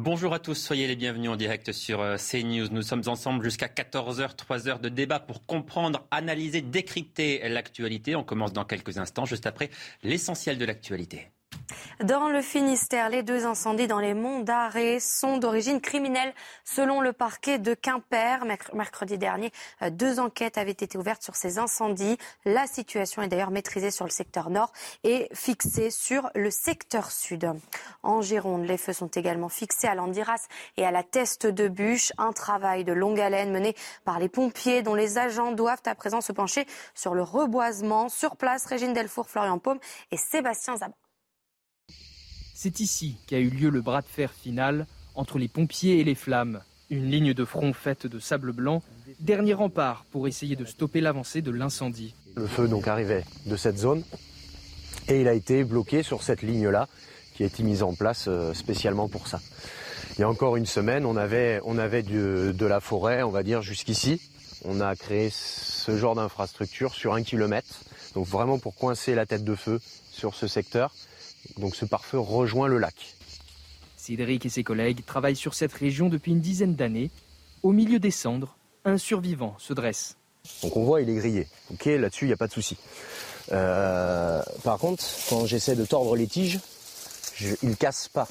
Bonjour à tous, soyez les bienvenus en direct sur euh, CNews. Nous sommes ensemble jusqu'à 14h, 3 heures de débat pour comprendre, analyser, décrypter l'actualité. On commence dans quelques instants, juste après l'essentiel de l'actualité. Dans le Finistère, les deux incendies dans les monts d'Arrée sont d'origine criminelle, selon le parquet de Quimper. Mercredi dernier, euh, deux enquêtes avaient été ouvertes sur ces incendies. La situation est d'ailleurs maîtrisée sur le secteur nord et fixée sur le secteur sud. En Gironde, les feux sont également fixés à l'Andiras et à la Teste de Bûche. Un travail de longue haleine mené par les pompiers dont les agents doivent à présent se pencher sur le reboisement. Sur place, Régine Delfour, Florian Paume et Sébastien Zabat. C'est ici qu'a eu lieu le bras de fer final entre les pompiers et les flammes. Une ligne de front faite de sable blanc, dernier rempart pour essayer de stopper l'avancée de l'incendie. Le feu donc arrivait de cette zone et il a été bloqué sur cette ligne-là qui a été mise en place euh, spécialement pour ça. Il y a encore une semaine, on avait, on avait de la forêt, on va dire, jusqu'ici. On a créé ce genre d'infrastructure sur un kilomètre, donc vraiment pour coincer la tête de feu sur ce secteur. Donc ce pare-feu rejoint le lac. Cédric et ses collègues travaillent sur cette région depuis une dizaine d'années. Au milieu des cendres, un survivant se dresse. Donc on voit, il est grillé. Ok, là-dessus, il n'y a pas de souci. Euh, par contre, quand j'essaie de tordre les tiges, il ne casse pas.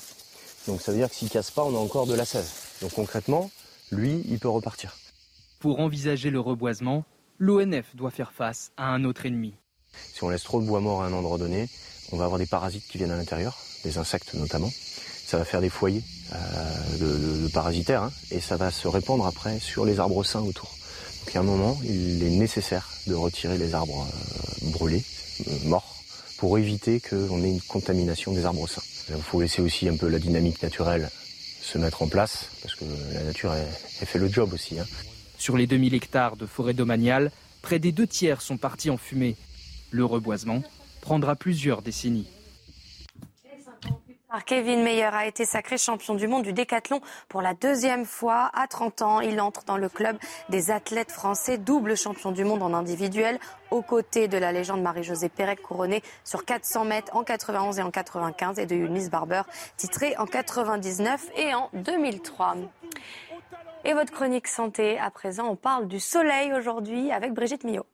Donc ça veut dire que s'il ne casse pas, on a encore de la sève. Donc concrètement, lui, il peut repartir. Pour envisager le reboisement, l'ONF doit faire face à un autre ennemi. Si on laisse trop de bois mort à un endroit donné, on va avoir des parasites qui viennent à l'intérieur, des insectes notamment. Ça va faire des foyers euh, de, parasitaires hein, et ça va se répandre après sur les arbres sains autour. Donc à un moment, il est nécessaire de retirer les arbres euh, brûlés, euh, morts, pour éviter qu'on ait une contamination des arbres sains. Il faut laisser aussi un peu la dynamique naturelle se mettre en place, parce que la nature, fait le job aussi. Hein. Sur les 2000 hectares de forêt domaniale, près des deux tiers sont partis en fumée. Le reboisement prendra plusieurs décennies. Kevin Meyer a été sacré champion du monde du décathlon pour la deuxième fois. À 30 ans, il entre dans le club des athlètes français, double champion du monde en individuel, aux côtés de la légende Marie-Josée Pérec, couronnée sur 400 mètres en 91 et en 95, et de Eunice Barber, titrée en 99 et en 2003. Et votre chronique santé, à présent, on parle du soleil aujourd'hui avec Brigitte Millot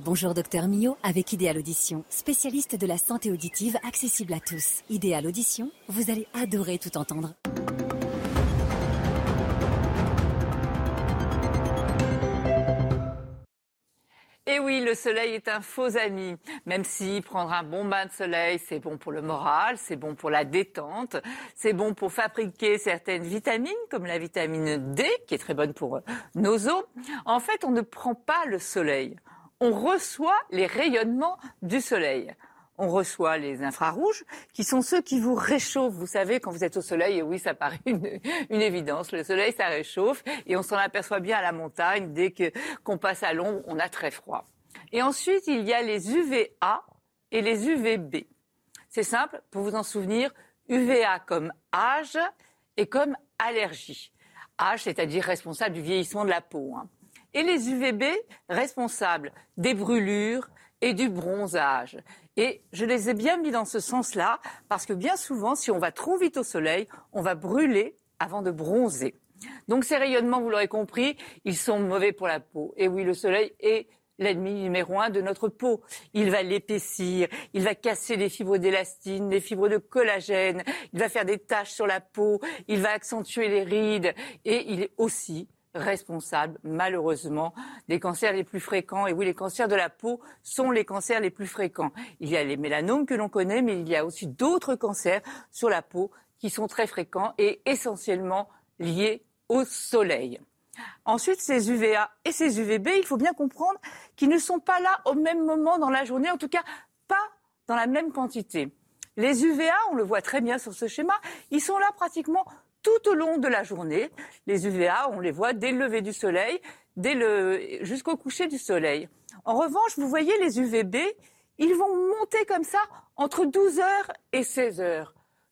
bonjour docteur Mio avec Idéal Audition, spécialiste de la santé auditive accessible à tous. Idéal Audition, vous allez adorer tout entendre. Et oui, le soleil est un faux ami. Même si prendre un bon bain de soleil, c'est bon pour le moral, c'est bon pour la détente, c'est bon pour fabriquer certaines vitamines, comme la vitamine D, qui est très bonne pour nos os. En fait, on ne prend pas le soleil on reçoit les rayonnements du soleil. On reçoit les infrarouges, qui sont ceux qui vous réchauffent. Vous savez, quand vous êtes au soleil, et oui, ça paraît une, évidence. Le soleil, ça réchauffe, et on s'en aperçoit bien à la montagne. Dès que qu'on passe à l'ombre, on a très froid. Et ensuite, il y a les UVA et les UVB. C'est simple, pour vous en souvenir, UVA comme âge et comme allergie. Âge, c'est-à-dire responsable du vieillissement de la peau. Hein et les UVB responsables des brûlures et du bronzage. Et je les ai bien mis dans ce sens-là parce que bien souvent, si on va trop vite au soleil, on va brûler avant de bronzer. Donc ces rayonnements, vous l'aurez compris, ils sont mauvais pour la peau. Et oui, le soleil est l'ennemi numéro un de notre peau. Il va l'épaissir, il va casser les fibres d'élastine, les fibres de collagène, il va faire des taches sur la peau, il va accentuer les rides et il est aussi responsable, malheureusement, des cancers les plus fréquents. Et oui, les cancers de la peau sont les cancers les plus fréquents. Il y a les mélanomes que l'on connaît, mais il y a aussi d'autres cancers sur la peau qui sont très fréquents et essentiellement liés au soleil. Ensuite, ces UVA et ces UVB, il faut bien comprendre qu'ils ne sont pas là au même moment dans la journée, en tout cas pas dans la même quantité. Les UVA, on le voit très bien sur ce schéma, ils sont là pratiquement tout au long de la journée. Les UVA, on les voit dès le lever du soleil, dès le, jusqu'au coucher du soleil. En revanche, vous voyez les UVB, ils vont monter comme ça entre 12h et 16h.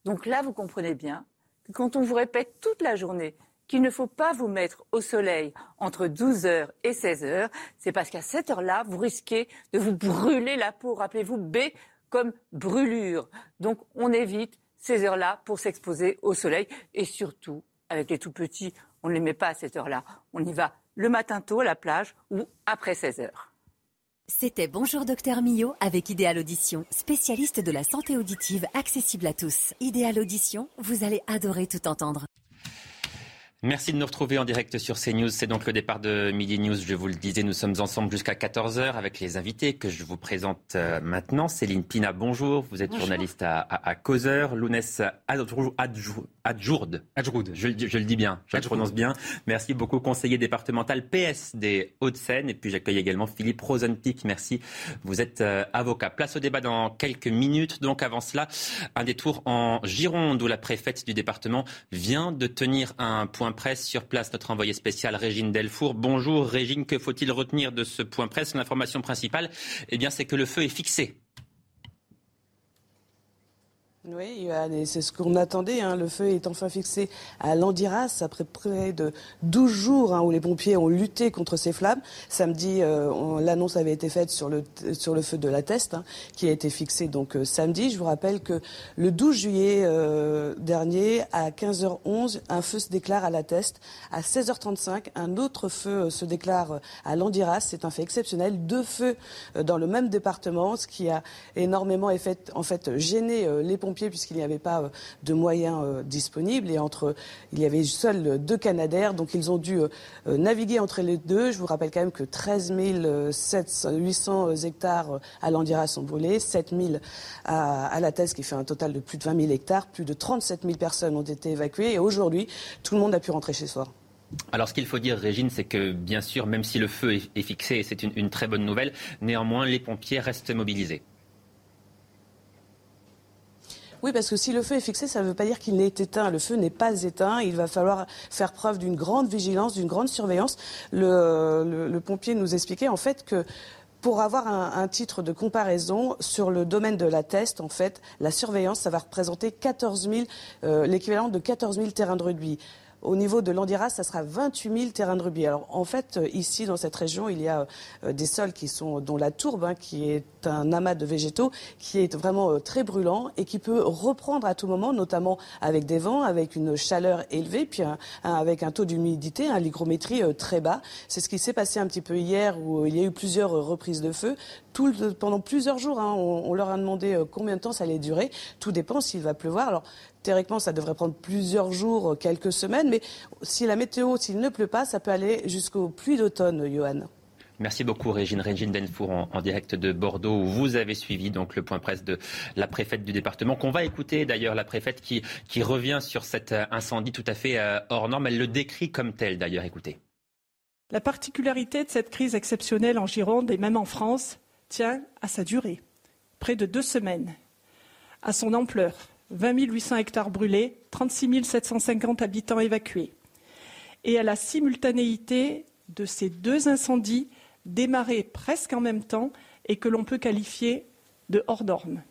Donc là, vous comprenez bien que quand on vous répète toute la journée qu'il ne faut pas vous mettre au soleil entre 12h et 16h, c'est parce qu'à cette heure-là, vous risquez de vous brûler la peau. Rappelez-vous B comme brûlure. Donc on évite ces heures-là pour s'exposer au soleil et surtout, avec les tout petits, on ne les met pas à cette heure-là. On y va le matin tôt à la plage ou après 16 heures. C'était Bonjour Docteur Millot avec Idéal Audition, spécialiste de la santé auditive accessible à tous. Idéal Audition, vous allez adorer tout entendre. Merci de nous retrouver en direct sur CNews. C'est donc le départ de Midi News. Je vous le disais, nous sommes ensemble jusqu'à 14h avec les invités que je vous présente euh, maintenant. Céline Pina, bonjour. Vous êtes journaliste à, à, Causeur. Lounès Adjourde. Adjourde. Je, je, le dis bien, je le prononce bien. Merci beaucoup, conseiller départemental PS des Hauts-de-Seine. Et puis j'accueille également Philippe Rosenpick. Merci. Vous êtes euh, avocat. Place au débat dans quelques minutes. Donc avant cela, un détour en Gironde où la préfète du département vient de tenir un point presse sur place, notre envoyé spécial Régine Delfour. Bonjour Régine, que faut-il retenir de ce point presse? L'information principale, eh bien, c'est que le feu est fixé oui, c'est ce qu'on attendait. Hein. Le feu est enfin fixé à Landiras après près de 12 jours hein, où les pompiers ont lutté contre ces flammes. Samedi, euh, l'annonce avait été faite sur le, feu de la Teste, hein, qui a été fixé donc euh, samedi. Je vous rappelle que le 12 juillet euh, dernier, à 15h11, un feu se déclare à la Teste. À 16h35, un autre feu se déclare à Landiras. C'est un fait exceptionnel. Deux feux dans le même département, ce qui a énormément en fait gêné les pompiers puisqu'il n'y avait pas euh, de moyens euh, disponibles et entre il y avait seuls deux Canadaires donc ils ont dû euh, naviguer entre les deux. Je vous rappelle quand même que 13 800 hectares à Landiras sont brûlés, 7 000 à, la Thèse qui fait un total de plus de 20 000 hectares, plus de 37 000 personnes ont été évacuées et aujourd'hui tout le monde a pu rentrer chez soi. Alors ce qu'il faut dire, Régine, c'est que bien sûr, même si le feu est, fixé, c'est une très bonne nouvelle, néanmoins les pompiers restent mobilisés. Oui, parce que si le feu est fixé, ça ne veut pas dire qu'il n'est éteint. Le feu n'est pas éteint. Il va falloir faire preuve d'une grande vigilance, d'une grande surveillance. Le, pompier nous expliquait en fait que pour avoir un, titre de comparaison sur le domaine de la test, en fait, la surveillance, ça va représenter 14 euh, l'équivalent de 14 000 terrains de rugby. Au niveau de l'Andiras, ça sera 28 000 terrains de rugby. Alors en fait, euh, ici dans cette région, il y a euh, des sols qui sont, dont la tourbe, hein, qui est un amas de végétaux, qui est vraiment euh, très brûlant et qui peut reprendre à tout moment, notamment avec des vents, avec une chaleur élevée, puis avec un taux d'humidité, un l'hygrométrie très bas. C'est ce qui s'est passé un petit peu hier où il y a eu plusieurs reprises de feu. Pendant plusieurs jours, hein, on, on, leur a demandé combien de temps ça allait durer. Tout dépend s'il va pleuvoir. Alors Théoriquement, ça devrait prendre plusieurs jours, quelques semaines, mais si la météo, s'il ne pleut pas, ça peut aller jusqu'aux pluies d'automne, Johan. Merci beaucoup Régine, Régine Denfour en, direct de Bordeaux où vous avez suivi donc le point presse de la préfète du département qu'on va écouter d'ailleurs la préfète qui, qui revient sur cet euh, incendie tout à fait euh, hors norme. Elle le décrit comme tel d'ailleurs. Écoutez. La particularité de cette crise exceptionnelle en Gironde et même en France tient à sa durée, près de deux semaines, à son ampleur, 20 800 hectares brûlés, 36 750 habitants évacués. Et à la simultanéité de ces deux incendies démarrés presque en même temps et que l'on peut qualifier de hors normes.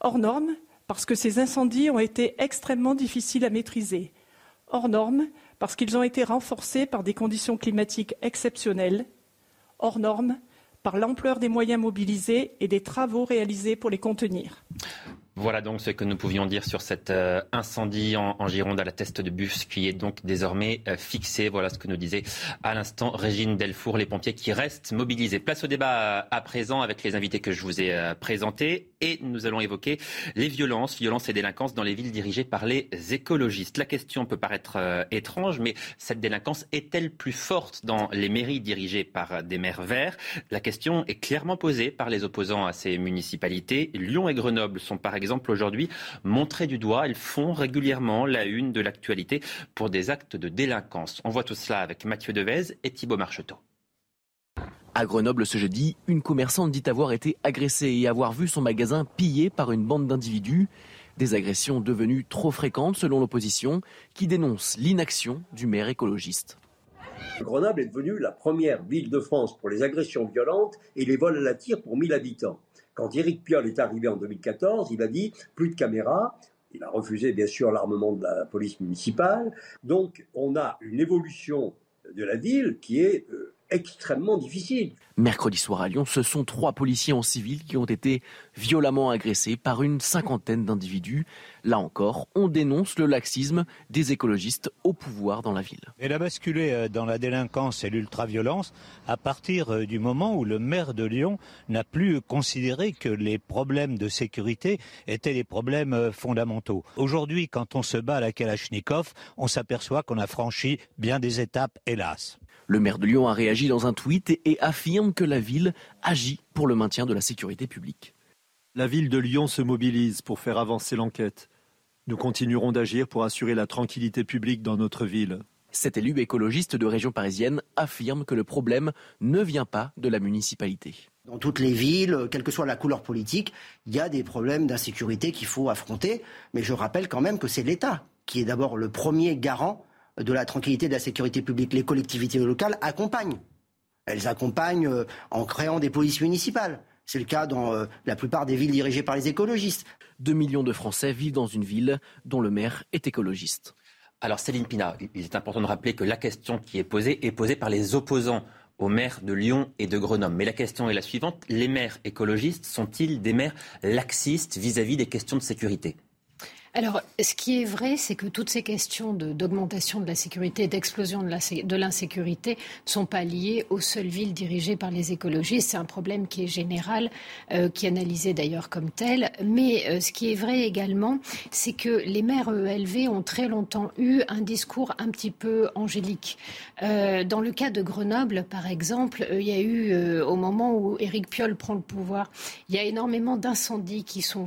Hors normes parce que ces incendies ont été extrêmement difficiles à maîtriser. Hors normes parce qu'ils ont été renforcés par des conditions climatiques exceptionnelles. Hors normes par l'ampleur des moyens mobilisés et des travaux réalisés pour les contenir. Voilà donc ce que nous pouvions dire sur cet euh, incendie en, Gironde à la teste de bus qui est donc désormais euh, fixé. Voilà ce que nous disait à l'instant Régine Delfour, les pompiers qui restent mobilisés. Place au débat euh, à présent avec les invités que je vous ai présentés et nous allons évoquer les violences, violences et délinquances dans les villes dirigées par les écologistes. La question peut paraître étrange, mais cette délinquance est-elle plus forte dans les mairies dirigées par des maires verts? La question est clairement posée par les opposants à ces municipalités. Lyon et Grenoble sont par exemple aujourd'hui montrés du doigt. Ils font régulièrement la une de l'actualité pour des actes de délinquance. On voit tout cela avec Mathieu Devez et Thibault Marcheteau. À Grenoble ce jeudi, une commerçante dit avoir été agressée et avoir vu son magasin pillé par une bande d'individus. Des agressions devenues trop fréquentes selon l'opposition qui dénonce l'inaction du maire écologiste. Grenoble est devenue la première ville de France pour les agressions violentes et les vols à la tire pour 1000 habitants. Quand Éric Piolle est arrivé en 2014, il a dit plus de caméras. Il a refusé bien sûr l'armement de la police municipale. Donc on a une évolution de la ville qui est euh, extrêmement difficile. Mercredi soir à Lyon, ce sont trois policiers en civil qui ont été violemment agressés par une cinquantaine d'individus. Là encore, on dénonce le laxisme des écologistes au pouvoir dans la ville. Elle a basculé euh, dans la délinquance et l'ultraviolence à partir euh, du moment où le maire de Lyon n'a plus considéré que les problèmes de sécurité étaient des problèmes euh, fondamentaux. Aujourd'hui, quand on se bat à la Kalachnikov, on s'aperçoit qu'on a franchi bien des étapes, hélas. Le maire de Lyon a réagi dans un tweet et affirme que la ville agit pour le maintien de la sécurité publique. La ville de Lyon se mobilise pour faire avancer l'enquête. Nous continuerons d'agir pour assurer la tranquillité publique dans notre ville. Cet élu écologiste de région parisienne affirme que le problème ne vient pas de la municipalité. Dans toutes les villes, quelle que soit la couleur politique, il y a des problèmes d'insécurité qu'il faut affronter. Mais je rappelle quand même que c'est l'État qui est d'abord le premier garant de la tranquillité de la sécurité publique. Les collectivités locales accompagnent. Elles accompagnent euh, en créant des polices municipales. C'est le cas dans euh, la plupart des villes dirigées par les écologistes. 2 millions de Français vivent dans une ville dont le maire est écologiste. Alors Céline Pina, il est important de rappeler que la question qui est posée est posée par les opposants aux maires de Lyon et de Grenoble. Mais la question est la suivante, les maires écologistes sont-ils des maires laxistes vis à -vis des questions de sécurité? Alors, ce qui est vrai, c'est que toutes ces questions d'augmentation de, la sécurité d'explosion de l'insécurité ne sont pas liées aux seules villes dirigées par les écologistes. C'est un problème qui est général, euh, qui est analysé d'ailleurs comme tel. Mais euh, ce qui est vrai également, c'est que les maires ELV ont très longtemps eu un discours un petit peu angélique. Euh, dans le cas de Grenoble, par exemple, il y a eu, au moment où Éric Piolle prend le pouvoir, il y a énormément d'incendies qui sont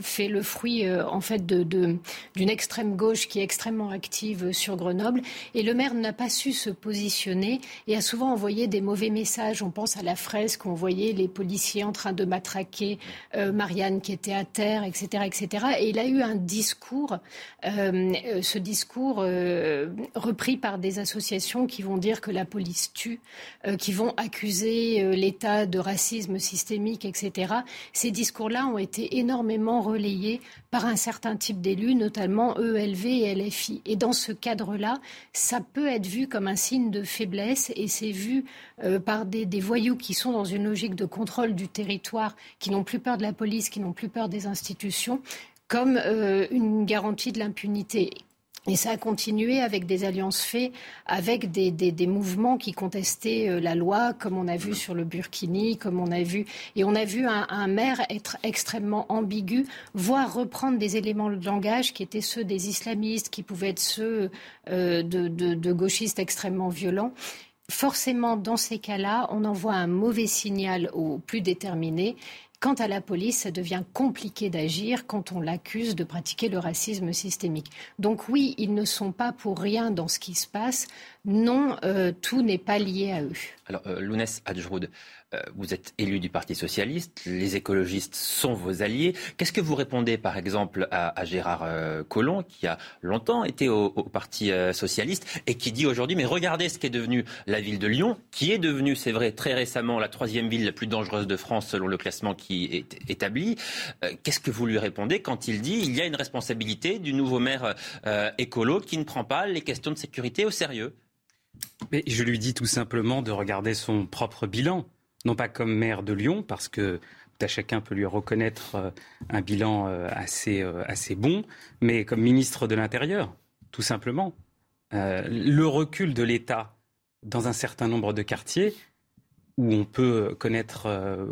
fait le fruit euh, en fait d'une de, extrême gauche qui est extrêmement active sur Grenoble et le maire n'a pas su se positionner et a souvent envoyé des mauvais messages. On pense à la fresque, on voyait les policiers en train de matraquer euh, Marianne qui était à terre, etc., etc. Et il a eu un discours, euh, ce discours repris par des associations qui vont dire que la police tue, qui vont accuser l'État de racisme systémique, etc. Ces discours-là ont été énormément relayés par un certain type d'élus, notamment ELV et LFI. Et dans ce cadre-là, ça peut être vu comme un signe de faiblesse et c'est vu euh, par des, voyous qui sont dans une logique de contrôle du territoire, qui n'ont plus peur de la police, qui n'ont plus peur des institutions comme euh, une garantie de l'impunité. Et ça a continué avec des alliances faites, avec des, des, mouvements qui contestaient euh, la loi, comme on a vu sur le Burkini, comme on a vu. Et on a vu un, maire être extrêmement ambigu, voire reprendre des éléments de langage qui étaient ceux des islamistes, qui pouvaient être ceux euh, de, de, de gauchistes extrêmement violents forcément, dans ces cas-là, on envoie un mauvais signal aux plus déterminés Quant à la police, ça devient compliqué d'agir quand on l'accuse de pratiquer le racisme systémique. Donc oui, ils ne sont pas pour rien dans ce qui se passe. Non, euh, tout n'est pas lié à eux. Alors, euh, Lounès Adjroud, vous êtes élu du Parti socialiste, les écologistes sont vos alliés. Qu'est-ce que vous répondez par exemple à, Gérard euh, Collomb, qui a longtemps été au, Parti euh, socialiste et qui dit aujourd'hui, mais regardez ce qu'est devenu la ville de Lyon, qui est devenue, c'est vrai, très récemment la troisième ville la plus dangereuse de France selon le classement qui est établi. Qu'est-ce que vous lui répondez quand il dit il y a une responsabilité du nouveau maire écolo qui ne prend pas les questions de sécurité au sérieux? Mais je lui dis tout simplement de regarder son propre bilan non pas comme maire de Lyon, parce que à chacun peut lui reconnaître euh, un bilan euh, assez, euh, assez bon, mais comme ministre de l'Intérieur, tout simplement. le recul de l'État dans un certain nombre de quartiers où on peut connaître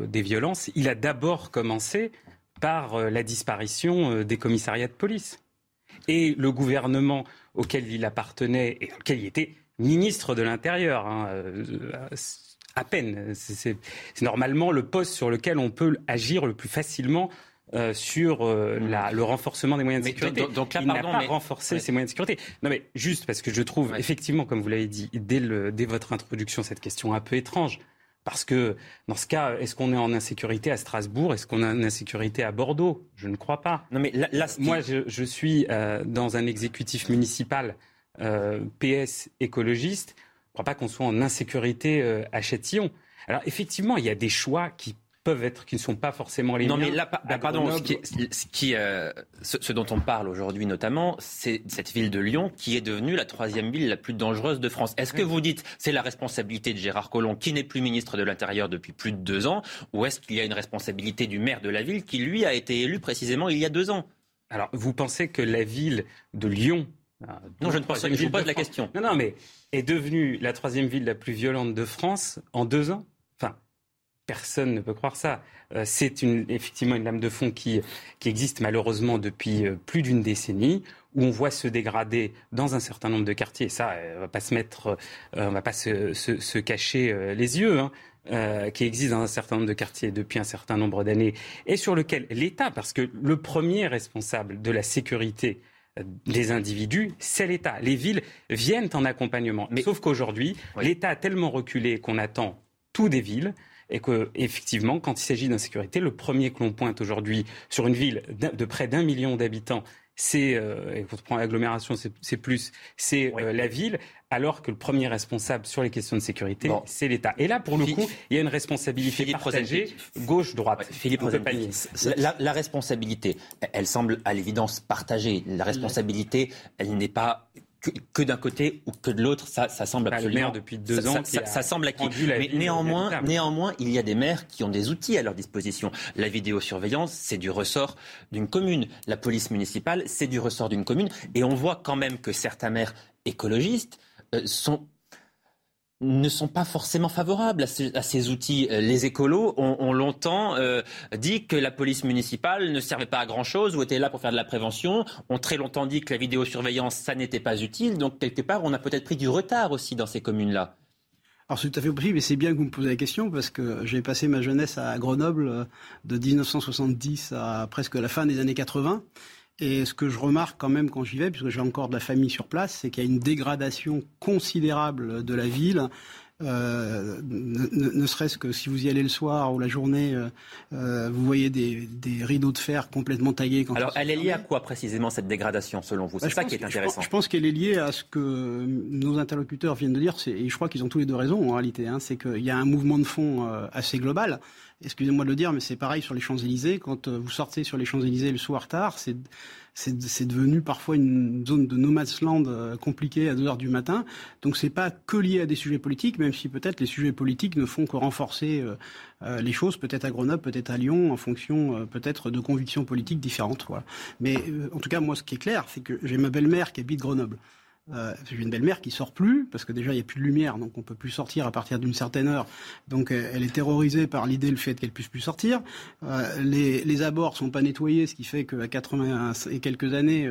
des violences, il a d'abord commencé par la disparition des commissariats de police. Et le gouvernement auquel il appartenait et auquel il était ministre de l'Intérieur, hein, à peine. C'est normalement le poste sur lequel on peut agir le plus facilement euh, sur euh, la, le renforcement des moyens de sécurité. Donc, là, il n'a pas renforcé ses moyens de sécurité. Non, mais juste parce que je trouve, effectivement, comme vous l'avez dit dès, le, dès votre introduction, cette question un peu étrange. Parce que dans ce cas, est-ce qu'on est en insécurité à Strasbourg? Est-ce qu'on est en insécurité à Bordeaux? Je ne crois pas. Non, mais là, Moi, je, suis euh, dans un exécutif municipal PS écologiste. Crois pas qu'on soit en insécurité euh, à Châtillon. Alors effectivement, il y a des choix qui peuvent être, qui ne sont pas forcément les non, miens. Non, mais là, bah, pardon, ce, qui, euh, ce, dont on parle aujourd'hui notamment, c'est cette ville de Lyon qui est devenue la troisième ville la plus dangereuse de France. Est-ce que vous dites c'est la responsabilité de Gérard Collomb qui n'est plus ministre de l'Intérieur depuis plus de deux ans, ou est-ce qu'il y a une responsabilité du maire de la ville qui lui a été élu précisément il y a deux ans? Alors, vous pensez que la ville de Lyon euh, non, je ne pense pas. Je pose la question. Non, non, mais est devenue la troisième ville la plus violente de France en deux ans? Personne ne peut croire ça. Euh, c'est effectivement une lame de fond qui, existe malheureusement depuis euh, plus d'une décennie, où on voit se dégrader dans un certain nombre de quartiers. ça, euh, on va pas se mettre, on va pas se, cacher les yeux. Hein, qui existe dans un certain nombre de quartiers depuis un certain nombre d'années, et sur lequel l'État, parce que le premier responsable de la sécurité des individus, c'est l'État. Les villes viennent en accompagnement. Mais, Sauf qu'aujourd'hui, l'État a tellement reculé qu'on attend tout des villes et que effectivement, quand il s'agit d'insécurité, le premier que l'on pointe aujourd'hui sur une ville de près d'un million d'habitants, c'est, euh, et quand on prend l'agglomération, c'est plus, c'est euh, la ville, alors que le premier responsable sur les questions de sécurité, c'est l'État. Et là, pour le coup, il y a une responsabilité partagée, gauche-droite. Philippe la, la, responsabilité, elle semble à l'évidence partagée. La responsabilité, elle n'est pas que, d'un côté ou que de l'autre, ça, ça semble absolument. Le maire depuis deux ans, ça, ça, semble acquis. Mais néanmoins, néanmoins, il y a des maires qui ont des outils à leur disposition. La vidéosurveillance, c'est du ressort d'une commune. La police municipale, c'est du ressort d'une commune. Et on voit quand même que certains maires écologistes euh, sont ne sont pas forcément favorables à ces, outils. Euh, les écolos ont, longtemps euh, dit que la police municipale ne servait pas à grand-chose ou était là pour faire de la prévention, ont très longtemps dit que la vidéosurveillance, ça n'était pas utile. Donc, quelque part, on a peut-être pris du retard aussi dans ces communes-là. Alors c'est tout à fait possible et c'est bien que vous me posez la question parce que j'ai passé ma jeunesse à Grenoble euh, de 1970 à presque la fin des années 80 et ce que je remarque quand même quand j'y vais, puisque j'ai encore de la famille sur place, c'est qu'il y a une dégradation considérable de la ville. Euh, ne, serait-ce que si vous y allez le soir ou la journée, euh, euh, vous voyez des, rideaux de fer complètement taillés. Quand Alors, elle est liée à quoi précisément cette dégradation selon vous? C'est bah, ça qui est intéressant. Je pense, qu'elle est liée à ce que nos interlocuteurs viennent de dire, et je crois qu'ils ont tous les deux raison en réalité. Hein, c'est qu'il y a un mouvement de fond assez global excusez-moi de le dire, mais c'est pareil sur les Champs-Élysées. Quand euh, vous sortez sur les Champs-Élysées le soir tard, c'est c'est devenu parfois une zone de no man's land euh, compliquée à 2 heures du matin. Donc c'est pas que lié à des sujets politiques, même si peut-être les sujets politiques ne font que renforcer euh, les choses, peut-être à Grenoble, peut-être à Lyon, en fonction peut-être de convictions politiques différentes. Voilà. Mais en tout cas, moi, ce qui est clair, c'est que j'ai ma belle-mère qui habite Grenoble. Euh, j'ai une belle-mère qui sort plus parce que déjà il n'y a plus de lumière, donc on peut plus sortir à partir d'une certaine heure. Donc euh, elle est terrorisée par l'idée, le fait qu'elle puisse plus sortir. Euh, les, les abords sont pas nettoyés, ce qui fait qu'à 80 et quelques années,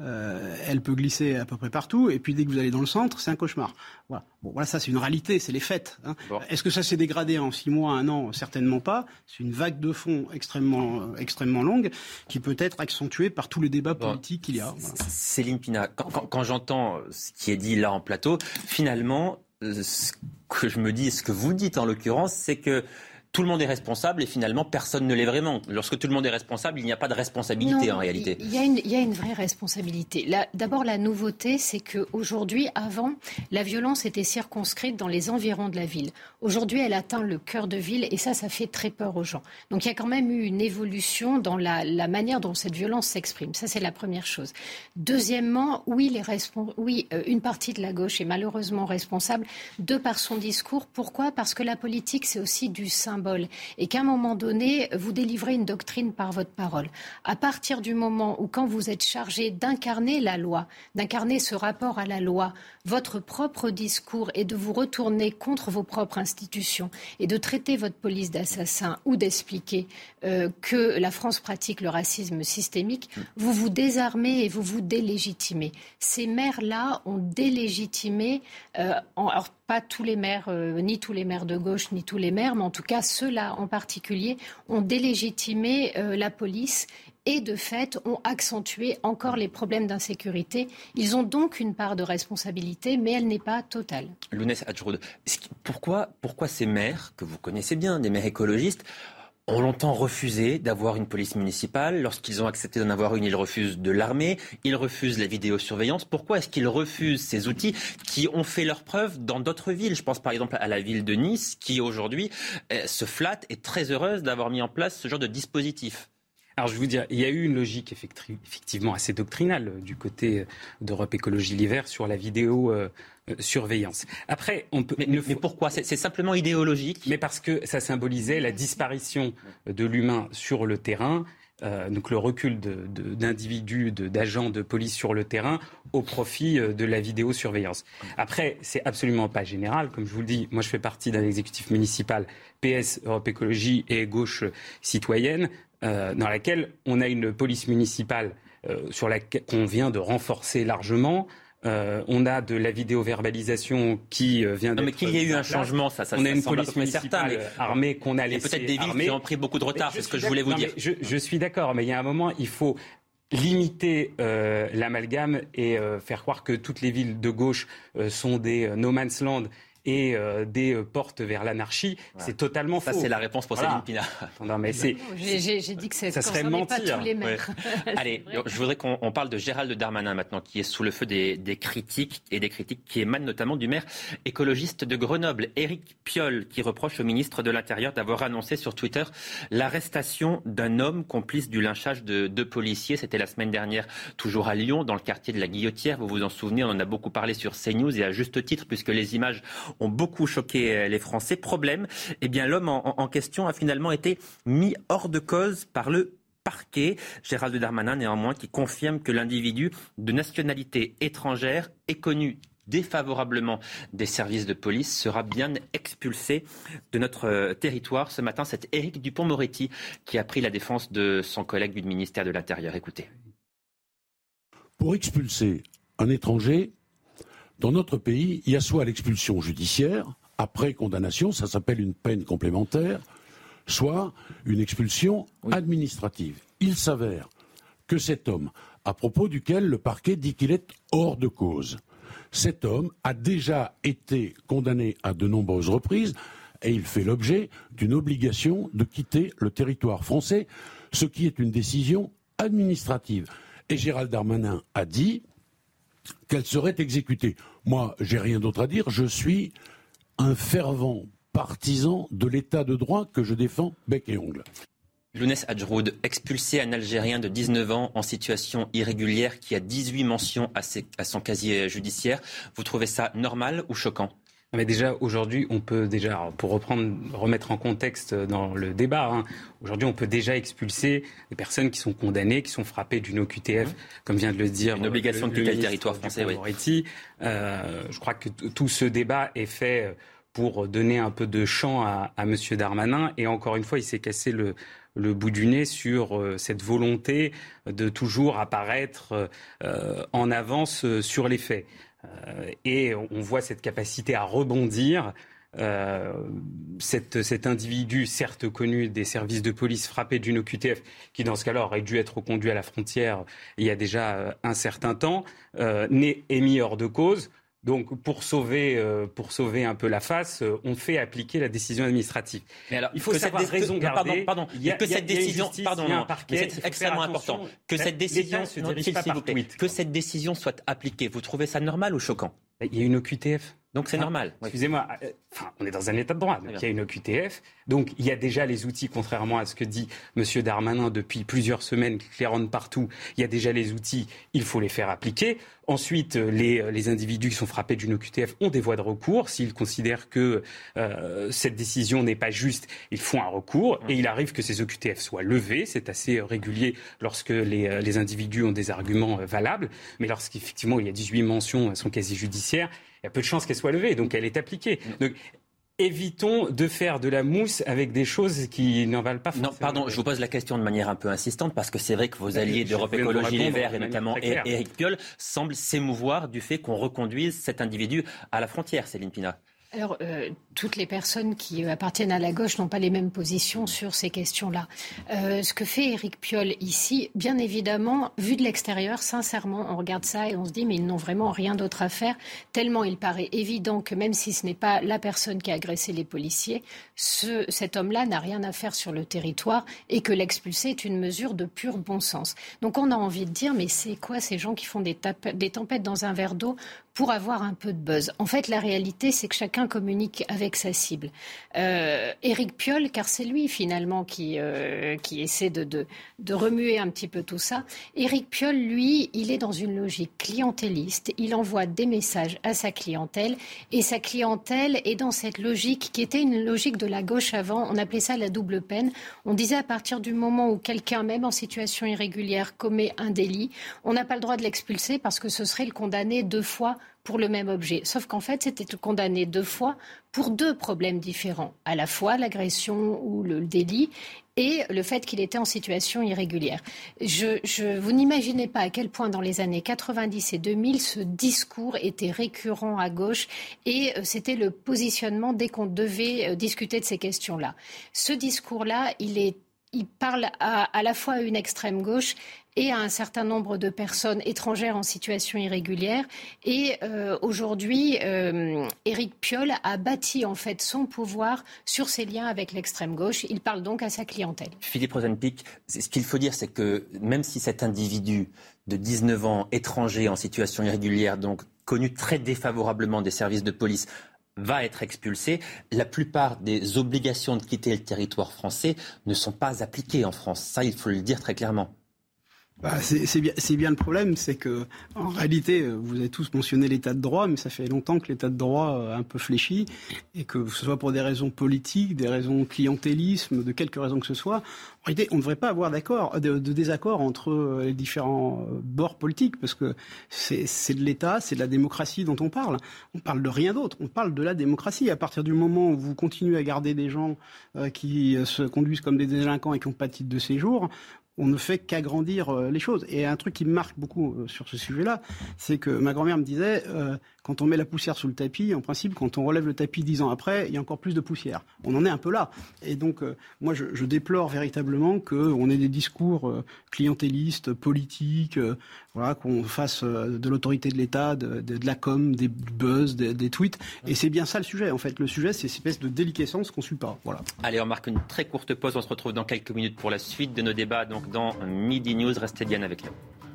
euh, euh, elle peut glisser à peu près partout. Et puis dès que vous allez dans le centre, c'est un cauchemar. Voilà. Bon, voilà, ça c'est une réalité, c'est les faits. Hein. Est-ce que ça s'est dégradé en six mois, un an? Certainement pas. C'est une vague de fond extrêmement, extrêmement longue qui peut être accentuée par tous les débats politiques qu'il y a. Céline Pina, quand, j'entends ce qui est dit là en plateau, finalement, euh, ce que je me dis, ce que vous dites en l'occurrence, c'est que tout le monde est responsable et finalement personne ne l'est vraiment. Lorsque tout le monde est responsable, il n'y a pas de responsabilité en réalité. Il y, a une, il y a une vraie responsabilité. D'abord, la nouveauté, c'est qu'aujourd'hui, avant, la violence était circonscrite dans les environs de la ville. Aujourd'hui, elle atteint le cœur de ville et ça, ça fait très peur aux gens. Donc il y a quand même eu une évolution dans la, la manière dont cette violence s'exprime. Ça, c'est la première chose. Deuxièmement, oui, les oui euh, une partie de la gauche est malheureusement responsable de par son discours. Pourquoi? Parce que la politique, c'est aussi du symbole et qu'à un moment donné, vous délivrez une doctrine par votre parole. À partir du moment où, quand vous êtes chargé d'incarner la loi, d'incarner ce rapport à la loi, votre propre discours est de vous retourner contre vos propres institutions et de traiter votre police d'assassin ou d'expliquer euh, que la France pratique le racisme systémique, vous vous désarmez et vous vous délégitimez. Ces maires-là ont délégitimé, euh, alors pas tous les maires, euh, ni tous les maires de gauche, ni tous les maires, mais en tout cas ceux-là en particulier, ont délégitimé la police et de fait ont accentué encore les problèmes d'insécurité. Ils ont donc une part de responsabilité, mais elle n'est pas totale. Lounès pourquoi ces maires, que vous connaissez bien, des maires écologistes, ont longtemps refusé d'avoir une police municipale. Lorsqu'ils ont accepté d'en avoir une, ils refusent de l'armée, ils refusent la vidéosurveillance. Pourquoi est-ce qu'ils refusent ces outils qui ont fait leur preuve dans d'autres villes? Je pense par exemple à la ville de Nice, qui aujourd'hui euh, se flatte et très heureuse d'avoir mis en place ce genre de dispositif. Alors je vais vous dire, il y a eu une logique effectivement assez doctrinale du côté d'Europe Écologie l'hiver sur la vidéo euh, surveillance. Après, on peut. Mais, pourquoi? C'est simplement idéologique? Mais parce que ça symbolisait la disparition de l'humain sur le terrain. Euh, donc le recul d'individus, d'agents de, police sur le terrain au profit euh, de la vidéosurveillance. Après, c'est absolument pas général. Comme je vous le dis, moi je fais partie d'un exécutif municipal PS, Europe Écologie et Gauche Citoyenne. Euh, dans laquelle on a une police municipale euh, sur laquelle qu'on vient de renforcer largement. Euh, on a de la vidéo-verbalisation qui vient de. Mais qu'il y ait eu un changement, ça, ça On a une police municipale mais... armée qu'on a laissé. peut-être des villes qui ont pris beaucoup de retard, c'est ce que je voulais vous dire. Je, je, suis d'accord, mais il y a un moment, il faut limiter euh, l'amalgame et euh, faire croire que toutes les villes de gauche euh, sont des no man's land et euh, des euh, portes vers l'anarchie, c'est totalement faux. Ça, c'est la réponse pour Céline Pina. Non, mais c'est. J'ai dit que ça serait mentir. Pas tous les maires. Allez, je voudrais qu'on parle de Gérald Darmanin maintenant, qui est sous le feu des, critiques et des critiques qui émanent notamment du maire écologiste de Grenoble, Éric Piolle, qui reproche au ministre de l'Intérieur d'avoir annoncé sur Twitter l'arrestation d'un homme complice du lynchage de deux policiers. C'était la semaine dernière, toujours à Lyon, dans le quartier de la Guillotière. Vous vous en souvenez, on en a beaucoup parlé sur CNews et à juste titre, puisque les images ont beaucoup choqué euh, les Français. Problème, eh bien l'homme en, question a finalement été mis hors de cause par le parquet. Gérald Darmanin, néanmoins, qui confirme que l'individu de nationalité étrangère est connu défavorablement des services de police sera bien expulsé de notre euh, territoire. Ce matin, c'est Éric Dupont-Moretti qui a pris la défense de son collègue du ministère de l'Intérieur. Écoutez. Pour expulser un étranger, dans notre pays, il y a soit l'expulsion judiciaire, après condamnation, ça s'appelle une peine complémentaire, soit une expulsion administrative. Il s'avère que cet homme, à propos duquel le parquet dit qu'il est hors de cause, cet homme a déjà été condamné à de nombreuses reprises et il fait l'objet d'une obligation de quitter le territoire français, ce qui est une décision administrative. Et Gérald Darmanin a dit qu'elle serait exécutée. Moi, j'ai rien d'autre à dire. Je suis un fervent partisan de l'état de droit que je défends bec et ongle. Lounès Hadjroud, expulsé un Algérien de 19 ans en situation irrégulière qui a 18 mentions à son casier judiciaire. Vous trouvez ça normal ou choquant? Mais déjà, aujourd'hui, on peut déjà, pour reprendre, remettre en contexte dans le débat, hein, aujourd'hui, on peut déjà expulser des personnes qui sont condamnées, qui sont frappées d'une OQTF, comme vient de le dire. Une obligation de quitter le territoire français, oui. Euh, je crois que tout ce débat est fait pour donner un peu de champ à, à M. Darmanin. Et encore une fois, il s'est cassé le, le bout du nez sur euh, cette volonté de toujours apparaître euh, en avance sur les faits. Euh, et on voit cette capacité à rebondir. Euh, cet individu, certes connu des services de police, frappé d'une OQTF, qui dans ce cas-là aurait dû être conduit à la frontière il y a déjà euh, un certain temps, n'est mis hors de cause. Donc, pour sauver, euh, pour sauver un peu la face, euh, on fait appliquer la décision administrative. Mais alors, il faut que savoir cette raison garder. Pardon, pardon. Il y a, que cette décision, pardon, non, c'est extrêmement important. Que cette décision, que cette décision soit appliquée. Vous trouvez ça normal ou choquant? Il y a une OQTF. Donc c'est normal. Excusez-moi, euh, on est dans un état de droit. Donc il y a une OQTF. Donc il y a déjà les outils, contrairement à ce que dit M. Darmanin depuis plusieurs semaines, qui claironnent partout. Il y a déjà les outils, il faut les faire appliquer. Ensuite, euh, les, euh, les individus qui sont frappés d'une OQTF ont des voies de recours. S'ils considèrent que cette décision n'est pas juste, ils font un recours. Et il arrive que ces OQTF soient levés. C'est assez régulier lorsque les, les individus ont des arguments valables. Mais lorsqu'effectivement il y a 18 mentions à son casier judiciaire, il y a peu de chances qu'elle soit levée, donc elle est appliquée. Donc, évitons de faire de la mousse avec des choses qui n'en valent pas Non, pardon, je vous pose la question de manière un peu insistante parce que c'est vrai que vos alliés d'Europe Écologie Les Verts et notamment Éric Piolle semblent s'émouvoir du fait qu'on reconduise cet individu à la frontière, Céline Pina. Alors, euh, toutes les personnes qui appartiennent à la gauche n'ont pas les mêmes positions sur ces questions-là. Euh, ce que fait Éric Piolle ici, bien évidemment, vu de l'extérieur, sincèrement, on regarde ça et on se dit, mais ils n'ont vraiment rien d'autre à faire, tellement il paraît évident que même si ce n'est pas la personne qui a agressé les policiers, ce, cet homme-là n'a rien à faire sur le territoire et que l'expulser est une mesure de pur bon sens. Donc on a envie de dire, mais c'est quoi ces gens qui font des, des tempêtes dans un verre d'eau pour avoir un peu de buzz. En fait, la réalité, c'est que chacun communique avec sa cible. Euh, Éric Piolle, car c'est lui finalement qui, euh, qui essaie de, de, de, remuer un petit peu tout ça. Éric Piolle, lui, il est dans une logique clientéliste. Il envoie des messages à sa clientèle et sa clientèle est dans cette logique qui était une logique de la gauche avant. On appelait ça la double peine. On disait à partir du moment où quelqu'un, même en situation irrégulière, commet un délit, on n'a pas le droit de l'expulser parce que ce serait le condamner deux fois pour le même objet. Sauf qu'en fait, c'était condamné deux fois pour deux problèmes différents. À la fois l'agression ou le délit et le fait qu'il était en situation irrégulière. Je, vous n'imaginez pas à quel point dans les années 90 et 2000, ce discours était récurrent à gauche et euh, c'était le positionnement dès qu'on devait euh, discuter de ces questions-là. Ce discours-là, il est il parle à, à, la fois à une extrême gauche et à un certain nombre de personnes étrangères en situation irrégulière. Et euh, aujourd'hui, euh, Éric Piolle a bâti en fait son pouvoir sur ses liens avec l'extrême gauche. Il parle donc à sa clientèle. Philippe Rosenpick, ce qu'il faut dire, c'est que même si cet individu de 19 ans, étranger en situation irrégulière, donc connu très défavorablement des services de police, va être expulsé, la plupart des obligations de quitter le territoire français ne sont pas appliquées en France. Ça, il faut le dire très clairement. Bah, c'est bien, le problème, c'est que en réalité, euh, vous avez tous mentionné l'état de droit, mais ça fait longtemps que l'état de droit a un peu fléchi, et que ce soit pour des raisons politiques, des raisons clientélisme, de quelque raison que ce soit, en réalité, on ne devrait pas avoir d'accord, de, de, désaccord entre euh, les différents euh, bords politiques, parce que c'est de l'État, c'est de la démocratie dont on parle. On parle de rien d'autre, on parle de la démocratie. À partir du moment où vous continuez à garder des gens qui se conduisent comme des délinquants et qui n'ont pas de titre de séjour, on ne fait qu'agrandir euh, les choses. Et un truc qui me marque beaucoup euh, sur ce sujet-là, c'est que ma grand-mère me disait, euh, quand on met la poussière sous le tapis, en principe, quand on relève le tapis dix ans après, il y a encore plus de poussière. On en est un peu là. Et donc, moi, je, déplore véritablement qu'on ait des discours clientélistes, politiques, voilà, qu'on fasse de l'autorité de l'État, de, la com, des buzz, des, tweets. Et c'est bien ça le sujet. En fait, le sujet, c'est cette espèce de déliquescence qu'on suit pas. Voilà. Allez, on marque une très courte pause. On se retrouve dans quelques minutes pour la suite de nos débats. Donc, dans Midi News. Restez bien avec nous.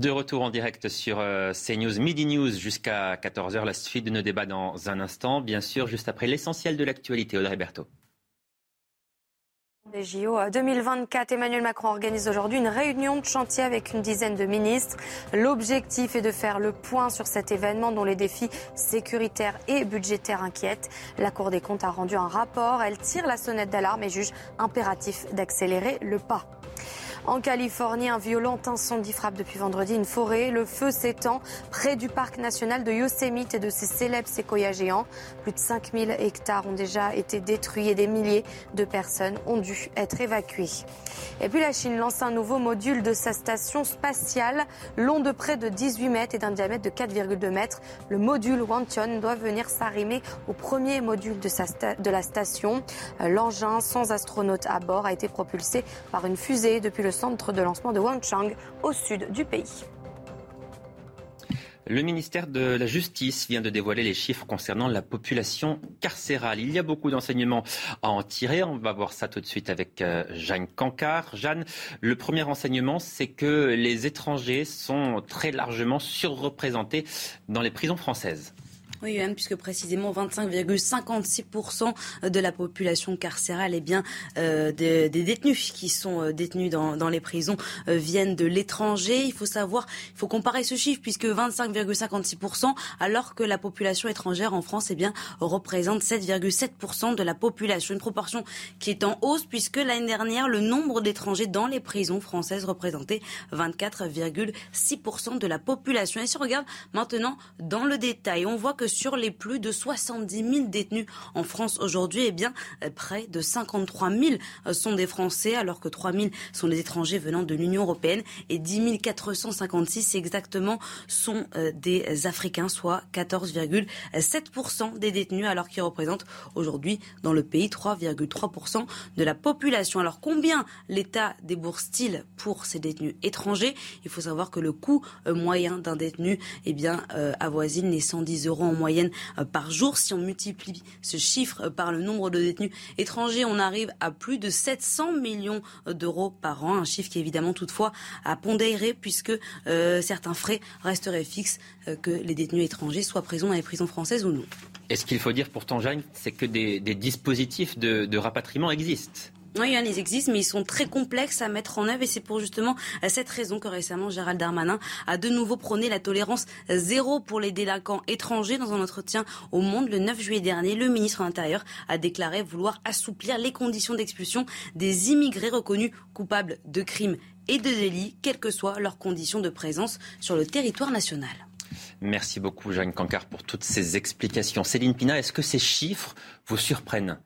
De retour en direct sur euh, CNews Midi News jusqu'à 14h. La suite de nos débats dans un instant. Bien sûr, juste après l'essentiel de l'actualité. Audrey Berthaud. Des JO 2024, Emmanuel Macron organise aujourd'hui une réunion de chantier avec une dizaine de ministres. L'objectif est de faire le point sur cet événement dont les défis sécuritaires et budgétaires inquiètent. La Cour des comptes a rendu un rapport. Elle tire la sonnette d'alarme et juge impératif d'accélérer le pas. En Californie, un violent incendie frappe depuis vendredi une forêt. Le feu s'étend près du parc national de Yosemite et de ses célèbres séquoias géants. Plus de 5000 hectares ont déjà été détruits et des milliers de personnes ont dû être évacuées. Et puis la Chine lance un nouveau module de sa station spatiale, long de près de 18 mètres et d'un diamètre de 4,2 mètres. Le module Wantian doit venir s'arrimer au premier module de, de la station. L'engin sans astronaute à bord a été propulsé par une fusée depuis le centre de lancement de Wanchang au sud du pays. Le ministère de la Justice vient de dévoiler les chiffres concernant la population carcérale. Il y a beaucoup d'enseignements à en tirer. On va voir ça tout de suite avec euh, Jeanne Cancard. Jeanne, le premier enseignement, c'est que les étrangers sont très largement surreprésentés dans les prisons françaises. Oui, même puisque précisément 25,56% de la population carcérale, eh bien, euh, des, détenus qui sont euh, détenus dans, dans les prisons euh, viennent de l'étranger. Il faut savoir, il faut comparer ce chiffre puisque 25,56%, alors que la population étrangère en France, eh bien, représente 7,7% de la population. Une proportion qui est en hausse puisque l'année dernière, le nombre d'étrangers dans les prisons françaises représentait 24,6% de la population. Et si on regarde maintenant dans le détail, on voit que sur les plus de 70 000 détenus en France aujourd'hui, eh bien, près de 53 000 sont des Français, alors que 3 000 sont des étrangers venant de l'Union européenne. Et 10 456 exactement sont des Africains, soit 14,7% des détenus, alors qu'ils représentent aujourd'hui dans le pays 3,3% de la population. Alors combien l'État débourse-t-il pour ces détenus étrangers? Il faut savoir que le coût euh, moyen d'un détenu eh bien, euh, avoisine les 110 euros en moyenne euh, par jour. Si on multiplie ce chiffre par le nombre de détenus étrangers, on arrive à plus de 700 millions d'euros par an. Un chiffre qui évidemment toutefois à pondérer puisque certains frais resteraient fixes que les détenus étrangers soient présents dans les prisons françaises ou non. Et ce qu'il faut dire pourtant, Jeanne, c'est que des, dispositifs de rapatriement existent? Oui, ils existent, mais ils sont très complexes à mettre en œuvre et c'est pour justement euh, cette raison que récemment Gérald Darmanin a de nouveau prôné la tolérance zéro pour les délinquants étrangers. Dans un entretien au Monde le 9 juillet dernier, le ministre de l'Intérieur a déclaré vouloir assouplir les conditions d'expulsion des immigrés reconnus coupables de crimes et de délits, quelles que soient leurs conditions de présence sur le territoire national. Merci beaucoup, Jeanne Cancard, pour toutes ces explications. Céline Pina, est-ce que ces chiffres vous surprennent?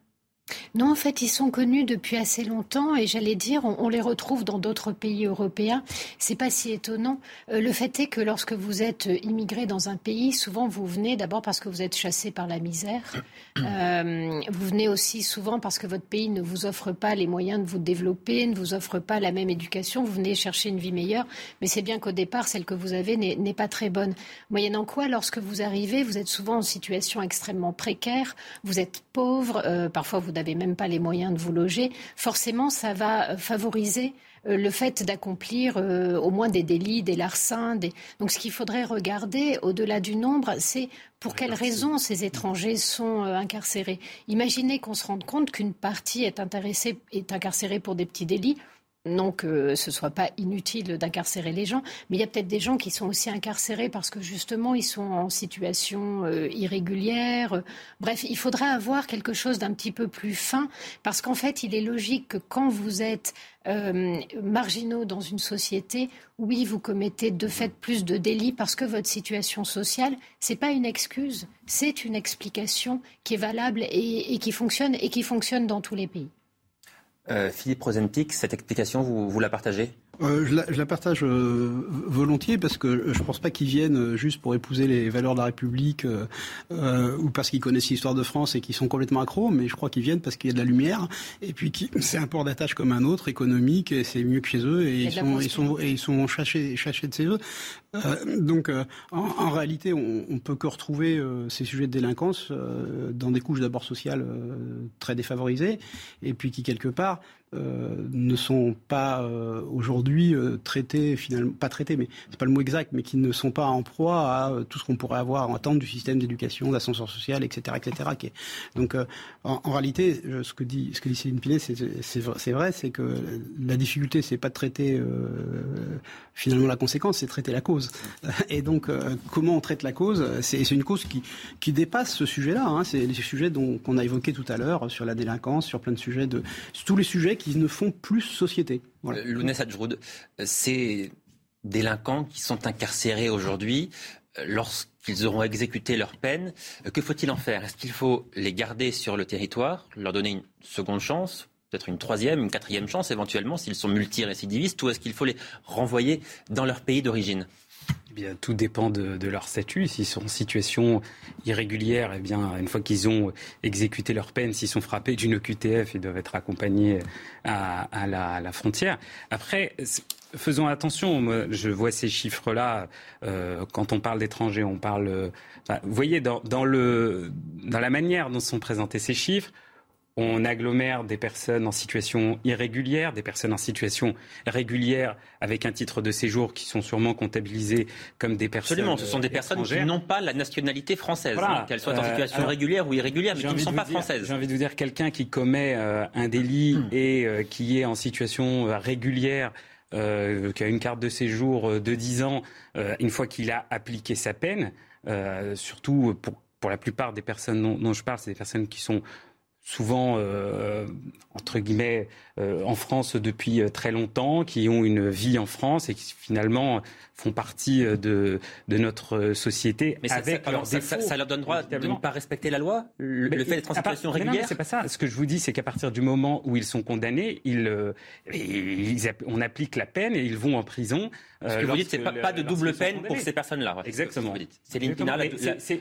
Non, en fait, ils sont connus depuis assez longtemps et j'allais dire, on, les retrouve dans d'autres pays européens. C'est pas si étonnant. Euh, le fait est que lorsque vous êtes immigré dans un pays, souvent vous venez d'abord parce que vous êtes chassé par la misère. Euh, vous venez aussi souvent parce que votre pays ne vous offre pas les moyens de vous développer, ne vous offre pas la même éducation. Vous venez chercher une vie meilleure, mais c'est bien qu'au départ, celle que vous avez n'est pas très bonne. Moyennant quoi, lorsque vous arrivez, vous êtes souvent en situation extrêmement précaire. Vous êtes pauvre. Euh, parfois, vous n'avez même pas les moyens de vous loger, forcément, ça va euh, favoriser euh, le fait d'accomplir euh, au moins des délits, des larcins. Donc ce qu'il faudrait regarder, au-delà du nombre, c'est pour quelles raisons ces étrangers sont incarcérés. Imaginez qu'on se rende compte qu'une partie est, intéressée, est incarcérée pour des petits délits non que ce soit pas inutile d'incarcérer les gens, mais il y a peut-être des gens qui sont aussi incarcérés parce que justement ils sont en situation euh, irrégulière. Bref, il faudra avoir quelque chose d'un petit peu plus fin parce qu'en fait, il est logique que quand vous êtes euh, marginaux dans une société, oui, vous commettez de fait plus de délits parce que votre situation sociale, c'est pas une excuse, c'est une explication qui est valable et, et qui fonctionne et qui fonctionne dans tous les pays. Euh, Philippe Rosentic, cette explication, vous, vous la partagez? Euh, je, la, je, la, partage euh, volontiers parce que je ne pense pas qu'ils viennent euh, juste pour épouser les valeurs de la République euh, ou parce qu'ils connaissent l'histoire de France et qu'ils sont complètement accros, mais je crois qu'ils viennent parce qu'il y a de la lumière et puis c'est un port d'attache comme un autre, économique, et c'est mieux que chez eux et ils sont, ils sont, et ils sont chachés, chachés de chez eux. donc en, en, réalité, on, on peut que retrouver ces sujets de délinquance dans des couches d'abord sociales très défavorisées et puis qui quelque part euh, ne sont pas euh, aujourd'hui euh, traités finalement pas traités mais c'est pas le mot exact mais qui ne sont pas en proie à tout ce qu'on pourrait avoir en attente du système d'éducation d'ascenseur social etc etc donc en, réalité ce que dit que Céline Pinet c'est vrai c'est que la difficulté c'est pas de traiter finalement la conséquence c'est traiter la cause et donc comment on traite la cause c'est une cause qui dépasse ce sujet là hein. c'est les sujets qu'on a évoqué tout à l'heure sur la délinquance sur plein de sujets de tous les sujets qui ne font plus société. Voilà. Euh, Lounès ces délinquants qui sont incarcérés aujourd'hui, euh, lorsqu'ils auront exécuté leur peine, euh, que faut-il en faire? Est-ce qu'il faut les garder sur le territoire, leur donner une seconde chance peut-être une troisième, une quatrième chance éventuellement s'ils sont multirécidivistes, ou est-ce qu'il faut les renvoyer dans leur pays d'origine? Eh tout dépend de, leur statut. S'ils sont en situation irrégulière, eh bien, une fois qu'ils ont exécuté leur peine, s'ils sont frappés d'une OQTF, ils doivent être accompagnés à, la, frontière. Après, faisons attention. je vois ces chiffres-là. Euh, quand on parle d'étrangers, on parle. vous voyez, dans, le, dans la manière dont sont présentés ces chiffres, on agglomère des personnes en situation irrégulière, des personnes en situation régulière avec un titre de séjour qui sont sûrement comptabilisées comme des personnes. Absolument, ce sont des personnes qui n'ont pas la nationalité française, qu'elles soient en euh, situation régulière ou irrégulière, mais qui ne sont pas françaises. J'ai envie de vous dire, quelqu'un qui commet euh, un délit hmm. et euh, qui est en situation régulière, qui a une carte de séjour de 10 ans, une fois qu'il a appliqué sa peine, surtout pour, pour la plupart des personnes dont je parle, c'est des personnes qui sont souvent, euh, entre guillemets, euh, en France depuis euh, très longtemps, qui ont une vie en France et qui finalement font partie de, de notre société mais avec ça, leurs ça, défauts. Ça, leur donne droit de ne pas respecter la loi Le, le fait d'être en situation régulière C'est pas ça. Ce que je vous dis, c'est qu'à partir du moment où ils sont condamnés, ils, ils, on applique la peine et ils vont en prison. Ce que vous dites, c'est pas, pas de double peine pour ces personnes-là. Exactement. Céline Pina, la,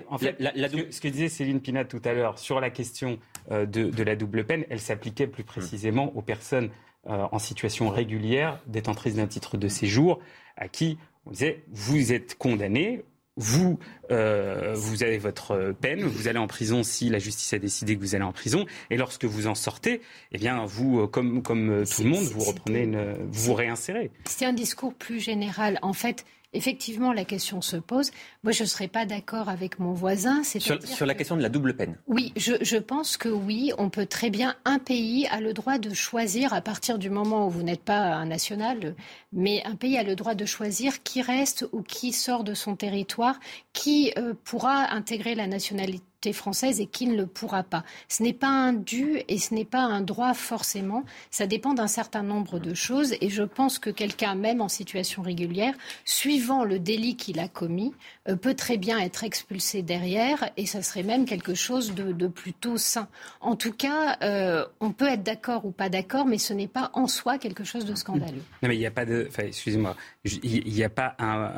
en fait, la, la, ce que disait Céline Pina tout à l'heure sur la question de, de, la double peine, elle s'appliquait plus précisément aux personnes euh, en situation régulière, détentrices d'un titre de séjour, à qui on disait vous êtes condamné, vous, euh, vous avez votre peine, vous allez en prison si la justice a décidé que vous allez en prison, et lorsque vous en sortez, eh bien, vous, comme, comme tout le monde, vous reprenez, une, vous vous réinsérez. C'est un discours plus général. En fait, effectivement, la question se pose. Moi, je ne serais pas d'accord avec mon voisin. Sur, sur, la question de la double peine Oui, je, je, pense que oui, on peut très bien. Un pays a le droit de choisir, à partir du moment où vous n'êtes pas un national, mais un pays a le droit de choisir qui reste ou qui sort de son territoire, qui euh, pourra intégrer la nationalité française et qui ne le pourra pas. Ce n'est pas un dû et ce n'est pas un droit forcément. Ça dépend d'un certain nombre de choses et je pense que quelqu'un, même en situation régulière, suivant le délit qu'il a commis, peut très bien être expulsé derrière et ça serait même quelque chose de, plutôt sain. En tout cas, euh, on peut être d'accord ou pas d'accord, mais ce n'est pas en soi quelque chose de scandaleux. Non, mais il n'y a pas de. Enfin, excusez-moi. Il n'y a pas un.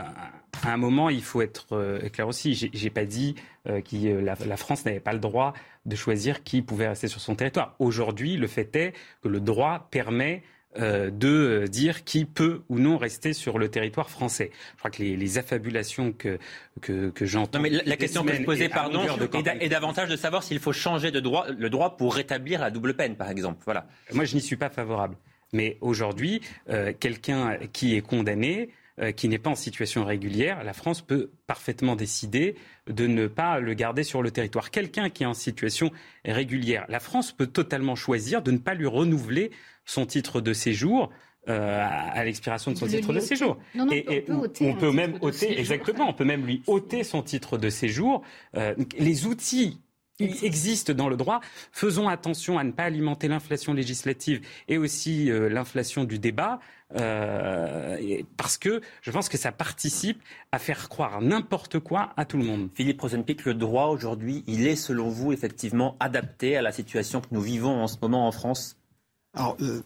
À un moment, il faut être euh, clair aussi. J'ai pas dit euh, que la, France n'avait pas le droit de choisir qui pouvait rester sur son territoire. Aujourd'hui, le fait est que le droit permet euh, de dire qui peut ou non rester sur le territoire français. Je crois que les, les affabulations que, que, que j'entends. Non, mais la, la question que je posais, pardon, est davantage de savoir s'il faut changer de droit, le droit pour rétablir la double peine, par exemple. Voilà. Moi, je n'y suis pas favorable. Mais aujourd'hui, euh, quelqu'un qui est condamné, euh, qui n'est pas en situation régulière, la France peut parfaitement décider de ne pas le garder sur le territoire. Quelqu'un qui est en situation régulière, la France peut totalement choisir de ne pas lui renouveler son titre de séjour. Euh, à l'expiration de son titre de séjour. Non, non, et, on peut, ôter on peut même ôter, exactement, on peut même lui ôter son titre de séjour. Euh, les outils il existe dans le droit. Faisons attention à ne pas alimenter l'inflation législative et aussi euh, l'inflation du débat, euh, parce que je pense que ça participe à faire croire n'importe quoi à tout le monde. Philippe Rosenpick, le droit aujourd'hui, il est selon vous effectivement adapté à la situation que nous vivons en ce moment en France? Alors, euh,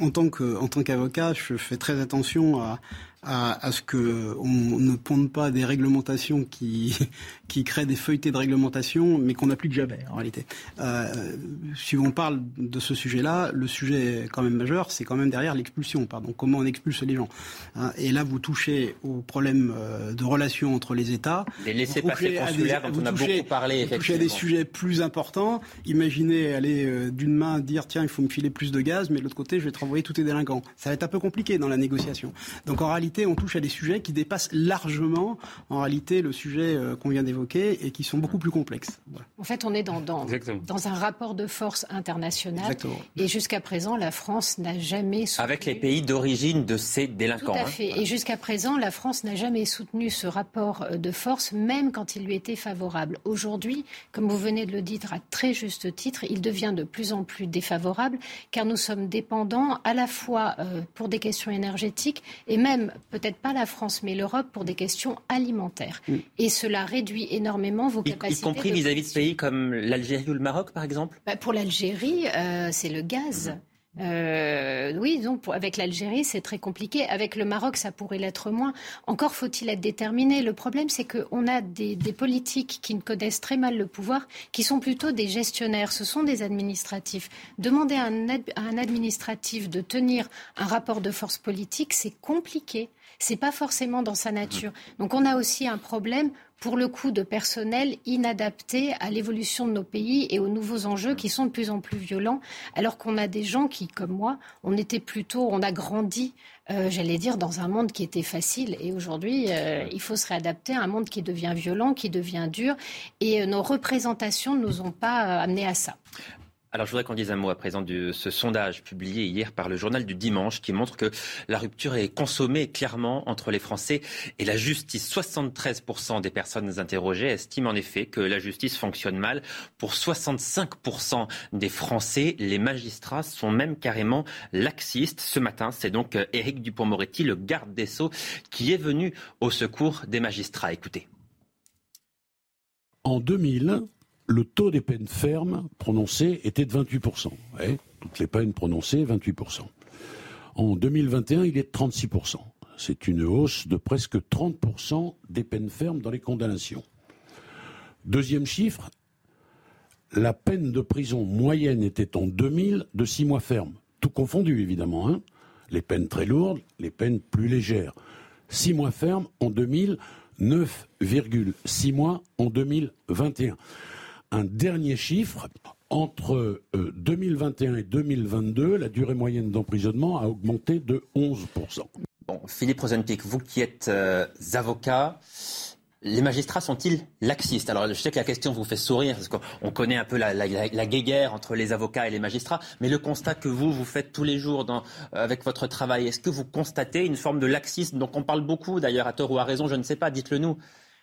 en tant que en tant qu'avocat, je fais très attention à, à, à ce que on ne ponde pas des réglementations qui qui créent des feuilletés de réglementation, mais qu'on n'applique jamais en réalité. Euh, si on parle de ce sujet-là, le sujet quand même majeur, c'est quand même derrière l'expulsion. Pardon, comment on expulse les gens. Hein, et là, vous touchez au problème euh, de relations entre les États. Les laissés-passer consulaires dont on a touchez, beaucoup parlé. Vous touchez à des sujets plus importants. Imaginez aller euh, d'une main dire tiens, il faut me filer plus de gaz, mais de l'autre côté, je vais te renvoyer tous tes délinquants. Ça va être un peu compliqué dans la négociation. Donc en réalité, on touche à des sujets qui dépassent largement, en réalité, le sujet euh, qu'on vient d'évoquer et qui sont beaucoup plus complexes. Voilà. En fait, on est dans, dans, dans, un rapport de force international. Exactement. Et jusqu'à présent, la France n'a jamais soutenu... Avec les pays d'origine de ces délinquants. Tout à fait. Hein. Et jusqu'à présent, la France n'a jamais soutenu ce rapport de force, même quand il lui était favorable. Aujourd'hui, comme vous venez de le dire à très juste titre, il devient de plus en plus défavorable, car nous sommes dépendants à la fois euh, pour des questions énergétiques et même peut-être pas la France, mais l'Europe pour des questions alimentaires. Mm. Et cela réduit énormément vos y, capacités. Y compris vis-à-vis de, -vis de pays comme l'Algérie ou le Maroc, par exemple? Bah Pour l'Algérie, euh, c'est le gaz. Mm. Euh, oui, donc avec l'Algérie, c'est très compliqué. Avec le Maroc, ça pourrait l'être moins. Encore faut-il être déterminé. Le problème, c'est qu'on a des, des, politiques qui ne connaissent très mal le pouvoir, qui sont plutôt des gestionnaires. Ce sont des administratifs. Demander à un, à un administratif de tenir un rapport de force politique, c'est compliqué. C'est pas forcément dans sa nature. Donc on a aussi un problème pour le coup de personnel inadapté à l'évolution de nos pays et aux nouveaux enjeux qui sont de plus en plus violents, alors qu'on a des gens qui, comme moi, on était plutôt, on a grandi, euh, j'allais dire, dans un monde qui était facile. Et aujourd'hui, euh, il faut se réadapter à un monde qui devient violent, qui devient dur, et euh, nos représentations ne nous ont pas amenés à ça. Alors je voudrais qu'on dise un mot à présent de ce sondage publié hier par le journal du dimanche qui montre que la rupture est consommée clairement entre les Français et la justice. 73% des personnes interrogées estiment en effet que la justice fonctionne mal. Pour 65% des Français, les magistrats sont même carrément laxistes. Ce matin, c'est donc Éric Dupont-Moretti, le garde des Sceaux, qui est venu au secours des magistrats. Écoutez. En 2000, le taux des peines fermes prononcées était de 28%. toutes les peines prononcées, 28%. En 2021, il est de 36%. C'est une hausse de presque 30% des peines fermes dans les condamnations. Deuxième chiffre, la peine de prison moyenne était en 2000 de 6 mois ferme. Tout confondu, évidemment. Hein les peines très lourdes, les peines plus légères. 6 mois ferme en 2000, 9,6 mois en 2021 un dernier chiffre. Entre 2021 euh, et 2022, la durée moyenne d'emprisonnement a augmenté de 11%. Bon, Philippe Rosenpick, vous qui êtes euh, avocat, les magistrats sont-ils laxistes? Alors, je sais que la question vous fait sourire, parce qu'on connaît un peu la, guéguerre entre les avocats et les magistrats, mais le constat que vous, vous faites tous les jours dans, avec votre travail, est-ce que vous constatez une forme de laxisme dont on parle beaucoup, d'ailleurs, à tort ou à raison, je ne sais pas, dites-le nous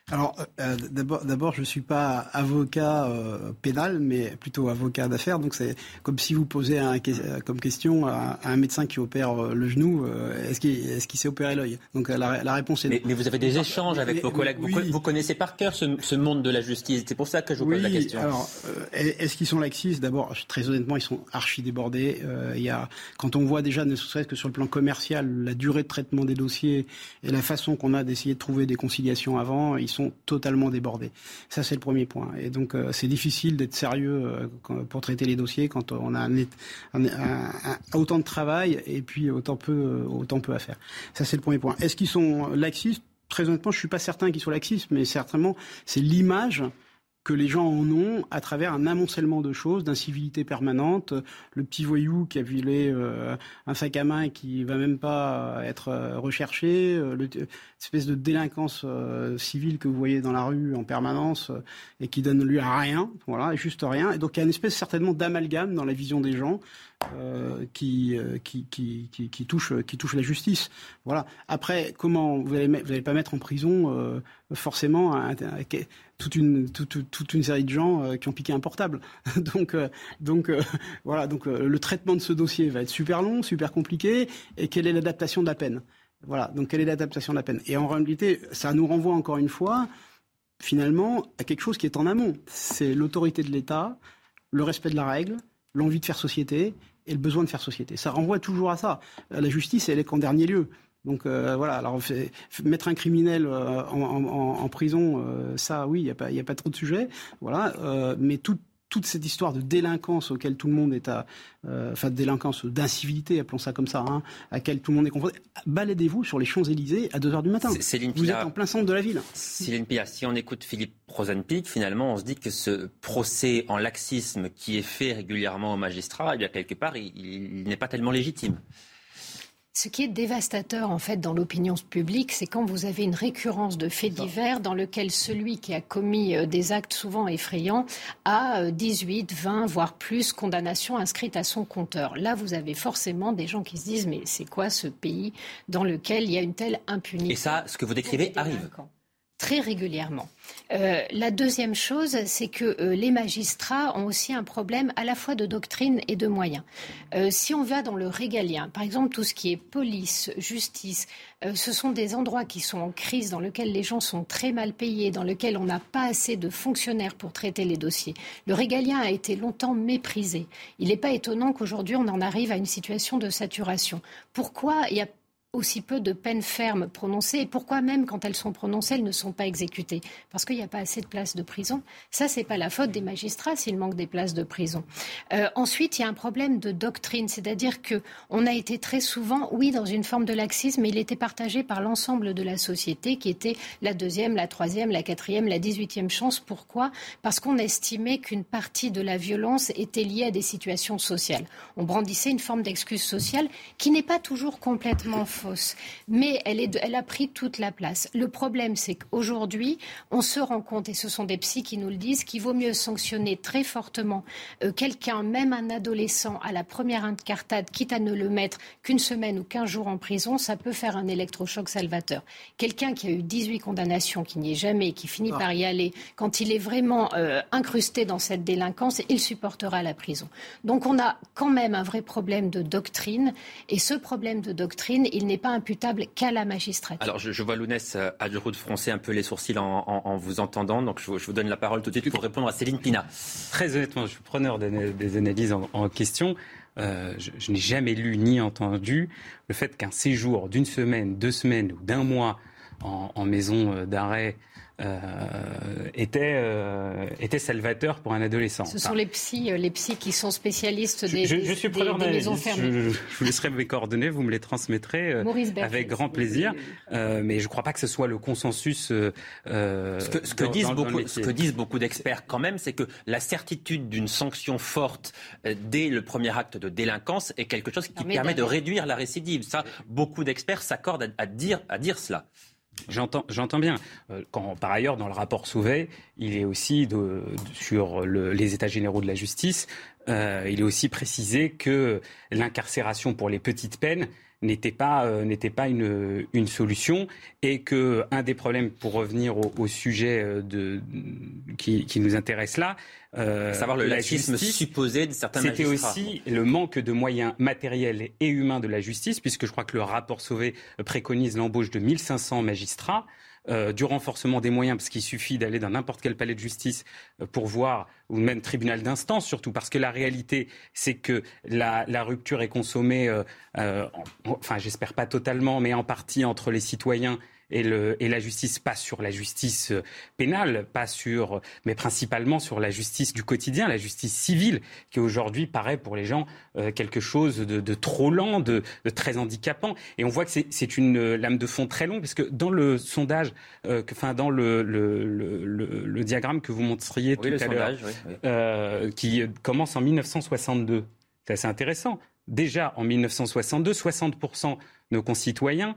alors, euh, euh, d'abord, je suis pas avocat euh, pénal, mais plutôt avocat d'affaires. Donc, c'est comme si vous posez un, comme question à, un médecin qui opère le genou, est-ce qu'il est qu'il sait opérer l'œil? Donc, la, la, réponse est non. Mais, vous avez des échanges avec vos collègues. Vous, connaissez par cœur ce, ce, monde de la justice. C'est pour ça que je vous pose la question. Alors, est-ce qu'ils sont laxistes? D'abord, très honnêtement, ils sont archi débordés. il y a, quand on voit déjà, ne serait-ce que sur le plan commercial, la durée de traitement des dossiers et la façon qu'on a d'essayer de trouver des conciliations avant, ils sont totalement débordés. Ça, c'est le premier point. Et donc, euh, c'est difficile d'être sérieux euh, pour traiter les dossiers quand on a autant de travail et puis autant peu, euh, autant peu à faire. Ça, c'est le premier point. Est-ce qu'ils sont laxistes? Très honnêtement, je suis pas certain qu'ils soient laxistes, mais certainement, c'est l'image que les gens en ont à travers un amoncellement de choses, d'incivilité permanente, le petit voyou qui a violé euh, un sac à main qui va même pas être euh, recherché, euh, l'espèce de délinquance civile que vous voyez dans la rue en permanence et qui donne lieu à rien, voilà, juste rien. Et donc il y a une espèce certainement d'amalgame dans la vision des gens qui, qui, qui, touche, la justice. Voilà. Après, comment vous n'allez allez pas mettre en prison forcément un, toute une, série de gens euh, qui ont piqué un portable. donc, euh, donc euh, voilà, donc le traitement de ce dossier va être super long, super compliqué. Et quelle est l'adaptation de la peine? Voilà, donc quelle est l'adaptation de la peine? Et en réalité, ça nous renvoie encore une fois, finalement, à quelque chose qui est en amont. C'est l'autorité de l'État, le respect de la règle, l'envie de faire société et le besoin de faire société. Ça renvoie toujours à ça. La justice, elle est qu'en dernier lieu. Donc euh, voilà, alors mettre un criminel euh, en, prison, euh, ça oui, il n'y a, pas, a pas trop de sujets. Voilà, mais toute cette histoire de délinquance auquel tout le monde est à, enfin de délinquance, d'incivilité, appelons ça comme ça, hein, à laquelle tout le monde est confronté. Baladez-vous sur les Champs-Élysées à 2 heures du matin. Vous êtes en plein centre de la ville. Céline Pia, si on écoute Philippe Rosenpick, finalement, on se dit que ce procès en laxisme qui est fait régulièrement aux magistrats, eh bien quelque part, il n'est pas tellement légitime. Ce qui est dévastateur en fait dans l'opinion publique, c'est quand vous avez une récurrence de faits divers dans lequel celui qui a commis euh, des actes souvent effrayants a 18, euh, 20, voire plus condamnations inscrites à son compteur. Là, vous avez forcément des gens qui se disent mais c'est quoi ce pays dans lequel il y a une telle impunité Et ça, ce que vous décrivez arrive très régulièrement. Euh, la deuxième chose, c'est que euh, les magistrats ont aussi un problème à la fois de doctrine et de moyens. Euh, si on va dans le régalien, par exemple tout ce qui est police, justice, ce sont des endroits qui sont en crise, dans lesquels les gens sont très mal payés, dans lesquels on n'a pas assez de fonctionnaires pour traiter les dossiers. Le régalien a été longtemps méprisé. Il n'est pas étonnant qu'aujourd'hui on en arrive à une situation de saturation. Pourquoi il y a aussi peu de peines fermes prononcées et pourquoi même quand elles sont prononcées, elles ne sont pas exécutées? Parce qu'il n'y a pas assez de places de prison. Ça, c'est pas la faute des magistrats s'il manque des places de prison. Euh, ensuite, il y a un problème de doctrine, c'est-à-dire que on a été très souvent, oui, dans une forme de laxisme, mais il était partagé par l'ensemble de la société, qui était la deuxième, la troisième, la quatrième, la dix-huitième chance. Pourquoi? Parce qu'on estimait qu'une partie de la violence était liée à des situations sociales. On brandissait une forme d'excuse sociale qui n'est pas toujours complètement fausse. Mais elle, est elle a pris toute la place. Le problème, c'est qu'aujourd'hui, on se rend compte, et ce sont des psys qui nous le disent, qu'il vaut mieux sanctionner très fortement euh, quelqu'un, même un adolescent, à la première incartade, quitte à ne le mettre qu'une semaine ou quinze jours en prison, ça peut faire un électrochoc salvateur. Quelqu'un qui a eu 18 condamnations, qui n'y est jamais, qui finit ah. par y aller, quand il est vraiment euh, incrusté dans cette délinquance, il supportera la prison. Donc on a quand même un vrai problème de doctrine, et ce problème de doctrine, il n'est pas imputable qu'à la magistrature. Alors je, vois Lounès euh, à du de froncer un peu les sourcils en, vous entendant, donc je, vous donne la parole tout de suite pour répondre à Céline Pina. Très honnêtement, je suis preneur des, analyses en, question. Euh, je, n'ai jamais lu ni entendu le fait qu'un séjour d'une semaine, deux semaines ou d'un mois en maison euh, d'arrêt euh, était, euh, était salvateur pour un adolescent. Ce sont les psys, euh, les psys qui sont spécialistes des, je, je suis des, des maisons fermées. Je, vous laisserai mes coordonnées, vous me les transmettrez avec grand plaisir. mais je ne crois pas que ce soit le consensus. ce que, ce que disent beaucoup, ce que disent beaucoup d'experts quand même, c'est que la certitude d'une sanction forte dès le premier acte de délinquance est quelque chose qui permet de réduire la récidive. Ça, beaucoup d'experts s'accordent à, dire, à dire cela. J'entends, bien. Euh, quand, par ailleurs, dans le rapport Sauvé, il est aussi sur les États généraux de la justice, euh, il est aussi précisé que l'incarcération pour les petites peines n'était pas, euh, n'était pas une, solution et que un des problèmes, pour revenir au, sujet de, qui, nous intéresse là, euh, savoir le laxisme supposé de certains C'était aussi le manque de moyens matériels et humains de la justice, puisque je crois que le rapport Sauvé préconise l'embauche de 1500 magistrats. Euh, du renforcement des moyens, parce qu'il suffit d'aller dans n'importe quel palais de justice euh, pour voir, ou même tribunal d'instance surtout, parce que la réalité, c'est que la, rupture est consommée, euh, enfin j'espère pas totalement, mais en partie entre les citoyens et, le, et la justice, pas sur la justice euh, pénale, pas sur, mais principalement sur la justice du quotidien, la justice civile, qui aujourd'hui paraît pour les gens euh, quelque chose de, trop lent, de, très handicapant. Et on voit que c'est une lame de fond très longue, parce que dans le sondage, euh, enfin dans le, le, le, diagramme que vous montriez tout à l'heure, qui commence en 1962, c'est assez intéressant. Déjà en 1962, 60% de nos concitoyens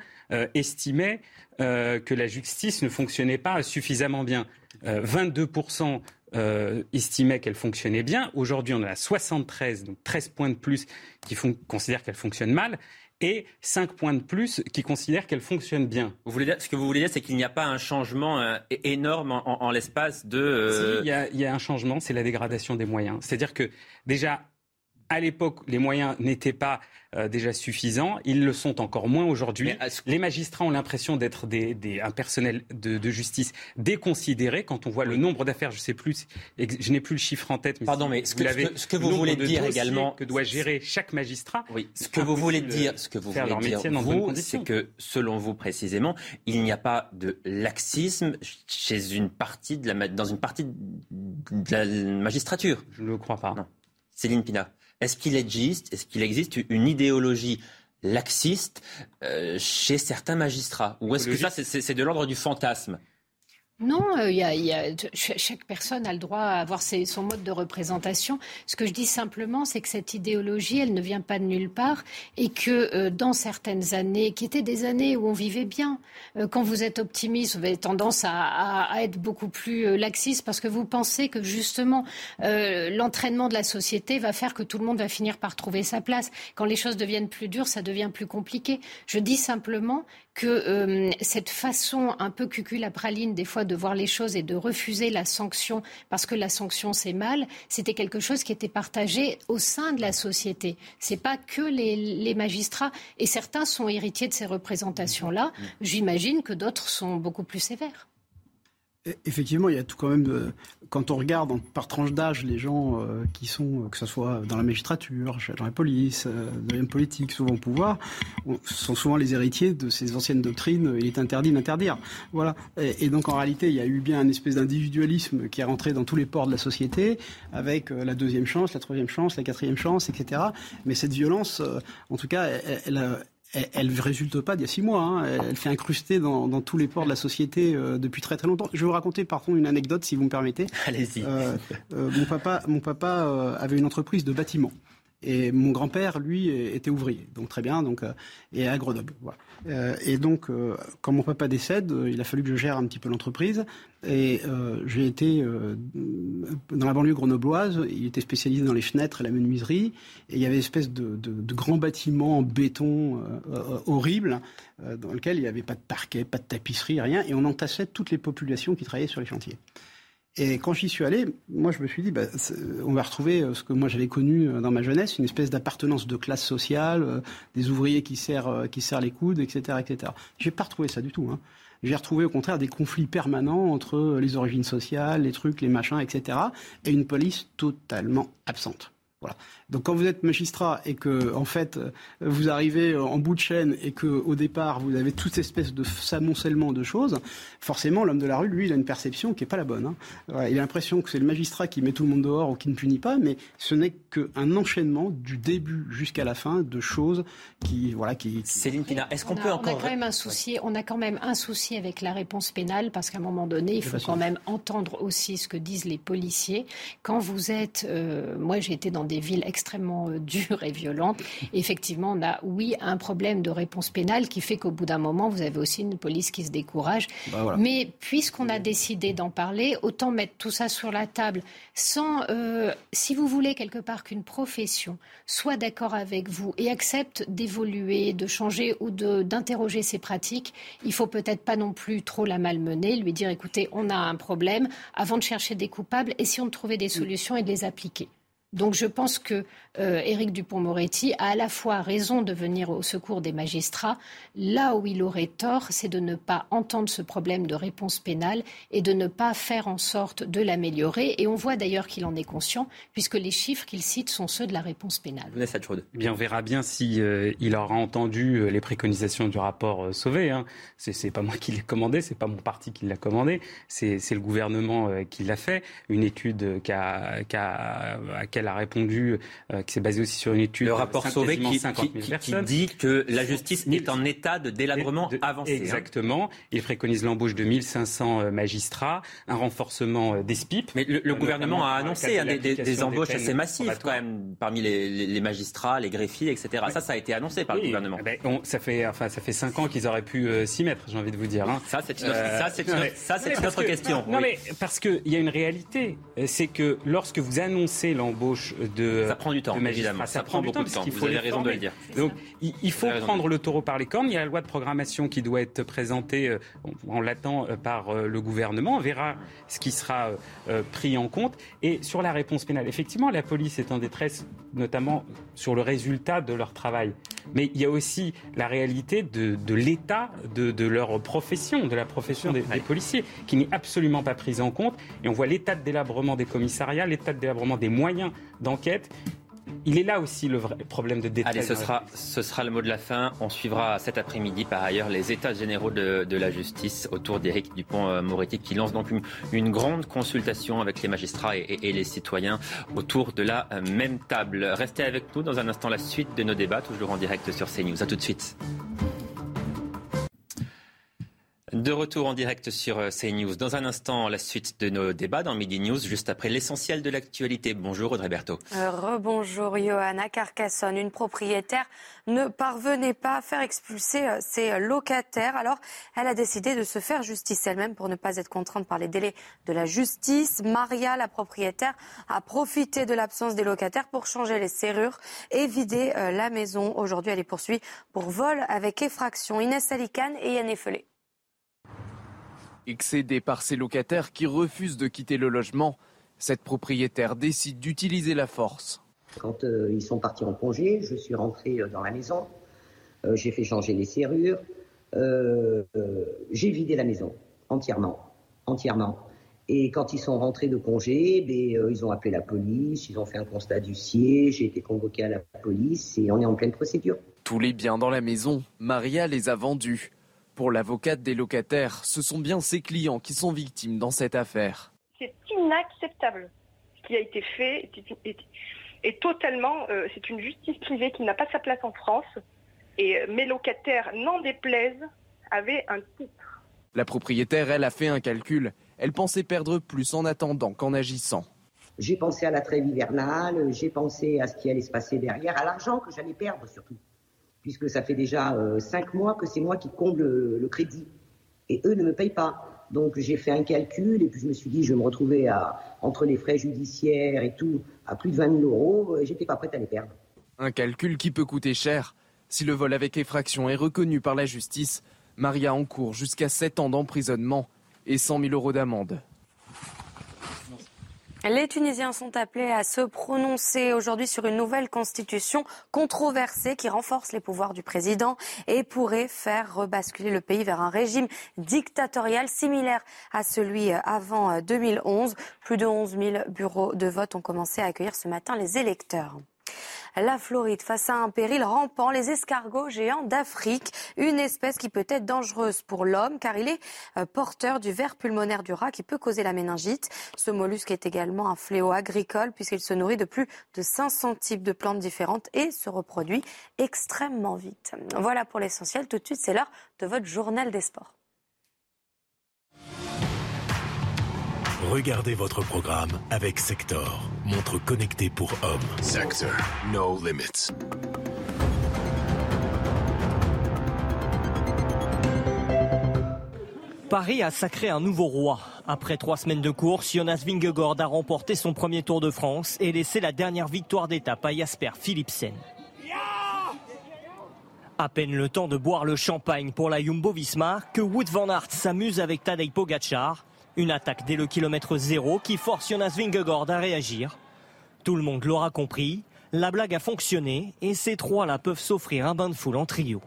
estimaient euh, que la justice ne fonctionnait pas suffisamment bien. 22% euh, euh, estimaient qu'elle fonctionnait bien. Aujourd'hui, on en a 73, donc 13 points de plus qui considèrent qu'elle fonctionne mal et 5 points de plus qui considèrent qu'elle fonctionne bien. Vous voulez dire, ce que vous voulez dire, c'est qu'il n'y a pas un changement énorme en, l'espace de... il y, a un changement, c'est la dégradation des moyens. C'est-à-dire que déjà, à l'époque, les moyens n'étaient pas euh, déjà suffisants. Ils le sont encore moins aujourd'hui. Les magistrats ont l'impression d'être des, un personnel de, justice déconsidéré. Quand on voit le nombre d'affaires, je sais plus, je n'ai plus le chiffre en tête. Mais Pardon, mais ce que, ce que, vous voulez dire également que doit gérer chaque magistrat. Oui, ce que vous voulez dire, ce que vous voulez dire, vous, c'est que selon vous précisément, il n'y a pas de laxisme chez une partie de la, dans une partie de la magistrature. Je ne le crois pas. Non. Céline Pina. Est-ce qu'il existe, est-ce qu'il existe une idéologie laxiste euh, chez certains magistrats? Ou est-ce que ça, c'est de l'ordre du fantasme? Non, euh, y chaque personne a le droit à avoir son mode de représentation. Ce que je dis simplement, c'est que cette idéologie, elle ne vient pas de nulle part et que euh, dans certaines années, qui étaient des années où on vivait bien, euh, quand vous êtes optimiste, vous avez tendance à, être beaucoup plus laxiste parce que vous pensez que justement l'entraînement de la société va faire que tout le monde va finir par trouver sa place. Quand les choses deviennent plus dures, ça devient plus compliqué. Je dis simplement que euh, cette façon un peu cuculapraline des fois de voir les choses et de refuser la sanction parce que la sanction c'est mal, c'était quelque chose qui était partagé au sein de la société. C'est pas que les, les, magistrats et certains sont héritiers de ces représentations-là. Mmh. J'imagine que d'autres sont beaucoup plus sévères. Effectivement, il y a tout quand même. De, quand on regarde par tranche d'âge les gens euh, qui sont, que ce soit dans la magistrature, dans la police, euh, dans les politiques, souvent au pouvoir, sont souvent les héritiers de ces anciennes doctrines. Il est interdit d'interdire. Voilà. Et, donc en réalité, il y a eu bien une espèce d'individualisme qui est rentré dans tous les ports de la société, avec euh, la deuxième chance, la troisième chance, la quatrième chance, etc. Mais cette violence, en tout cas, elle, elle, elle ne résulte pas d'il y a six mois. Hein. Elle, fait incruster dans, tous les ports de la société euh, depuis très très longtemps. Je vais vous raconter par contre une anecdote, si vous me permettez. Allez-y. Euh, euh, mon papa, mon papa avait une entreprise de bâtiment. Et mon grand-père, lui, était ouvrier, donc très bien, donc, et à Grenoble. Voilà. Et donc, quand mon papa décède, il a fallu que je gère un petit peu l'entreprise. Et j'ai été dans la banlieue grenobloise. Il était spécialisé dans les fenêtres et la menuiserie. Et il y avait une espèce de, de, de grand bâtiment en béton horrible dans lequel il n'y avait pas de parquet, pas de tapisserie, rien. Et on entassait toutes les populations qui travaillaient sur les chantiers. Et quand j'y suis allé, moi je me suis dit, bah, on va retrouver euh, ce que moi j'avais connu euh, dans ma jeunesse, une espèce d'appartenance de classe sociale, euh, des ouvriers qui serrent, qui serrent les coudes, etc., etc. J'ai pas retrouvé ça du tout. Hein. J'ai retrouvé au contraire des conflits permanents entre les origines sociales, les trucs, les machins, etc., et une police totalement absente. Voilà. Donc quand vous êtes magistrat et que en fait vous arrivez en bout de chaîne et que au départ vous avez toute espèce de s'amoncellement de choses, forcément l'homme de la rue lui il a une perception qui est pas la bonne. Hein. il a l'impression que c'est le magistrat qui met tout le monde dehors ou qui ne punit pas, mais ce n'est qu'un enchaînement du début jusqu'à la fin de choses qui voilà qui. Céline Pina, est-ce qu'on peut encore On a quand même un souci. On a quand même un souci avec la réponse pénale parce qu'à un moment donné il faut quand même entendre aussi ce que disent les policiers. Quand vous êtes, euh, moi j'ai été dans des villes extrêmement euh, dure et violente. effectivement, on a, oui, un problème de réponse pénale qui fait qu'au bout d'un moment, vous avez aussi une police qui se décourage. Bah, Mais puisqu'on a décidé d'en parler, autant mettre tout ça sur la table sans, euh, si vous voulez quelque part qu'une profession soit d'accord avec vous et accepte d'évoluer, de changer ou d'interroger ses pratiques, il faut peut-être pas non plus trop la malmener, lui dire écoutez, on a un problème avant de chercher des coupables, essayons de trouver des solutions et de les appliquer. Donc je pense que euh, Éric Dupont-Moretti a à la fois raison de venir au secours des magistrats. Là où il aurait tort, c'est de ne pas entendre ce problème de réponse pénale et de ne pas faire en sorte de l'améliorer. Et on voit d'ailleurs qu'il en est conscient, puisque les chiffres qu'il cite sont ceux de la réponse pénale. Eh bien, on verra bien si euh, il aura entendu euh, les préconisations du rapport Sauvé. Hein. C'est pas moi qui l'ai commandé, c'est pas mon parti qui l'a commandé, c'est le gouvernement qui l'a fait. Une étude qui a, à laquelle a répondu qui s'est basé aussi sur une étude. Le rapport Sauvé qui, qui, dit que la justice est en état de délabrement avancé. Hein. Exactement. Il préconise l'embauche de 1500 euh, magistrats, un renforcement euh, des SPIP. Mais le, gouvernement a annoncé hein, des, embauches assez massives quand même parmi les, magistrats, les greffiers, etc. Ça, ça a été annoncé par le gouvernement. Eh ben, ça fait enfin ça fait cinq ans qu'ils auraient pu euh, s'y mettre. J'ai envie de vous dire. Hein. Ça c'est une, autre, question. Non mais parce qu'il y a une réalité, c'est que lorsque vous annoncez l'embauche de ça prend du temps évidemment. Ça, prend, beaucoup de temps. Vous avez raison de le dire. Donc, il, faut prendre le taureau par les cornes. Il y a la loi de programmation qui doit être présentée, euh, on, l'attend euh, par euh, le gouvernement. On verra ce qui sera pris en compte. Et sur la réponse pénale, effectivement, la police est en détresse, notamment sur le résultat de leur travail. Mais il y a aussi la réalité de, l'état de, leur profession, de la profession des, des policiers, qui n'est absolument pas prise en compte. Et on voit l'état de délabrement des commissariats, l'état de délabrement des moyens d'enquête il est là aussi le vrai problème de détail. Allez, ce sera, ce sera le mot de la fin. On suivra cet après-midi, par ailleurs, les états généraux de, la justice autour d'Éric Dupont-Moretti, qui lance donc une, grande consultation avec les magistrats et, et, les citoyens autour de la même table. Restez avec nous dans un instant la suite de nos débats, toujours en direct sur CNews. A tout de suite. De retour en direct sur euh, CNews. Dans un instant, la suite de nos débats dans Midi News, juste après l'essentiel de l'actualité. Bonjour Audrey Berthaud. Euh, rebonjour Johanna Carcassonne. Une propriétaire ne parvenait pas à faire expulser euh, ses locataires. Alors, elle a décidé de se faire justice elle-même pour ne pas être contrainte par les délais de la justice. Maria, la propriétaire, a profité de l'absence des locataires pour changer les serrures et vider la maison. Aujourd'hui, elle est poursuivie pour vol avec effraction. Inès Alicane et Yann Effelé. Excédée par ses locataires qui refusent de quitter le logement, cette propriétaire décide d'utiliser la force. Quand euh, ils sont partis en congé, je suis rentré euh, dans la maison, euh, j'ai fait changer les serrures, j'ai vidé la maison entièrement, entièrement. Et quand ils sont rentrés de congé, ben, ils ont appelé la police, ils ont fait un constat d'huissier, j'ai été convoqué à la police et on est en pleine procédure. Tous les biens dans la maison, Maria les a vendus. Pour l'avocate des locataires, ce sont bien ses clients qui sont victimes dans cette affaire. C'est inacceptable. Ce qui a été fait est, totalement, euh, c'est une justice privée qui n'a pas sa place en France. Et euh, mes locataires, n'en déplaisent, avaient un titre. La propriétaire, elle, a fait un calcul. Elle pensait perdre plus en attendant qu'en agissant. J'ai pensé à la trêve hivernale, j'ai pensé à ce qui allait se passer derrière, à l'argent que j'allais perdre surtout, puisque ça fait déjà euh, cinq mois que c'est moi qui comble le, crédit. Et eux ne me payent pas. Donc j'ai fait un calcul et puis je me suis dit, je vais me retrouver à, entre les frais judiciaires et tout, à plus de 20 000 euros, et j'étais pas prête à les perdre. Un calcul qui peut coûter cher. Si le vol avec effraction est reconnu par la justice, Maria encourt jusqu'à 7 ans d'emprisonnement et 100 000 euros d'amende. Les Tunisiens sont appelés à se prononcer aujourd'hui sur une nouvelle constitution controversée qui renforce les pouvoirs du président et pourrait faire rebasculer le pays vers un régime dictatorial similaire à celui avant 2011. Plus de 11 000 bureaux de vote ont commencé à accueillir ce matin les électeurs. La Floride face à un péril rampant, les escargots géants d'Afrique, une espèce qui peut être dangereuse pour l'homme car il est euh, porteur du ver pulmonaire du rat qui peut causer la méningite. Ce mollusque est également un fléau agricole puisqu'il se nourrit de plus de 500 types de plantes différentes et se reproduit extrêmement vite. Voilà pour l'essentiel. Tout de suite, c'est l'heure de votre journal des sports. Regardez votre programme avec Sector, montre connectée pour hommes. Sector, no limits. Paris a sacré un nouveau roi. Après trois semaines de course, Jonas Vingegaard a remporté son premier Tour de France et laissé la dernière victoire d'étape à Jasper Philipsen. À peine le temps de boire le champagne pour la Jumbo-Visma que Wood van Aert s'amuse avec Tadej Pogacar une attaque dès le kilomètre zéro qui force Jonas Vingegaard à réagir. Tout le monde l'aura compris, la blague a fonctionné et ces trois-là peuvent s'offrir un bain de foule en trio.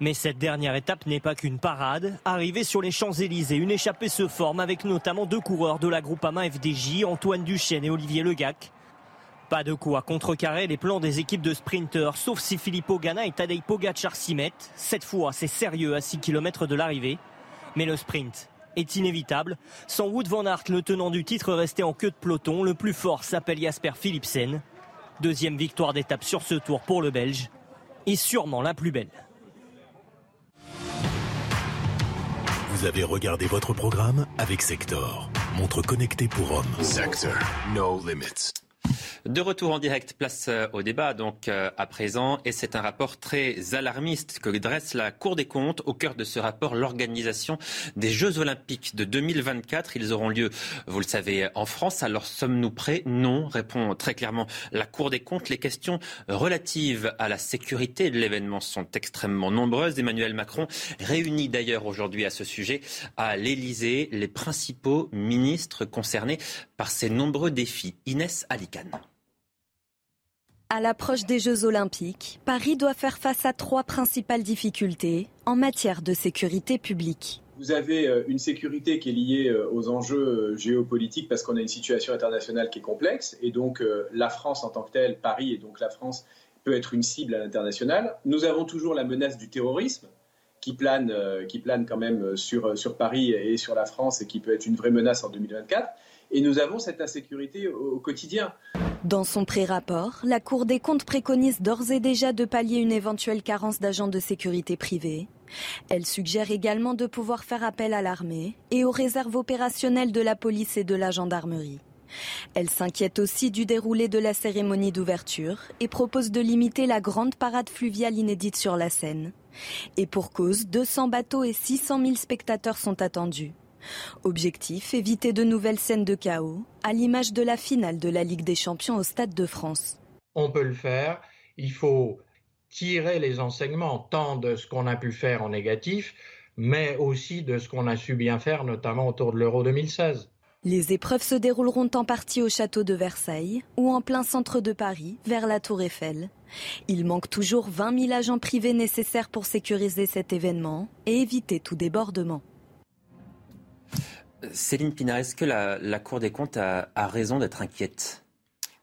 Mais cette dernière étape n'est pas qu'une parade. Arrivée sur les Champs-Élysées, une échappée se forme avec notamment deux coureurs de la Groupama FDJ, Antoine Duchesne et Olivier Legac. Pas de coup à contrecarrer les plans des équipes de sprinteurs, sauf si Filippo Ganna et Tadej Pogacar s'y mettent. Cette fois, c'est sérieux à 6 km de l'arrivée. Mais le sprint est inévitable. Sans Wood van Aert, le tenant du titre resté en queue de peloton, le plus fort s'appelle Jasper Philipsen. Deuxième victoire d'étape sur ce tour pour le Belge et sûrement la plus belle. Vous avez regardé votre programme avec Sector, montre connectée pour hommes. Sector, no limits. De retour en direct, place euh, au débat donc euh, à présent, et c'est un rapport très alarmiste que dresse la Cour des comptes. Au cœur de ce rapport, l'organisation des Jeux Olympiques de 2024. Ils auront lieu, vous le savez, en France. Alors sommes-nous prêts? Non, répond très clairement la Cour des comptes. Les questions relatives à la sécurité de l'événement sont extrêmement nombreuses. Emmanuel Macron réunit d'ailleurs aujourd'hui à ce sujet à l'Élysée les principaux ministres concernés par ces nombreux défis. Inès Alicane. À l'approche des Jeux olympiques, Paris doit faire face à trois principales difficultés en matière de sécurité publique. Vous avez euh, une sécurité qui est liée euh, aux enjeux euh, géopolitiques parce qu'on a une situation internationale qui est complexe et donc la France en tant que telle, Paris et donc la France peut être une cible à l'international. Nous avons toujours la menace du terrorisme qui plane, qui plane quand même sur, sur Paris et sur la France et qui peut être une vraie menace en 2024. Et nous avons cette insécurité au, quotidien. Dans son pré-rapport, la Cour des comptes préconise d'ores et déjà de pallier une éventuelle carence d'agents de sécurité privés. Elle suggère également de pouvoir faire appel à l'armée et aux réserves opérationnelles de la police et de la gendarmerie. Elle s'inquiète aussi du déroulé de la cérémonie d'ouverture et propose de limiter la grande parade fluviale inédite sur la Seine. Et pour cause, 200 bateaux et 600 000 spectateurs sont attendus. Objectif, éviter de nouvelles scènes de chaos, à l'image de la finale de la Ligue des Champions au Stade de France. On peut le faire, il faut tirer les enseignements tant de ce qu'on a pu faire en négatif, mais aussi de ce qu'on a su bien faire, notamment autour de l'Euro 2016. Les épreuves se dérouleront en partie au château de Versailles ou en plein centre de Paris, vers la Tour Eiffel. Il manque toujours 20 000 agents privés nécessaires pour sécuriser cet événement et éviter tout débordement. Céline Pina, est-ce que la, Cour des comptes a, raison d'être inquiète?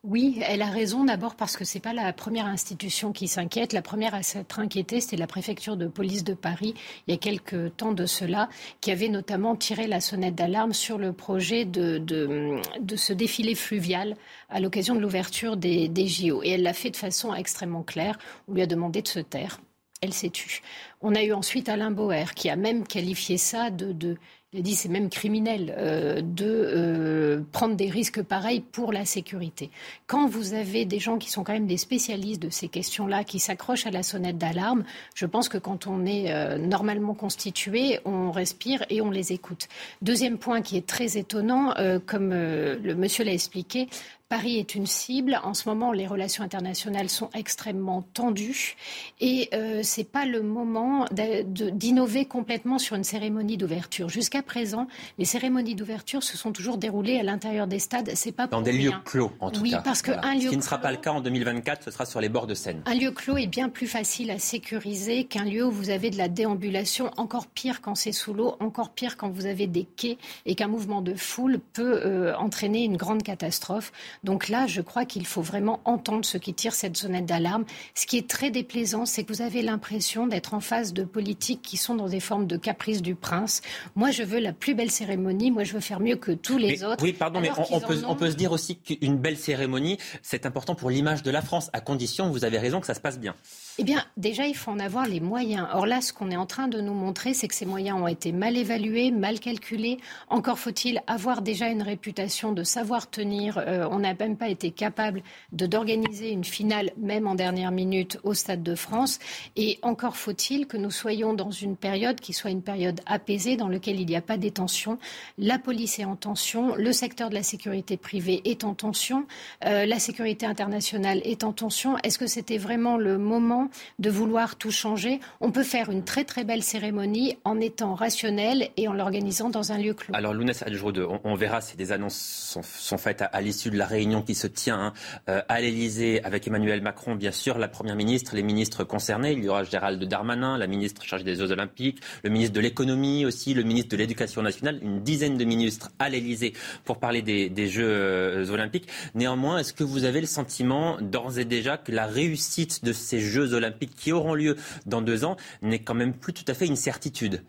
Oui, elle a raison d'abord parce que ce n'est pas la première institution qui s'inquiète. La première à s'être inquiétée, c'était la préfecture de police de Paris, il y a quelques temps de cela, qui avait notamment tiré la sonnette d'alarme sur le projet de, de, ce défilé fluvial à l'occasion de l'ouverture des, des JO. Et elle l'a fait de façon extrêmement claire. On lui a demandé de se taire. Elle s'est tue. On a eu ensuite Alain Boer qui a même qualifié ça de Il a dit c'est même criminel euh, de euh, prendre des risques pareils pour la sécurité. Quand vous avez des gens qui sont quand même des spécialistes de ces questions-là, qui s'accrochent à la sonnette d'alarme, je pense que quand on est euh, normalement constitué, on respire et on les écoute. Deuxième point qui est très étonnant, comme le monsieur l'a expliqué, Paris est une cible. En ce moment, les relations internationales sont extrêmement tendues et euh, ce n'est pas le moment d'innover complètement sur une cérémonie d'ouverture. Jusqu'à présent, les cérémonies d'ouverture se sont toujours déroulées à l'intérieur des stades. C'est pas dans des lieux clos en tout oui, cas. parce que un lieu ce qui ne sera pas le cas en 2024, ce sera sur les bords de Seine. Un lieu clos est bien plus facile à sécuriser qu'un lieu où vous avez de la déambulation. Encore pire quand c'est sous l'eau, encore pire quand vous avez des quais et qu'un mouvement de foule peut euh, entraîner une grande catastrophe. Donc là, je crois qu'il faut vraiment entendre ceux qui tirent cette sonnette d'alarme. Ce qui est très déplaisant, c'est que vous avez l'impression d'être en face de politiques qui sont dans des formes de caprice du prince. Moi, je veux la plus belle cérémonie. Moi, je veux faire mieux que tous les autres. Oui, pardon, mais on, peut, on peut se dire aussi qu'une belle cérémonie, c'est important pour l'image de la France, à condition, vous avez raison, que ça se passe bien. Eh bien, déjà, il faut en avoir les moyens. Or là, ce qu'on est en train de nous montrer, c'est que ces moyens ont été mal évalués, mal calculés. Encore faut-il avoir déjà une réputation de savoir tenir. Euh, on n'a même pas été capable de d'organiser une finale, même en dernière minute, au Stade de France. Et encore faut-il que nous soyons dans une période qui soit une période apaisée, dans laquelle il n'y a pas des tensions. La police est en tension, le secteur de la sécurité privée est en tension, euh, la sécurité internationale est en tension. Est-ce que c'était vraiment le moment de vouloir tout changer. On peut faire une très très belle cérémonie en étant rationnel et en l'organisant dans un lieu clos. Alors Lounès Adjroude, on, on verra si des annonces sont, faites à, l'issue de la réunion qui se tient hein, euh, à l'Elysée avec Emmanuel Macron, bien sûr, la Première ministre, les ministres concernés. Il y aura Gérald Darmanin, la ministre chargée des Jeux Olympiques, le ministre de l'Économie aussi, le ministre de l'Éducation nationale, une dizaine de ministres à l'Elysée pour parler des, des Jeux euh, Olympiques. Néanmoins, est-ce que vous avez le sentiment d'ores et déjà que la réussite de ces Jeux olympiques qui auront lieu dans deux ans n'est quand même plus tout à fait une certitude.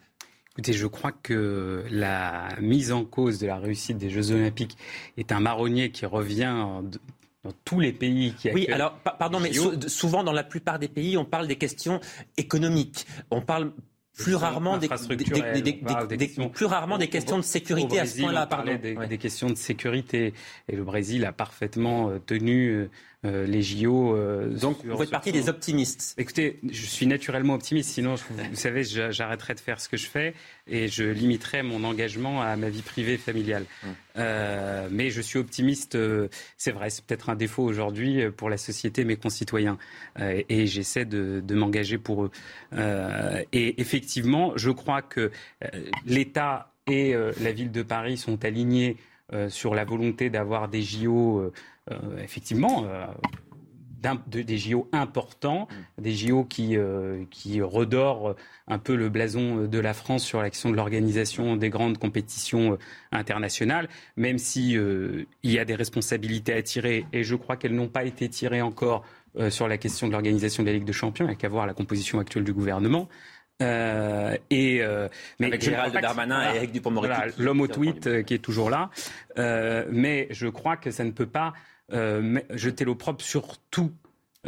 Écoutez, je crois que la mise en cause de la réussite des Jeux olympiques est un marronnier qui revient dans tous les pays qui Oui, alors, pardon, mais souvent, dans la plupart des pays, on parle des questions économiques. On parle plus rarement des, plus rarement des questions de sécurité à ce point-là. Pardon. Des, des, questions de sécurité. Et le Brésil a parfaitement euh, tenu euh, les JO. Euh, Donc vous faites partie des optimistes. Écoutez, je suis naturellement optimiste, sinon vous, savez, j'arrêterai de faire ce que je fais et je limiterai mon engagement à ma vie privée familiale. Hum. Euh, mais je suis optimiste, c'est vrai, c'est peut-être un défaut aujourd'hui pour la société, mes concitoyens, et j'essaie de, de m'engager pour eux. et effectivement, je crois que l'État et la ville de Paris sont alignés sur la volonté d'avoir des JO euh, effectivement, euh, des JO importants, mm. des JO qui, euh, qui redorent un peu le blason de la France sur l'action de l'organisation des grandes compétitions internationales, même si il y a des responsabilités à tirer, et je crois qu'elles n'ont pas été tirées encore sur la question de l'organisation de la Ligue de Champions, il n'y a qu'à voir la composition actuelle du gouvernement. Euh, et euh, mais avec Gérald Darmanin et Eric Dupond-Moretti, l'homme au tweet qui est toujours là. Euh, mais je crois que ça ne peut pas euh, jeter l'opprobre sur tout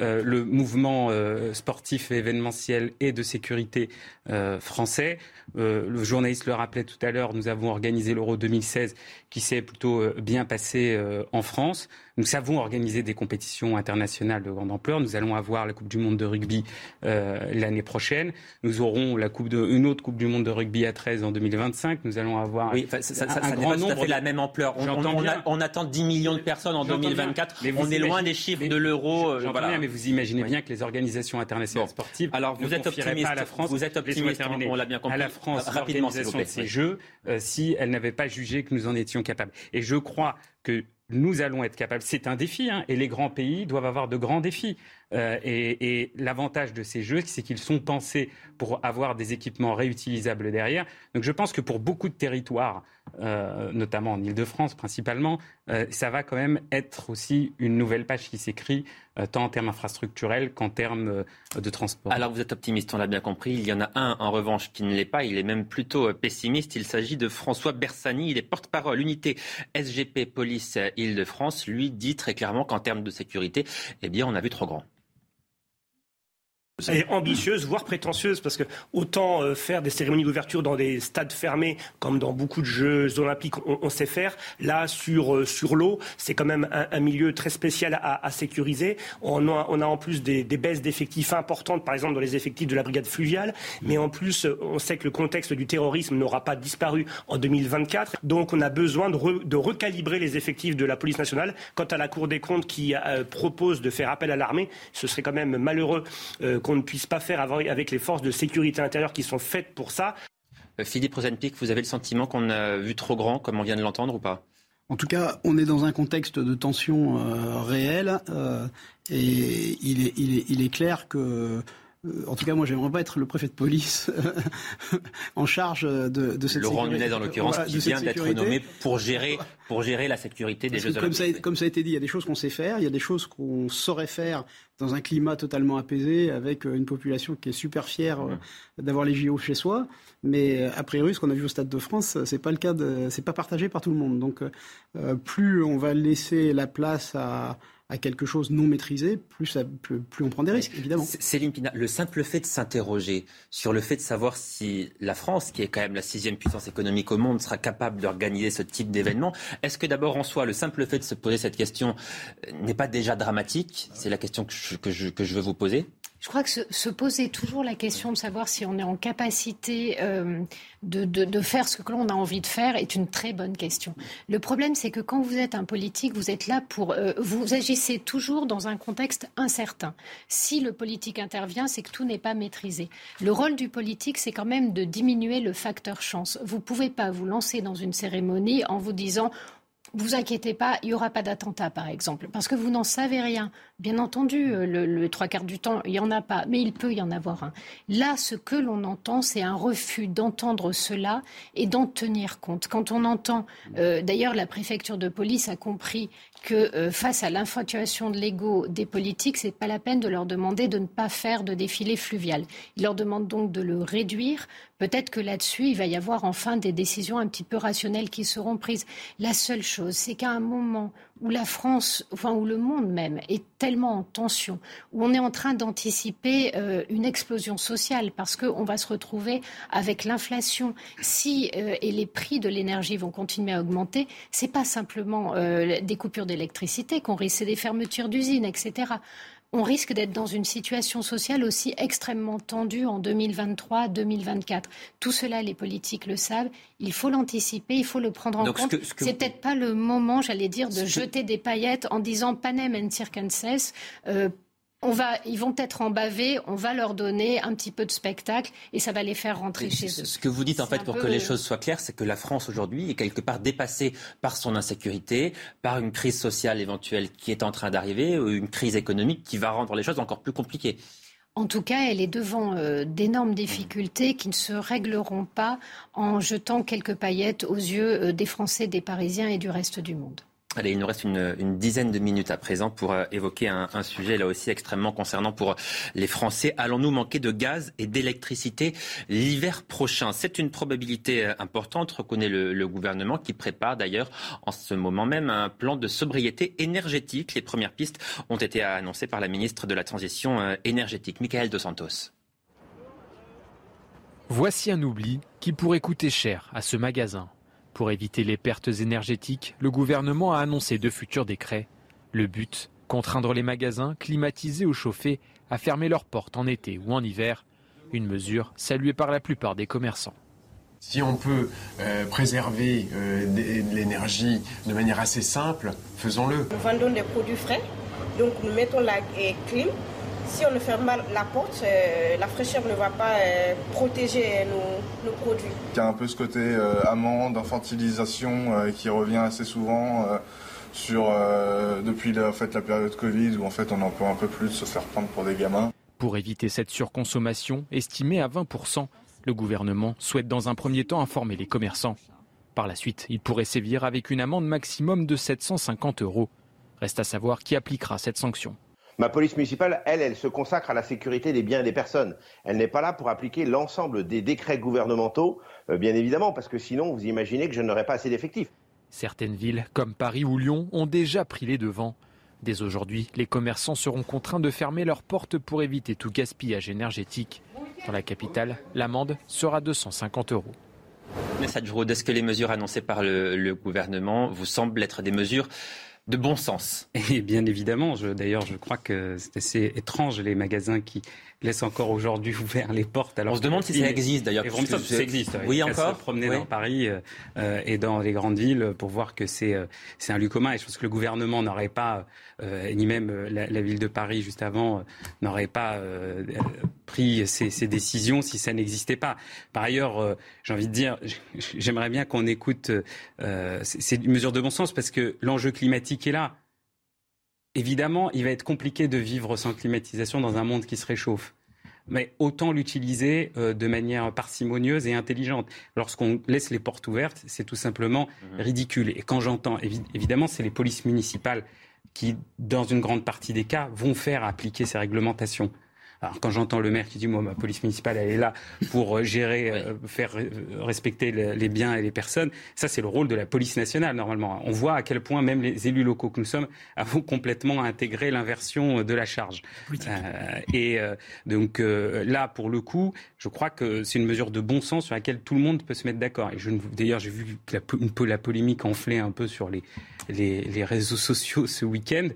euh, le mouvement euh, sportif et événementiel et de sécurité français. le journaliste le rappelait tout à l'heure, nous avons organisé l'Euro 2016 qui s'est plutôt bien passé en France. Nous savons organiser des compétitions internationales de grande ampleur. Nous allons avoir la Coupe du Monde de rugby euh, l'année prochaine. Nous aurons la coupe de, une autre Coupe du Monde de rugby à 13 en 2025. Nous allons avoir oui, ça, ça, un, grand nombre. Tout à fait la même ampleur. On, on, on, attend 10 millions de personnes en 2024. Mais on est loin des chiffres de l'euro. Euh, mais vous imaginez bien que les organisations internationales sportives. Alors vous êtes optimiste. Pas à la France, vous êtes optimiste. On l'a bien compris. À la France, rapidement, de ces Jeux, euh, si elle n'avait pas jugé que nous en étions capables. Et je crois que nous allons être capables. C'est un défi, hein, et les grands pays doivent avoir de grands défis. Euh, et, l'avantage de ces jeux, c'est qu'ils sont pensés pour avoir des équipements réutilisables derrière. Donc je pense que pour beaucoup de territoires, euh, notamment en Ile-de-France principalement, euh, ça va quand même être aussi une nouvelle page qui s'écrit, tant en termes infrastructurels qu'en termes de transport. Alors vous êtes optimiste, on l'a bien compris. Il y en a un, en revanche, qui ne l'est pas. Il est même plutôt pessimiste. Il s'agit de François Bersani. Il est porte-parole unité SGP Police Île-de-France. Lui dit très clairement qu'en termes de sécurité, eh bien, on a vu trop grand. Et ambitieuse, voire prétentieuse, parce que autant euh, faire des cérémonies d'ouverture dans des stades fermés, comme dans beaucoup de Jeux olympiques, on, sait faire. Là, sur, euh, sur l'eau, c'est quand même un, milieu très spécial à, sécuriser. On a, en plus des, baisses d'effectifs importantes, par exemple dans les effectifs de la brigade fluviale, mais en plus, on sait que le contexte du terrorisme n'aura pas disparu en 2024, donc on a besoin de, recalibrer les effectifs de la police nationale. Quant à la Cour des comptes qui euh, propose de faire appel à l'armée, ce serait quand même malheureux qu'on ne puisse pas faire avec les forces de sécurité intérieure qui sont faites pour ça. Euh, Philippe Rosenpick, vous avez le sentiment qu'on a vu trop grand, comme on vient de l'entendre, ou pas? En tout cas, on est dans un contexte de tension euh, réelle euh, et il est, il, est, il est, clair que euh, en tout cas, moi, j'aimerais pas être le préfet de police en charge de, de cette Laurent sécurité. Nunez, en l'occurrence, qui vient d'être nommé pour gérer, pour gérer la sécurité des Jeux comme ça, comme ça a été dit, il y a des choses qu'on sait faire, il y a des choses qu'on saurait faire dans un climat totalement apaisé, avec euh, une population qui est super fière euh, d'avoir les JO chez soi. Mais a priori, ce qu'on a vu au Stade de France, c'est pas le cas, c'est pas partagé par tout le monde. Donc, plus on va laisser la place à à quelque chose non maîtrisé, plus, on prend des risques, évidemment. Céline Pina, le simple fait de s'interroger sur le fait de savoir si la France, qui est quand même la sixième puissance économique au monde, sera capable d'organiser ce type d'événement, est-ce que d'abord en soi, le simple fait de se poser cette question euh, n'est pas déjà dramatique? C'est la question que je veux vous poser. Je crois que se, poser toujours la question de savoir si on est en capacité euh, de, faire ce que l'on a envie de faire est une très bonne question. Le problème, c'est que quand vous êtes un politique, vous êtes là pour... Euh, vous agissez toujours dans un contexte incertain. Si le politique intervient, c'est que tout n'est pas maîtrisé. Le rôle du politique, c'est quand même de diminuer le facteur chance. Vous ne pouvez pas vous lancer dans une cérémonie en vous disant vous inquiétez pas, il n'y aura pas d'attentat, par exemple, parce que vous n'en savez rien. Bien entendu, euh, le, trois quarts du temps, il n'y en a pas, mais il peut y en avoir un. Là, ce que l'on entend, c'est un refus d'entendre cela et d'en tenir compte. Quand on entend, euh, d'ailleurs, la préfecture de police a compris que euh, face à l'infatuation de l'ego des politiques, c'est pas la peine de leur demander de ne pas faire de défilé fluvial. Ils leur demandent donc de le réduire. Peut-être que là-dessus, il va y avoir enfin des décisions un petit peu rationnelles qui seront prises. La seule chose, c'est qu'à un moment où la France, enfin où le monde même est tellement en tension, où on est en train d'anticiper euh, une explosion sociale, parce qu'on va se retrouver avec l'inflation, si euh, et les prix de l'énergie vont continuer à augmenter, c'est pas simplement des coupures d'électricité, qu'on risque des fermetures d'usines, etc. On risque d'être dans une situation sociale aussi extrêmement tendue en 2023-2024. Tout cela, les politiques le savent. Il faut l'anticiper, il faut le prendre en compte. C'est peut-être pas le moment, j'allais dire, de jeter des paillettes en disant panem and circenses. Euh, on va, ils vont être en bavé, on va leur donner un petit peu de spectacle et ça va les faire rentrer chez eux. Ce que vous dites en fait pour que les choses soient claires, c'est que la France aujourd'hui est quelque part dépassée par son insécurité, par une crise sociale éventuelle qui est en train d'arriver, une crise économique qui va rendre les choses encore plus compliquées. En tout cas, elle est devant euh, d'énormes difficultés qui ne se régleront pas en jetant quelques paillettes aux yeux euh, des Français, des Parisiens et du reste du monde. Allez, il nous reste une, dizaine de minutes à présent pour euh, évoquer un, sujet là aussi extrêmement concernant pour les Français. Allons-nous manquer de gaz et d'électricité l'hiver prochain? C'est une probabilité euh, importante, reconnaît le, gouvernement, qui prépare d'ailleurs en ce moment même un plan de sobriété énergétique. Les premières pistes ont été annoncées par la ministre de la Transition euh, énergétique, Michael Dos Santos. Voici un oubli qui pourrait coûter cher à ce magasin. Pour éviter les pertes énergétiques, le gouvernement a annoncé de futurs décrets. Le but, contraindre les magasins, climatisés ou chauffés, à fermer leurs portes en été ou en hiver. Une mesure saluée par la plupart des commerçants. Si on peut euh, préserver euh, l'énergie de manière assez simple, faisons-le. Nous vendons des produits frais, donc nous mettons la clim si on ne ferme pas la porte, euh, la fraîcheur ne va pas euh, protéger nos, produits. Il y a un peu ce côté euh, amende, infantilisation qui revient assez souvent sur, depuis la, fait, la période Covid où en fait on en peut un peu plus se faire prendre pour des gamins. Pour éviter cette surconsommation, estimée à 20%, le gouvernement souhaite dans un premier temps informer les commerçants. Par la suite, il pourrait sévir avec une amende maximum de 750 euros. Reste à savoir qui appliquera cette sanction. Ma police municipale, elle, elle se consacre à la sécurité des biens et des personnes. Elle n'est pas là pour appliquer l'ensemble des décrets gouvernementaux, euh, bien évidemment, parce que sinon, vous imaginez que je n'aurais pas assez d'effectifs. Certaines villes, comme Paris ou Lyon, ont déjà pris les devants. Dès aujourd'hui, les commerçants seront contraints de fermer leurs portes pour éviter tout gaspillage énergétique. Dans la capitale, l'amende sera de 150 euros. Nessa est-ce que les mesures annoncées par le, le gouvernement vous semblent être des mesures de bon sens. Et bien évidemment, d'ailleurs, je crois que c'est assez étrange les magasins qui laisse encore aujourd'hui ouvert les portes. Alors on se demande si ça existe d'ailleurs. Ça existe. Oui, encore. Se promener dans Paris euh, euh, et dans les grandes villes pour voir que c'est euh, c'est un lieu commun. Et je pense que le gouvernement n'aurait pas, ni même la, ville de Paris juste avant, n'aurait pas pris ces, ces, décisions si ça n'existait pas. Par ailleurs, j'ai envie de dire, j'aimerais bien qu'on écoute. c'est une mesure de bon sens parce que l'enjeu climatique est là. Évidemment, il va être compliqué de vivre sans climatisation dans un monde qui se réchauffe. Mais autant l'utiliser euh, de manière parcimonieuse et intelligente. Lorsqu'on laisse les portes ouvertes, c'est tout simplement mhm. ridicule. Et quand j'entends, évidemment, c'est les polices municipales qui, dans une grande partie des cas, vont faire appliquer ces réglementations. Alors quand j'entends le maire qui dit moi ma police municipale elle est là pour euh, gérer, euh, faire euh, respecter les biens et les personnes, ça c'est le rôle de la police nationale normalement. On voit à quel point même les élus locaux que nous sommes avons complètement intégré l'inversion de la charge. et donc là pour le coup, je crois que c'est une mesure de bon sens sur laquelle tout le monde peut se mettre d'accord. Et d'ailleurs j'ai vu la, un peu la polémique enfler un peu sur les, les, les réseaux sociaux ce week-end.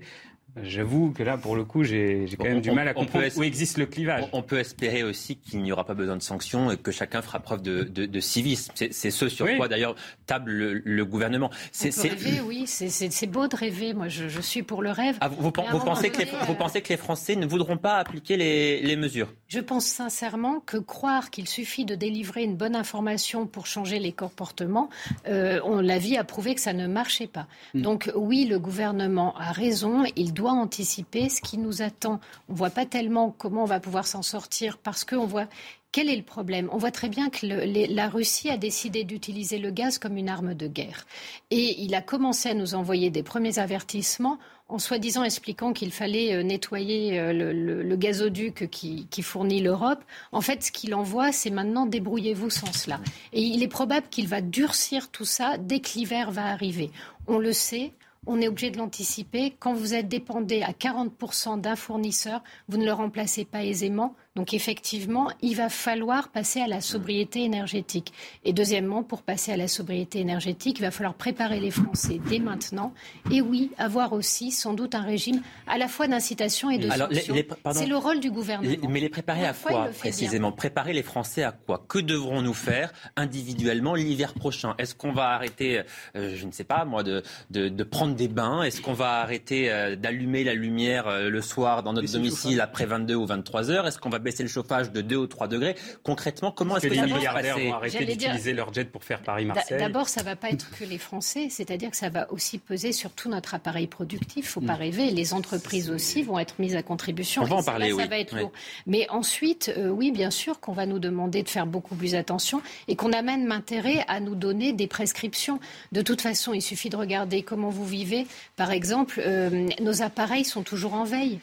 J'avoue que là, pour le coup, j'ai quand même du mal à comprendre où existe le clivage. On, peut espérer aussi qu'il n'y aura pas besoin de sanctions et que chacun fera preuve de, de, de civisme. C'est ce sur quoi, d'ailleurs, table le, gouvernement. C'est rêver, oui. C'est beau de rêver. Moi, je, je suis pour le rêve. Ah, vous, pensez que les, vous pensez que les Français ne voudront pas appliquer les, les mesures? Je pense sincèrement que croire qu'il suffit de délivrer une bonne information pour changer les comportements, euh, on, la vie a prouvé que ça ne marchait pas. Hmm. Donc oui, le gouvernement a raison. Il doit doit anticiper ce qui nous attend. On ne voit pas tellement comment on va pouvoir s'en sortir parce qu'on voit quel est le problème? On voit très bien que la Russie a décidé d'utiliser le gaz comme une arme de guerre. Et il a commencé à nous envoyer des premiers avertissements en soi-disant expliquant qu'il fallait euh, nettoyer euh, le, gazoduc qui, qui fournit l'Europe. En fait, ce qu'il envoie, c'est maintenant débrouillez-vous sans cela. Et il est probable qu'il va durcir tout ça dès que l'hiver va arriver. On le sait, on est obligé de l'anticiper. Quand vous êtes dépendé à 40% d'un fournisseur, vous ne le remplacez pas aisément. Donc effectivement, il va falloir passer à la sobriété énergétique. Et deuxièmement, pour passer à la sobriété énergétique, il va falloir préparer les Français dès maintenant. Et oui, avoir aussi sans doute un régime à la fois d'incitation et de sanction. C'est le rôle du gouvernement. mais les préparer à quoi précisément? Préparer les Français à quoi? Que devrons-nous faire individuellement l'hiver prochain? Est-ce qu'on va arrêter, euh, je ne sais pas moi, de, de, prendre des bains? Est-ce qu'on va arrêter euh, d'allumer la lumière euh, le soir dans notre domicile après 22 ou 23 heures? Est-ce qu'on va baisser le chauffage de 2 ou 3 degrés. Concrètement, comment est-ce que, les milliardaires vont arrêter d'utiliser leur jet pour faire Paris-Marseille D'abord, ça ne va pas être que les Français, c'est-à-dire que ça va aussi peser sur tout notre appareil productif. Il ne faut pas mm. rêver. Les entreprises aussi vont être mises à contribution. On va en parler, oui. Ça va être lourd. Mais ensuite, euh, oui, bien sûr qu'on va nous demander de faire beaucoup plus attention et qu'on amène l'intérêt à nous donner des prescriptions. De toute façon, il suffit de regarder comment vous vivez. Par exemple, euh, nos appareils sont toujours en veille.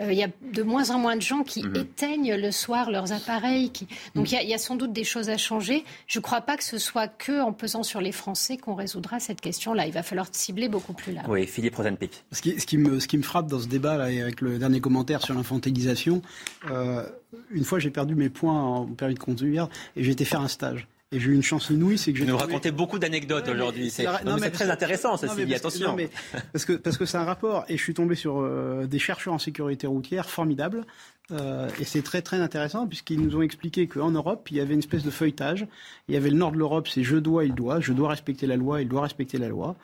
Euh, il y a de moins en moins de gens qui mhm. éteignent le soir leurs appareils. Qui... Donc il y, a sans doute des choses à changer. Je ne crois pas que ce soit que en pesant sur les Français qu'on résoudra cette question-là. Il va falloir cibler beaucoup plus large. Oui, Philippe Rosenpick. Ce qui, ce qui, me, ce qui me frappe dans ce débat, là, avec le dernier commentaire sur l'infantilisation, euh, une fois j'ai perdu mes points en permis de conduire et j'ai été faire un stage. Et j'ai eu une chance inouïe, c'est que j'ai. nous raconter beaucoup d'anecdotes aujourd'hui. C'est très intéressant, ceci dit, attention. mais, parce que parce que c'est un rapport, et je suis tombé sur euh, des chercheurs en sécurité routière formidables. Euh, et c'est très très intéressant puisqu'ils nous ont expliqué qu'en Europe, il y avait une espèce de feuilletage. Il y avait le nord de l'Europe, c'est je dois, il doit, je dois respecter la loi, il doit respecter la loi.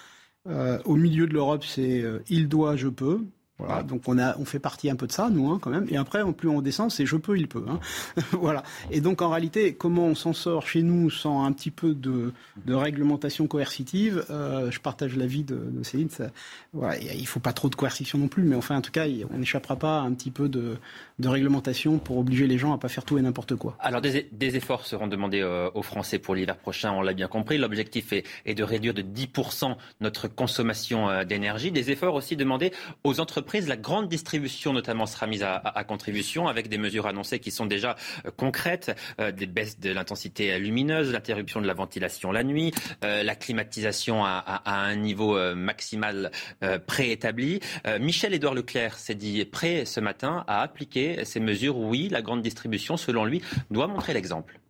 Euh, au milieu de l'Europe, c'est il doit, je peux. Voilà, donc on a, on fait partie un peu de ça, nous, hein, quand même. Et après, plus on descend, c'est je peux, il peut. Hein. voilà. Et donc en réalité, comment on s'en sort chez nous sans un petit peu de, de réglementation coercitive euh, Je partage l'avis de, de Céline. Ça, voilà, il faut pas trop de coercition non plus, mais enfin, en tout cas, on n'échappera pas à un petit peu de, de réglementation pour obliger les gens à pas faire tout et n'importe quoi. Alors des, des, efforts seront demandés euh, aux Français pour l'hiver prochain, on l'a bien compris. L'objectif est, est, de réduire de 10% notre consommation euh, d'énergie. Des efforts aussi demandés aux entreprises La grande distribution, notamment, sera mise à, contribution avec des mesures annoncées qui sont déjà euh, concrètes, euh, des baisses de l'intensité lumineuse, l'interruption de la ventilation la nuit, la climatisation à, un niveau maximal préétabli. Michel-Édouard Leclerc s'est dit prêt ce matin à appliquer ces mesures. Oui, la grande distribution, selon lui, doit montrer l'exemple.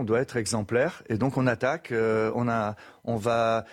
On doit être exemplaire et donc on attaque. Euh, on, a, on va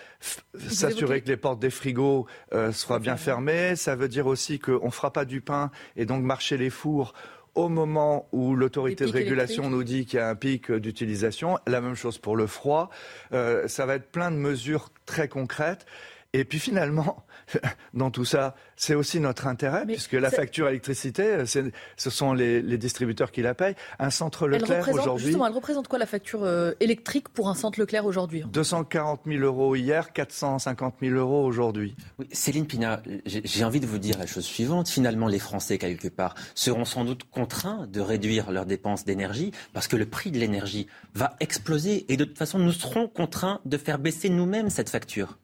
s'assurer que les portes des frigos euh, soient bien fermées. Ça veut dire aussi qu'on ne fera pas du pain et donc marcher les fours au moment où l'autorité de régulation nous dit qu'il y a un pic d'utilisation. La même chose pour le froid. Euh, ça va être plein de mesures très concrètes. Et puis finalement, dans tout ça, c'est aussi notre intérêt, puisque la facture électricité, ce sont les, distributeurs qui la payent. Un centre Leclerc aujourd'hui. Justement, elle représente quoi la facture euh, électrique pour un centre Leclerc aujourd'hui 240 000 euros hier, 450 000 euros aujourd'hui. Céline Pina, j'ai envie de vous dire la chose suivante. Finalement, les Français, quelque part, seront sans doute contraints de réduire leurs dépenses d'énergie parce que le prix de l'énergie va exploser et de toute façon, nous serons contraints de faire baisser nous-mêmes cette facture.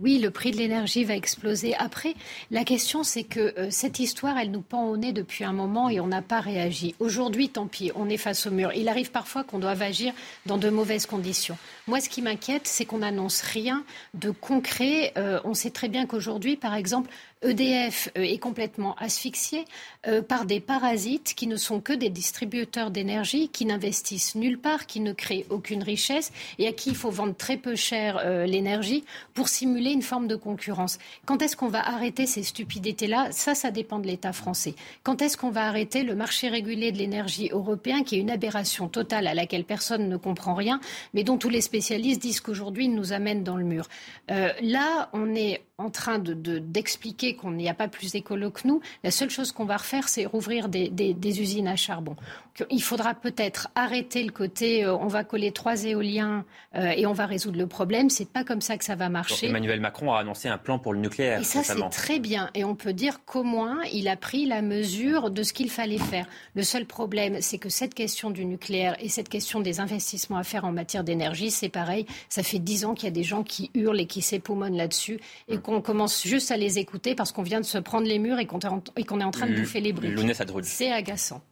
Oui, le prix de l'énergie va exploser. Après, la question, c'est que euh, cette histoire, elle nous pend au nez depuis un moment et on n'a pas réagi. Aujourd'hui, tant pis, on est face au mur. Il arrive parfois qu'on doive agir dans de mauvaises conditions. Moi, ce qui m'inquiète, c'est qu'on n'annonce rien de concret. Euh, on sait très bien qu'aujourd'hui, par exemple, EDF euh, est complètement asphyxié euh, par des parasites qui ne sont que des distributeurs d'énergie, qui n'investissent nulle part, qui ne créent aucune richesse et à qui il faut vendre très peu cher euh, l'énergie pour simuler une forme de concurrence. Quand est-ce qu'on va arrêter ces stupidités-là? Ça, ça dépend de l'État français. Quand est-ce qu'on va arrêter le marché régulé de l'énergie européen, qui est une aberration totale à laquelle personne ne comprend rien, mais dont tous les spécialistes disent qu'aujourd'hui nous amène dans le mur? Là, on est en train d'expliquer de, qu'on n'y a pas plus écolo que nous. La seule chose qu'on va refaire, c'est rouvrir des, usines à charbon. Il faudra peut-être arrêter le côté euh, on va coller trois éoliens euh, et on va résoudre le problème. C'est pas comme ça que ça va marcher. Emmanuel Macron a annoncé un plan pour le nucléaire. Et ça, c'est très bien. Et on peut dire qu'au moins, il a pris la mesure de ce qu'il fallait faire. Le seul problème, c'est que cette question du nucléaire et cette question des investissements à faire en matière d'énergie, c'est pareil. Ça fait dix ans qu'il y a des gens qui hurlent et qui s'époumonnent là-dessus et qu'on commence juste à les écouter parce qu'on vient de se prendre les murs et qu'on est en train de bouffer les briques. C'est agaçant.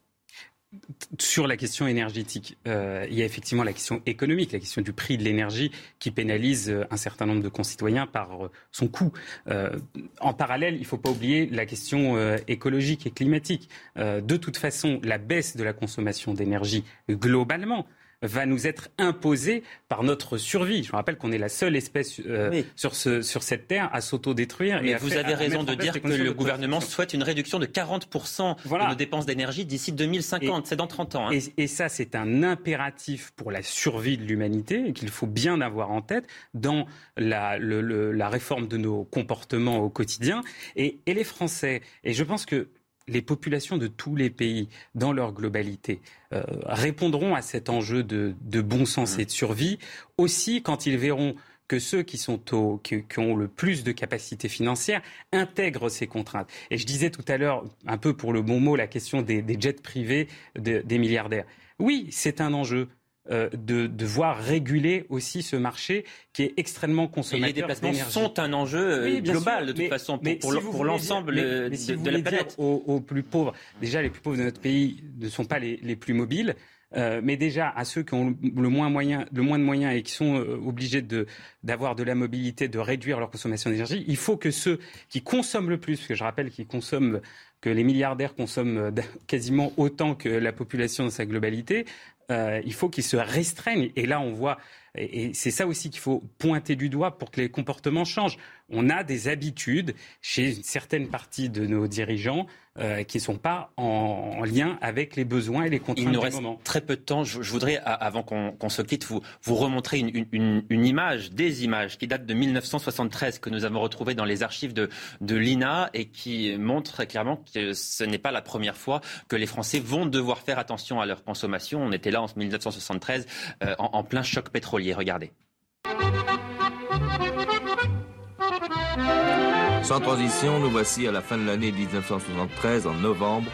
Sur la question énergétique, euh, il y a effectivement la question économique, la question du prix de l'énergie qui pénalise euh, un certain nombre de concitoyens par euh, son coût. en parallèle, il ne faut pas oublier la question écologique et climatique. de toute façon, la baisse de la consommation d'énergie globalement va nous être imposé par notre survie. Je me rappelle qu'on est la seule espèce euh, sur, ce, sur cette terre à s'autodétruire. Mais vous avez raison de dire que le gouvernement souhaite une réduction de 40% de nos dépenses d'énergie d'ici 2050. C'est dans 30 ans. Hein. Et, ça, c'est un impératif pour la survie de l'humanité qu'il faut bien avoir en tête dans la, la réforme de nos comportements au quotidien. Et, et les Français, et je pense que les populations de tous les pays, dans leur globalité, euh, répondront à cet enjeu de, bon sens mmh. et de survie, aussi quand ils verront que ceux qui, sont au, qui, ont le plus de capacité financière intègrent ces contraintes. Et je disais tout à l'heure, un peu pour le bon mot, la question des, jets privés des milliardaires. Oui, c'est un enjeu. Euh, de, de, voir réguler aussi ce marché qui est extrêmement consommateur. Et les déplacements sont un enjeu euh, global de toute façon pour, pour, l'ensemble de, la planète. Aux, plus pauvres, déjà les plus pauvres de notre pays ne sont pas les, les plus mobiles. Euh, mais déjà à ceux qui ont le moins, moyen, le moins de moyens et qui sont euh, obligés d'avoir de, la mobilité, de réduire leur consommation d'énergie, il faut que ceux qui consomment le plus, parce que je rappelle qu'ils consomment que les milliardaires consomment quasiment autant que la population dans sa globalité, euh, il faut qu'ils se restreignent. Et là, on voit, et c'est ça aussi qu'il faut pointer du doigt pour que les comportements changent. On a des habitudes chez une certaine partie de nos dirigeants euh, qui ne sont pas en, lien avec les besoins et les contraintes Il nous reste très peu de temps. Je, voudrais, avant qu'on se quitte, vous, vous remontrer une, image, des images qui datent de 1973 que nous avons retrouvées dans les archives de, de l'INA et qui montrent très clairement que ce n'est pas la première fois que les Français vont devoir faire attention à leur consommation. On était là en 1973 euh, en, en plein choc pétrolier. Regardez. Sans transition, nous voici à la fin de l'année 1973, en novembre,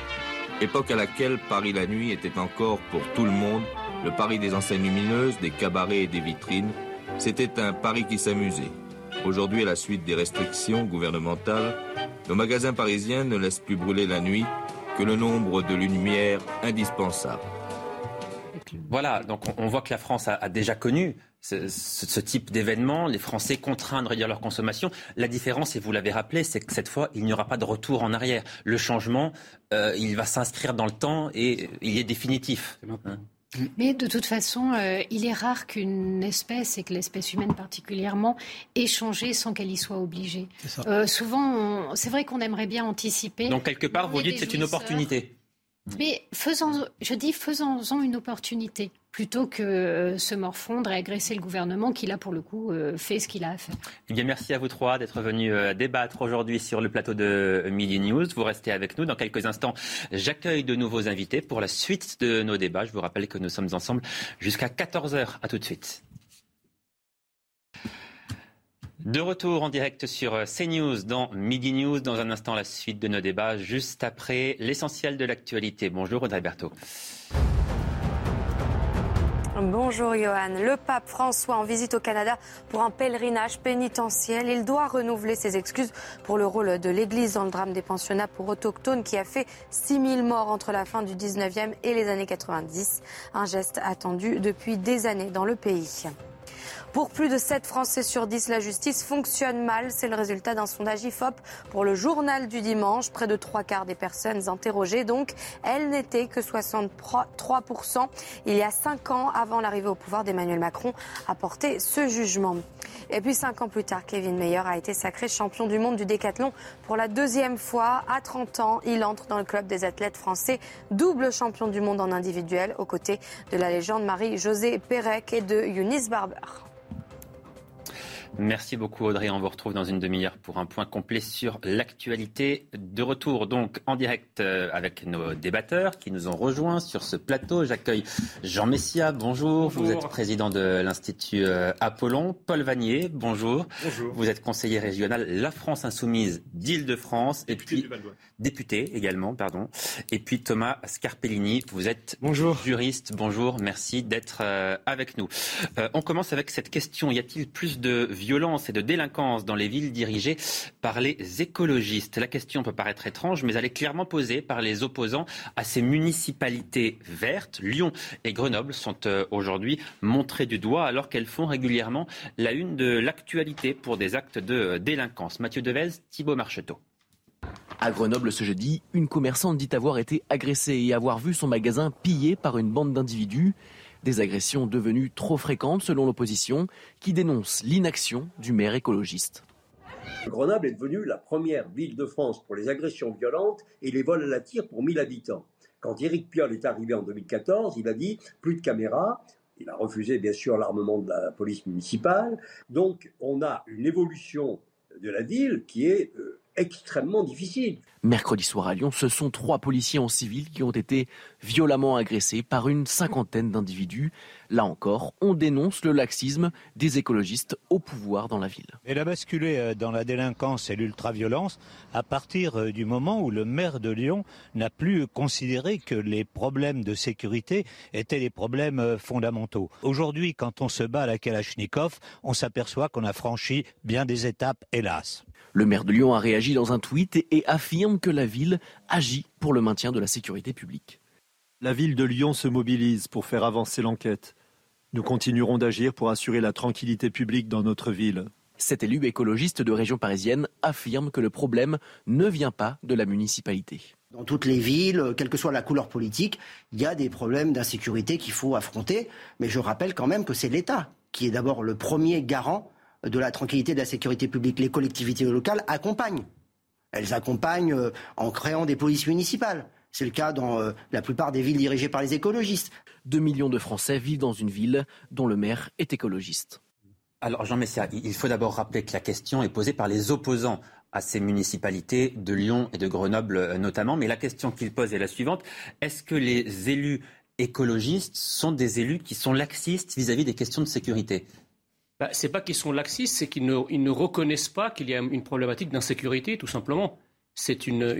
époque à laquelle Paris la nuit était encore pour tout le monde le Paris des enseignes lumineuses, des cabarets et des vitrines. C'était un Paris qui s'amusait. Aujourd'hui, à la suite des restrictions gouvernementales, nos magasins parisiens ne laissent plus brûler la nuit que le nombre de lumières indispensables. Voilà, donc on, voit que la France a, déjà connu ce, type d'événement, les Français contraints de réduire leur consommation. La différence, et vous l'avez rappelé, c'est que cette fois, il n'y aura pas de retour en arrière. Le changement, euh, il va s'inscrire dans le temps et il est définitif. Hein. Mais de toute façon, euh, il est rare qu'une espèce, et que l'espèce humaine particulièrement, ait changé sans qu'elle y soit obligée. Euh, souvent, c'est vrai qu'on aimerait bien anticiper. Donc quelque part, vous dites que c'est une opportunité. Mais faisons, je dis faisons-en une opportunité plutôt que euh, se morfondre et agresser le gouvernement qui, là, pour le coup, euh, fait ce qu'il a à faire. Eh bien, merci à vous trois d'être venus euh, débattre aujourd'hui sur le plateau de Midi News. Vous restez avec nous. Dans quelques instants, j'accueille de nouveaux invités pour la suite de nos débats. Je vous rappelle que nous sommes ensemble jusqu'à 14h. À tout de suite. De retour en direct sur euh, CNews dans Midi News. Dans un instant, la suite de nos débats, juste après l'essentiel de l'actualité. Bonjour Audrey Berthaud. Bonjour Johan. Le pape François en visite au Canada pour un pèlerinage pénitentiel. Il doit renouveler ses excuses pour le rôle de l'Église dans le drame des pensionnats pour autochtones qui a fait 6000 morts entre la fin du 19e et les années 90. Un geste attendu depuis des années dans le pays. Pour plus de 7 Français sur 10, la justice fonctionne mal. C'est le résultat d'un sondage IFOP pour le journal du dimanche. Près de trois quarts des personnes interrogées, donc, elles n'étaient que 63% il y a 5 ans avant l'arrivée au pouvoir d'Emmanuel Macron a porté ce jugement. Et puis 5 ans plus tard, Kevin Meyer a été sacré champion du monde du décathlon pour la deuxième fois. À 30 ans, il entre dans le club des athlètes français, double champion du monde en individuel, aux côtés de la légende Marie-Josée Pérec et de Eunice Barber. Merci beaucoup Audrey. On vous retrouve dans une demi-heure pour un point complet sur l'actualité. De retour donc en direct euh, avec nos débatteurs qui nous ont rejoints sur ce plateau. J'accueille Jean Messia, bonjour. Vous êtes président de l'Institut euh, Apollon. Paul Vanier, bonjour. Bonjour. Vous êtes conseiller régional La France Insoumise d'Île-de-France. Et puis député également, pardon. Et puis Thomas Scarpellini, vous êtes bonjour. juriste. Bonjour, merci d'être euh, avec nous. on commence avec cette question. Y a-t-il plus de violence et de délinquance dans les villes dirigées par les écologistes. La question peut paraître étrange, mais elle est clairement posée par les opposants à ces municipalités vertes. Lyon et Grenoble sont euh, aujourd'hui montrées du doigt alors qu'elles font régulièrement la une de l'actualité pour des actes de euh, délinquance. Mathieu Devez, Thibault Marcheteau. À Grenoble ce jeudi, une commerçante dit avoir été agressée et avoir vu son magasin pillé par une bande d'individus. Des agressions devenues trop fréquentes selon l'opposition, qui dénonce l'inaction du maire écologiste. Grenoble est devenue la première ville de France pour les agressions violentes et les vols à la tire pour 1000 habitants. Quand Éric Piolle est arrivé en 2014, il a dit plus de caméras. Il a refusé bien sûr l'armement de la police municipale. Donc on a une évolution de la ville qui est euh, extrêmement difficile. Mercredi soir à Lyon, ce sont trois policiers en civil qui ont été violemment agressés par une cinquantaine d'individus. Là encore, on dénonce le laxisme des écologistes au pouvoir dans la ville. Elle a basculé euh, dans la délinquance et l'ultraviolence à partir euh, du moment où le maire de Lyon n'a plus considéré que les problèmes de sécurité étaient des problèmes euh, fondamentaux. Aujourd'hui, quand on se bat à la Kalachnikov, on s'aperçoit qu'on a franchi bien des étapes, hélas. Le maire de Lyon a réagi dans un tweet et affirme que la ville agit pour le maintien de la sécurité publique. La ville de Lyon se mobilise pour faire avancer l'enquête. Nous continuerons d'agir pour assurer la tranquillité publique dans notre ville. Cet élu écologiste de région parisienne affirme que le problème ne vient pas de la municipalité. Dans toutes les villes, quelle que soit la couleur politique, il y a des problèmes d'insécurité qu'il faut affronter. Mais je rappelle quand même que c'est l'État qui est d'abord le premier garant de la tranquillité de la sécurité publique. Les collectivités locales accompagnent. Elles accompagnent euh, en créant des polices municipales. C'est le cas dans euh, la plupart des villes dirigées par les écologistes. Deux millions de Français vivent dans une ville dont le maire est écologiste. Alors Jean Messia, il faut d'abord rappeler que la question est posée par les opposants à ces municipalités de Lyon et de Grenoble euh, notamment. Mais la question qu'ils posent est la suivante. Est-ce que les élus écologistes sont des élus qui sont laxistes vis à -vis des questions de sécurité? Bah, c'est pas qu'ils sont laxistes, c'est qu'ils ne, reconnaissent pas qu'il y a une problématique d'insécurité, tout simplement. C'est une,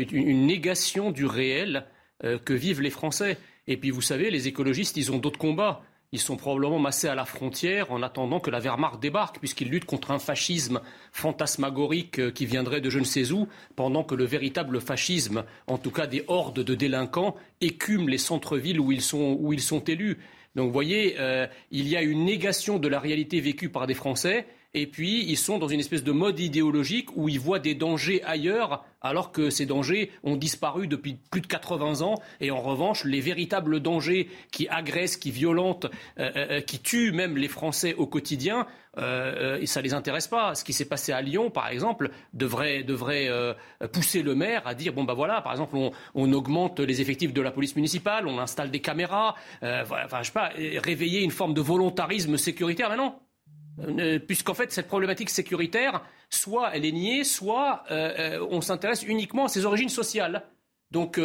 négation du réel euh, que vivent les Français. Et puis, vous savez, les écologistes, ils ont d'autres combats. ils sont probablement massés à la frontière en attendant que la Wehrmacht débarque, puisqu'ils luttent contre un fascisme fantasmagorique euh, qui viendrait de je ne sais où, pendant que le véritable fascisme, en tout cas des hordes de délinquants, écument les centres-villes où où ils sont élus. Donc vous voyez, euh, il y a une négation de la réalité vécue par des Français et puis ils sont dans une espèce de mode idéologique où ils voient des dangers ailleurs alors que ces dangers ont disparu depuis plus de 80 ans et en revanche les véritables dangers qui agressent, qui violentent, euh, euh, qui tuent même les Français au quotidien, euh, ça ne les intéresse pas. Ce qui s'est passé à Lyon, par exemple, devrait, devrait pousser le maire à dire bon ben voilà, par exemple, on, on, augmente les effectifs de la police municipale, on installe des caméras, voilà, enfin je sais pas, réveiller une forme de volontarisme sécuritaire. Mais non, euh, puisqu'en fait, cette problématique sécuritaire, soit elle est niée, soit euh, euh, on s'intéresse uniquement à ses origines sociales. Donc,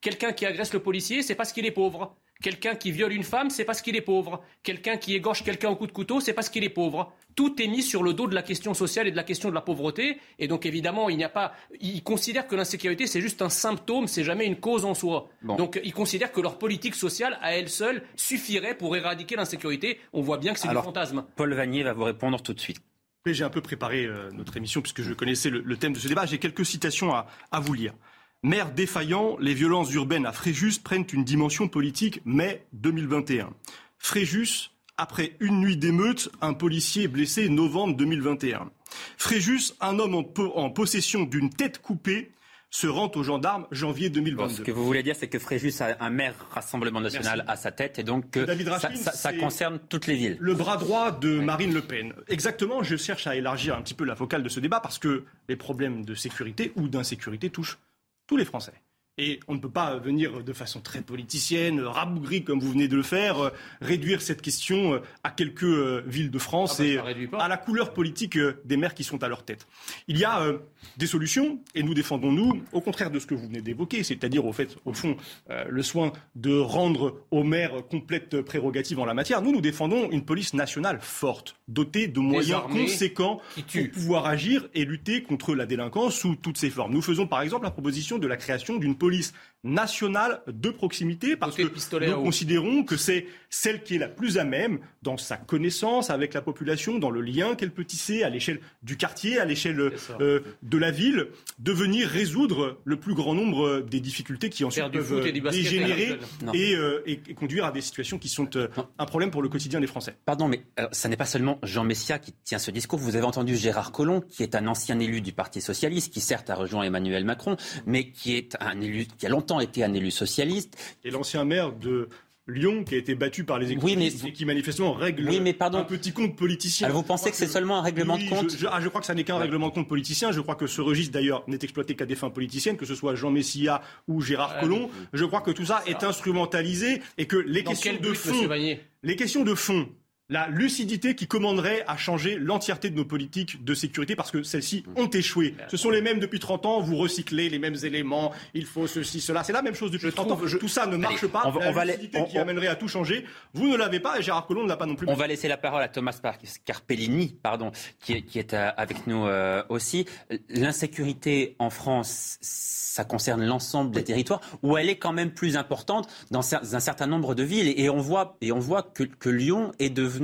quelqu'un qui agresse le policier, c'est parce qu'il est pauvre. Quelqu'un qui viole une femme, c'est parce qu'il est pauvre. Quelqu'un qui égorge quelqu'un au coup de couteau, c'est parce qu'il est pauvre. Tout est mis sur le dos de la question sociale et de la question de la pauvreté. Et donc, évidemment, il n'y a pas. Ils considèrent que l'insécurité, c'est juste un symptôme, c'est jamais une cause en soi. Donc, ils considèrent que leur politique sociale, à elle seule, suffirait pour éradiquer l'insécurité. On voit bien que c'est du fantasme. Paul Vanier va vous répondre tout de suite. J'ai un peu préparé euh, notre émission puisque je connaissais le, thème de ce débat. J'ai quelques citations à vous lire. Maire défaillant, les violences urbaines à Fréjus prennent une dimension politique mai 2021. Fréjus, après une nuit d'émeute, un policier blessé novembre 2021. Fréjus, un homme en, possession d'une tête coupée se rend aux gendarmes janvier 2022. ce que vous voulez dire, c'est que Fréjus a un maire Rassemblement national à sa tête et donc que ça, concerne toutes les villes. Le bras droit de Marine Le Pen. Exactement, je cherche à élargir un petit peu la focale de ce débat parce que les problèmes de sécurité ou d'insécurité touchent tous les Français. Et on ne peut pas venir de façon très politicienne, rabougrie comme vous venez de le faire, euh, réduire cette question euh, à quelques euh, villes de France ah bah, et à la couleur politique des maires qui sont à leur tête. Il y a des solutions et nous défendons, nous, au contraire de ce que vous venez d'évoquer, c'est-à-dire au fait, au fond, le soin de rendre aux maires complète prérogative en la matière. Nous, nous défendons une police nationale forte, dotée de moyens conséquents pour pouvoir agir et lutter contre la délinquance sous toutes ses formes. Nous faisons par exemple la proposition de la création d'une police police nationale de proximité parce que nous considérons que c'est celle qui est la plus à même dans sa connaissance avec la population, dans le lien qu'elle peut tisser à l'échelle du quartier, à l'échelle euh, de la ville, de venir résoudre le plus grand nombre des difficultés qui ensuite peuvent dégénérer et, euh, et, conduire à des situations qui sont euh, un problème pour le quotidien des Français. Pardon, mais ça n'est pas seulement Jean Messia qui tient ce discours. Vous avez entendu Gérard Collomb, qui est un ancien élu du Parti socialiste, qui certes a rejoint Emmanuel Macron, mais qui est un élu qui a longtemps été un élu socialiste. Et l'ancien maire de Lyon qui a été battu par les écologistes et qui manifestement règle oui, mais pardon. un petit compte politicien. Alors vous pensez que, c'est seulement un règlement de compte je, ah, je, crois que ça n'est qu'un règlement de compte politicien. Je crois que ce registre d'ailleurs n'est exploité qu'à des fins politiciennes, que ce soit Jean Messia ou Gérard Collomb. Je crois que tout ça est instrumentalisé et que les questions de fond, les questions de fond la lucidité qui commanderait à changer l'entièreté de nos politiques de sécurité parce que celles-ci ont échoué. Ce sont les mêmes depuis 30 ans, vous recyclez les mêmes éléments, il faut ceci, cela. C'est la même chose depuis 30 ans. Tout ça ne marche pas. On va, la lucidité qui amènerait à tout changer, vous ne l'avez pas et Gérard Collomb ne l'a pas non plus. On va laisser la parole à Thomas Carpellini, pardon, qui est, qui est euh, avec nous euh, aussi. L'insécurité en France, ça concerne l'ensemble des territoires, où elle est quand même plus importante dans un certain nombre de villes. Et on voit, et on voit que, que Lyon est devenu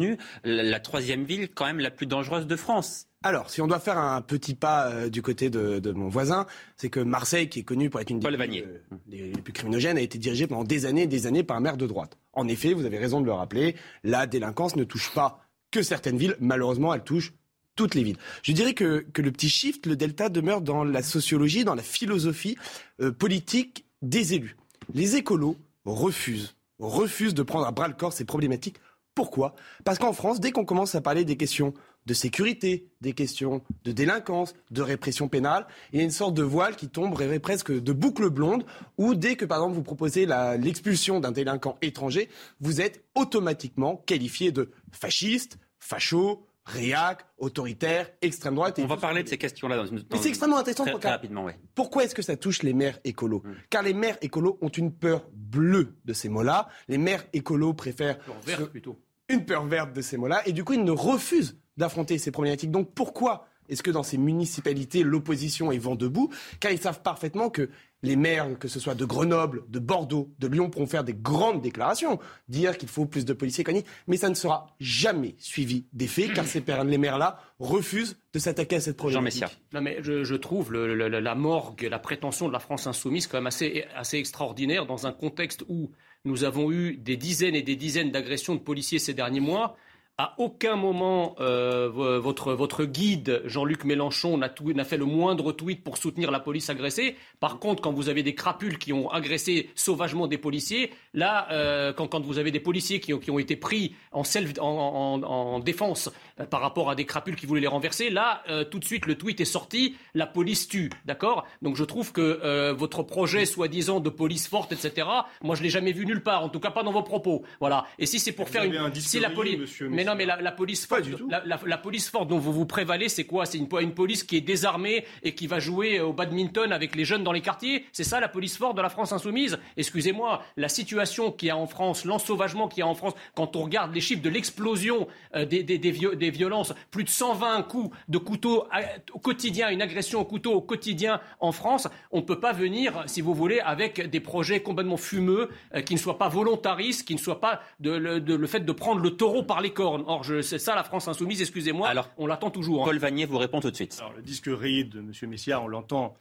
la troisième ville quand même la plus dangereuse de France. Alors, si on doit faire un petit pas euh, du côté de, mon voisin, c'est que Marseille, qui est connu pour être une des plus, les, plus criminogènes, a été dirigée pendant des années et des années par un maire de droite. En effet, vous avez raison de le rappeler, la délinquance ne touche pas que certaines villes, malheureusement, elle touche toutes les villes. Je dirais que, le petit shift, le delta, demeure dans la sociologie, dans la philosophie euh, politique des élus. Les écolos refusent, refusent de prendre à bras le corps ces problématiques pourquoi? Parce qu'en France, dès qu'on commence à parler des questions de sécurité, des questions de délinquance, de répression pénale, il y a une sorte de voile qui tomberait presque de boucle blonde, où dès que, par exemple, vous proposez l'expulsion d'un délinquant étranger, vous êtes automatiquement qualifié de fasciste, facho, réac, autoritaire, extrême droite. On va parler de ces questions-là dans une. Mais c'est extrêmement intéressant. Très, rapidement, oui. Pourquoi est-ce que ça touche les maires écolos mm. Car les maires écolos ont une peur bleue de ces mots-là. Les maires écolos préfèrent. Une peur verte plutôt. Une peur verte de ces mots-là. Et du coup, ils ne refusent d'affronter ces problématiques. Donc pourquoi Est-ce que dans ces municipalités, l'opposition est vent debout Car ils savent parfaitement que les maires, que ce soit de Grenoble, de Bordeaux, de Lyon, pourront faire des grandes déclarations, dire qu'il faut plus de policiers qu'on mais ça ne sera jamais suivi des faits, car ces les maires-là refusent de s'attaquer à cette problématique. Jean Non, mais je, trouve la morgue, la prétention de la France insoumise quand même assez, assez extraordinaire dans un contexte où nous avons eu des dizaines et des dizaines d'agressions de policiers ces derniers mois. À aucun moment, euh, votre, votre guide, Jean-Luc Mélenchon, n'a fait le moindre tweet pour soutenir la police agressée. Par contre, quand vous avez des crapules qui ont agressé sauvagement des policiers, là, euh, quand, quand, vous avez des policiers qui ont, qui ont été pris en, self, en, en, défense euh, par rapport à des crapules qui voulaient les renverser, là, tout de suite, le tweet est sorti, la police tue. D'accord? Donc je trouve que votre projet, soi-disant, de police forte, etc., moi, je l'ai jamais vu nulle part, en tout cas pas dans vos propos. Voilà. Et si c'est pour faire une... Si la police non, mais la, police forte, la, police forte dont vous vous prévalez, c'est quoi? C'est une, une, police qui est désarmée et qui va jouer au badminton avec les jeunes dans les quartiers? C'est ça la police forte de la France insoumise? Excusez-moi, la situation qu'il y a en France, l'ensauvagement qu'il y a en France, quand on regarde les chiffres de l'explosion euh, des, des, violences, plus de 120 coups de couteau au quotidien, une agression au couteau au quotidien en France, on ne peut pas venir, si vous voulez, avec des projets complètement fumeux, euh, qui ne soient pas volontaristes, qui ne soient pas de, le fait de prendre le taureau par les cornes. Or, c'est ça la France insoumise, excusez-moi, Alors, on l'attend toujours. Hein. Paul Vanier vous répond tout de suite. Alors, le disque rayé de M. Messia, on l'entend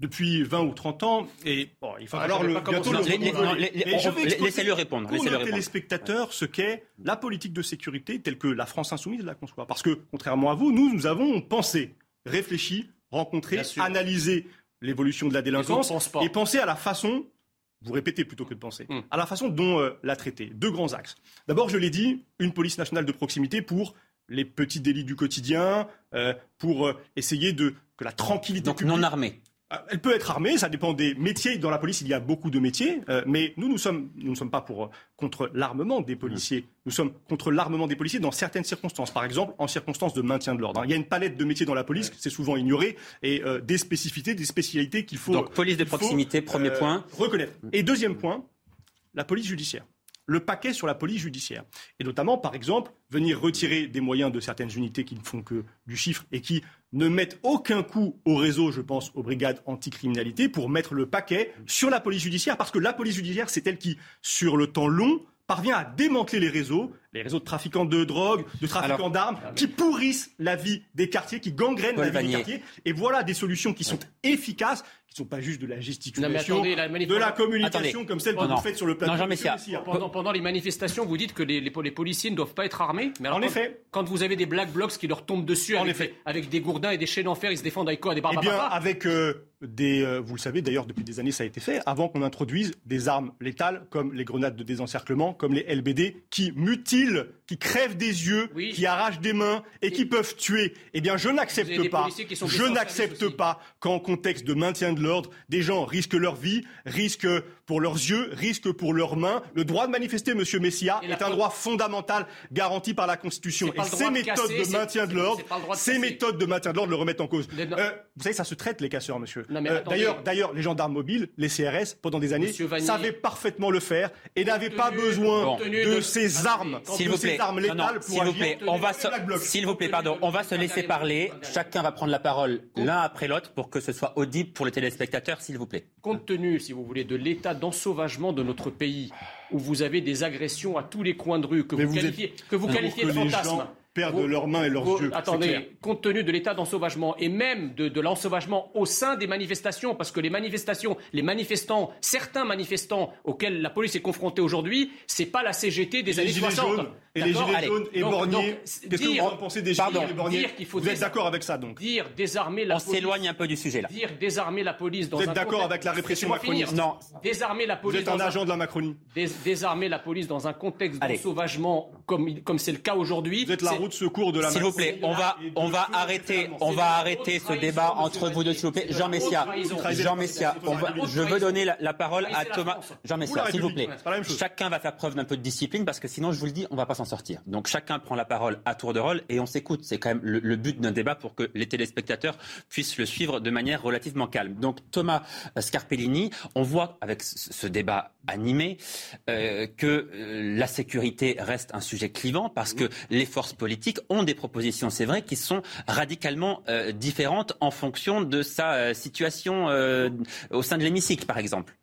depuis 20 ou 30 ans. Et bon, il faut alors le, bientôt le Laissez-le répondre. Pour les téléspectateurs, ce qu'est la politique de sécurité telle que la France insoumise la conçoit. Parce que, contrairement à vous, nous, nous avons pensé, réfléchi, rencontré, analysé l'évolution de la délinquance et pensé à la façon vous répétez plutôt que de penser, hmm. à la façon dont euh, la traiter. Deux grands axes. D'abord, je l'ai dit, une police nationale de proximité pour les petits délits du quotidien, euh, pour euh, essayer de que la tranquillité Donc non armée. Ah, elle peut être armée, ça dépend des métiers. Dans la police, il y a beaucoup de métiers, euh, mais nous, nous sommes, nous ne sommes pas pour, euh, contre l'armement des policiers. Nous sommes contre l'armement des policiers dans certaines circonstances. Par exemple, en circonstances de maintien de l'ordre. Il y a une palette de métiers dans la police, c'est souvent ignoré, et euh, des spécificités, des spécialités qu'il faut. Donc, police de proximité, premier point. Reconnaître. Et deuxième point, la police judiciaire le paquet sur la police judiciaire. Et notamment, par exemple, venir retirer des moyens de certaines unités qui ne font que du chiffre et qui ne mettent aucun coup au réseau, je pense aux brigades anticriminalité, pour mettre le paquet sur la police judiciaire, parce que la police judiciaire, c'est elle qui, sur le temps long, parvient à démanteler les réseaux, les réseaux de trafiquants de drogue, de trafiquants d'armes, qui pourrissent la vie des quartiers, qui gangrènent la vie des quartiers. Et voilà des solutions qui sont efficaces, qui ne sont pas juste de la gesticulation, de la communication comme celle que vous faites sur le plateau. pendant, pendant, les manifestations, vous dites que les, les, policiers ne doivent pas être armés. Mais en effet. Quand vous avez des black blocs qui leur tombent dessus en avec, effet. avec des gourdins et des chaînes en fer, ils se défendent avec quoi Des barbes Eh bien, avec euh, des, euh, vous le savez d'ailleurs depuis des années ça a été fait, avant qu'on introduise des armes létales comme les grenades de désencerclement, comme les LBD, qui mutilent, qui crèvent des yeux, qui arrachent des mains et, qui peuvent tuer. Eh bien, je n'accepte pas, je n'accepte pas qu'en contexte de maintien de l'ordre, des gens risquent leur vie, risquent pour leurs yeux, risquent pour leurs mains. Le droit de manifester, Monsieur Messia, est un droit fondamental garanti par la Constitution. Et ces méthodes de, maintien de l'ordre, ces méthodes de maintien de l'ordre le remettent en cause. Euh, vous savez, ça se traite les casseurs, monsieur. Euh, d'ailleurs, d'ailleurs, les gendarmes mobiles, les CRS, pendant des années, savaient parfaitement le faire et n'avaient pas besoin de ces armes, s'il vous plaît, armes létales s'il vous plaît, on va s'il vous plaît, pardon, on va se laisser parler. Chacun va prendre la parole l'un après l'autre pour que ce soit audible pour les téléspectateurs, s'il vous plaît. Compte tenu, si vous voulez, de l'état d'ensauvagement de notre pays, où vous avez des agressions à tous les coins de rue, que vous, qualifiez, que vous qualifiez de perdent leurs mains et leurs yeux. Attendez, compte tenu de l'état d'ensauvagement et même de, de l'ensauvagement au sein des manifestations, parce que les manifestations, les manifestants, certains manifestants auxquels la police est confrontée aujourd'hui, c'est pas la CGT des années 60. Et les gilets jaunes éborgnés. Qu'est-ce que vous pensez des gilets éborgnés Vous êtes d'accord avec ça donc Dire désarmer la On s'éloigne un peu du sujet là. Dire désarmer la police dans Vous êtes d'accord avec la répression macroniste Non. Désarmer la police. Vous êtes un agent de la Macronie. Désarmer la police dans un contexte d'ensauvagement comme comme c'est le cas aujourd'hui. Vous êtes la roue de secours de la S'il vous plaît, on va on va arrêter on va arrêter ce débat entre vous deux s'il vous plaît. Jean Messia, Jean Messia, je veux donner la parole à Thomas. Jean Messia, s'il vous plaît. Chacun va faire preuve d'un peu de discipline parce que sinon je vous le dis, on va pas sortir. Donc chacun prend la parole à tour de rôle et on s'écoute. C'est quand même le, but d'un débat pour que les téléspectateurs puissent le suivre de manière relativement calme. Donc Thomas Scarpellini, on voit avec ce débat animé euh, que euh, la sécurité reste un sujet clivant parce que les forces politiques ont des propositions, c'est vrai, qui sont radicalement euh, différentes en fonction de sa situation au sein de l'hémicycle, par exemple.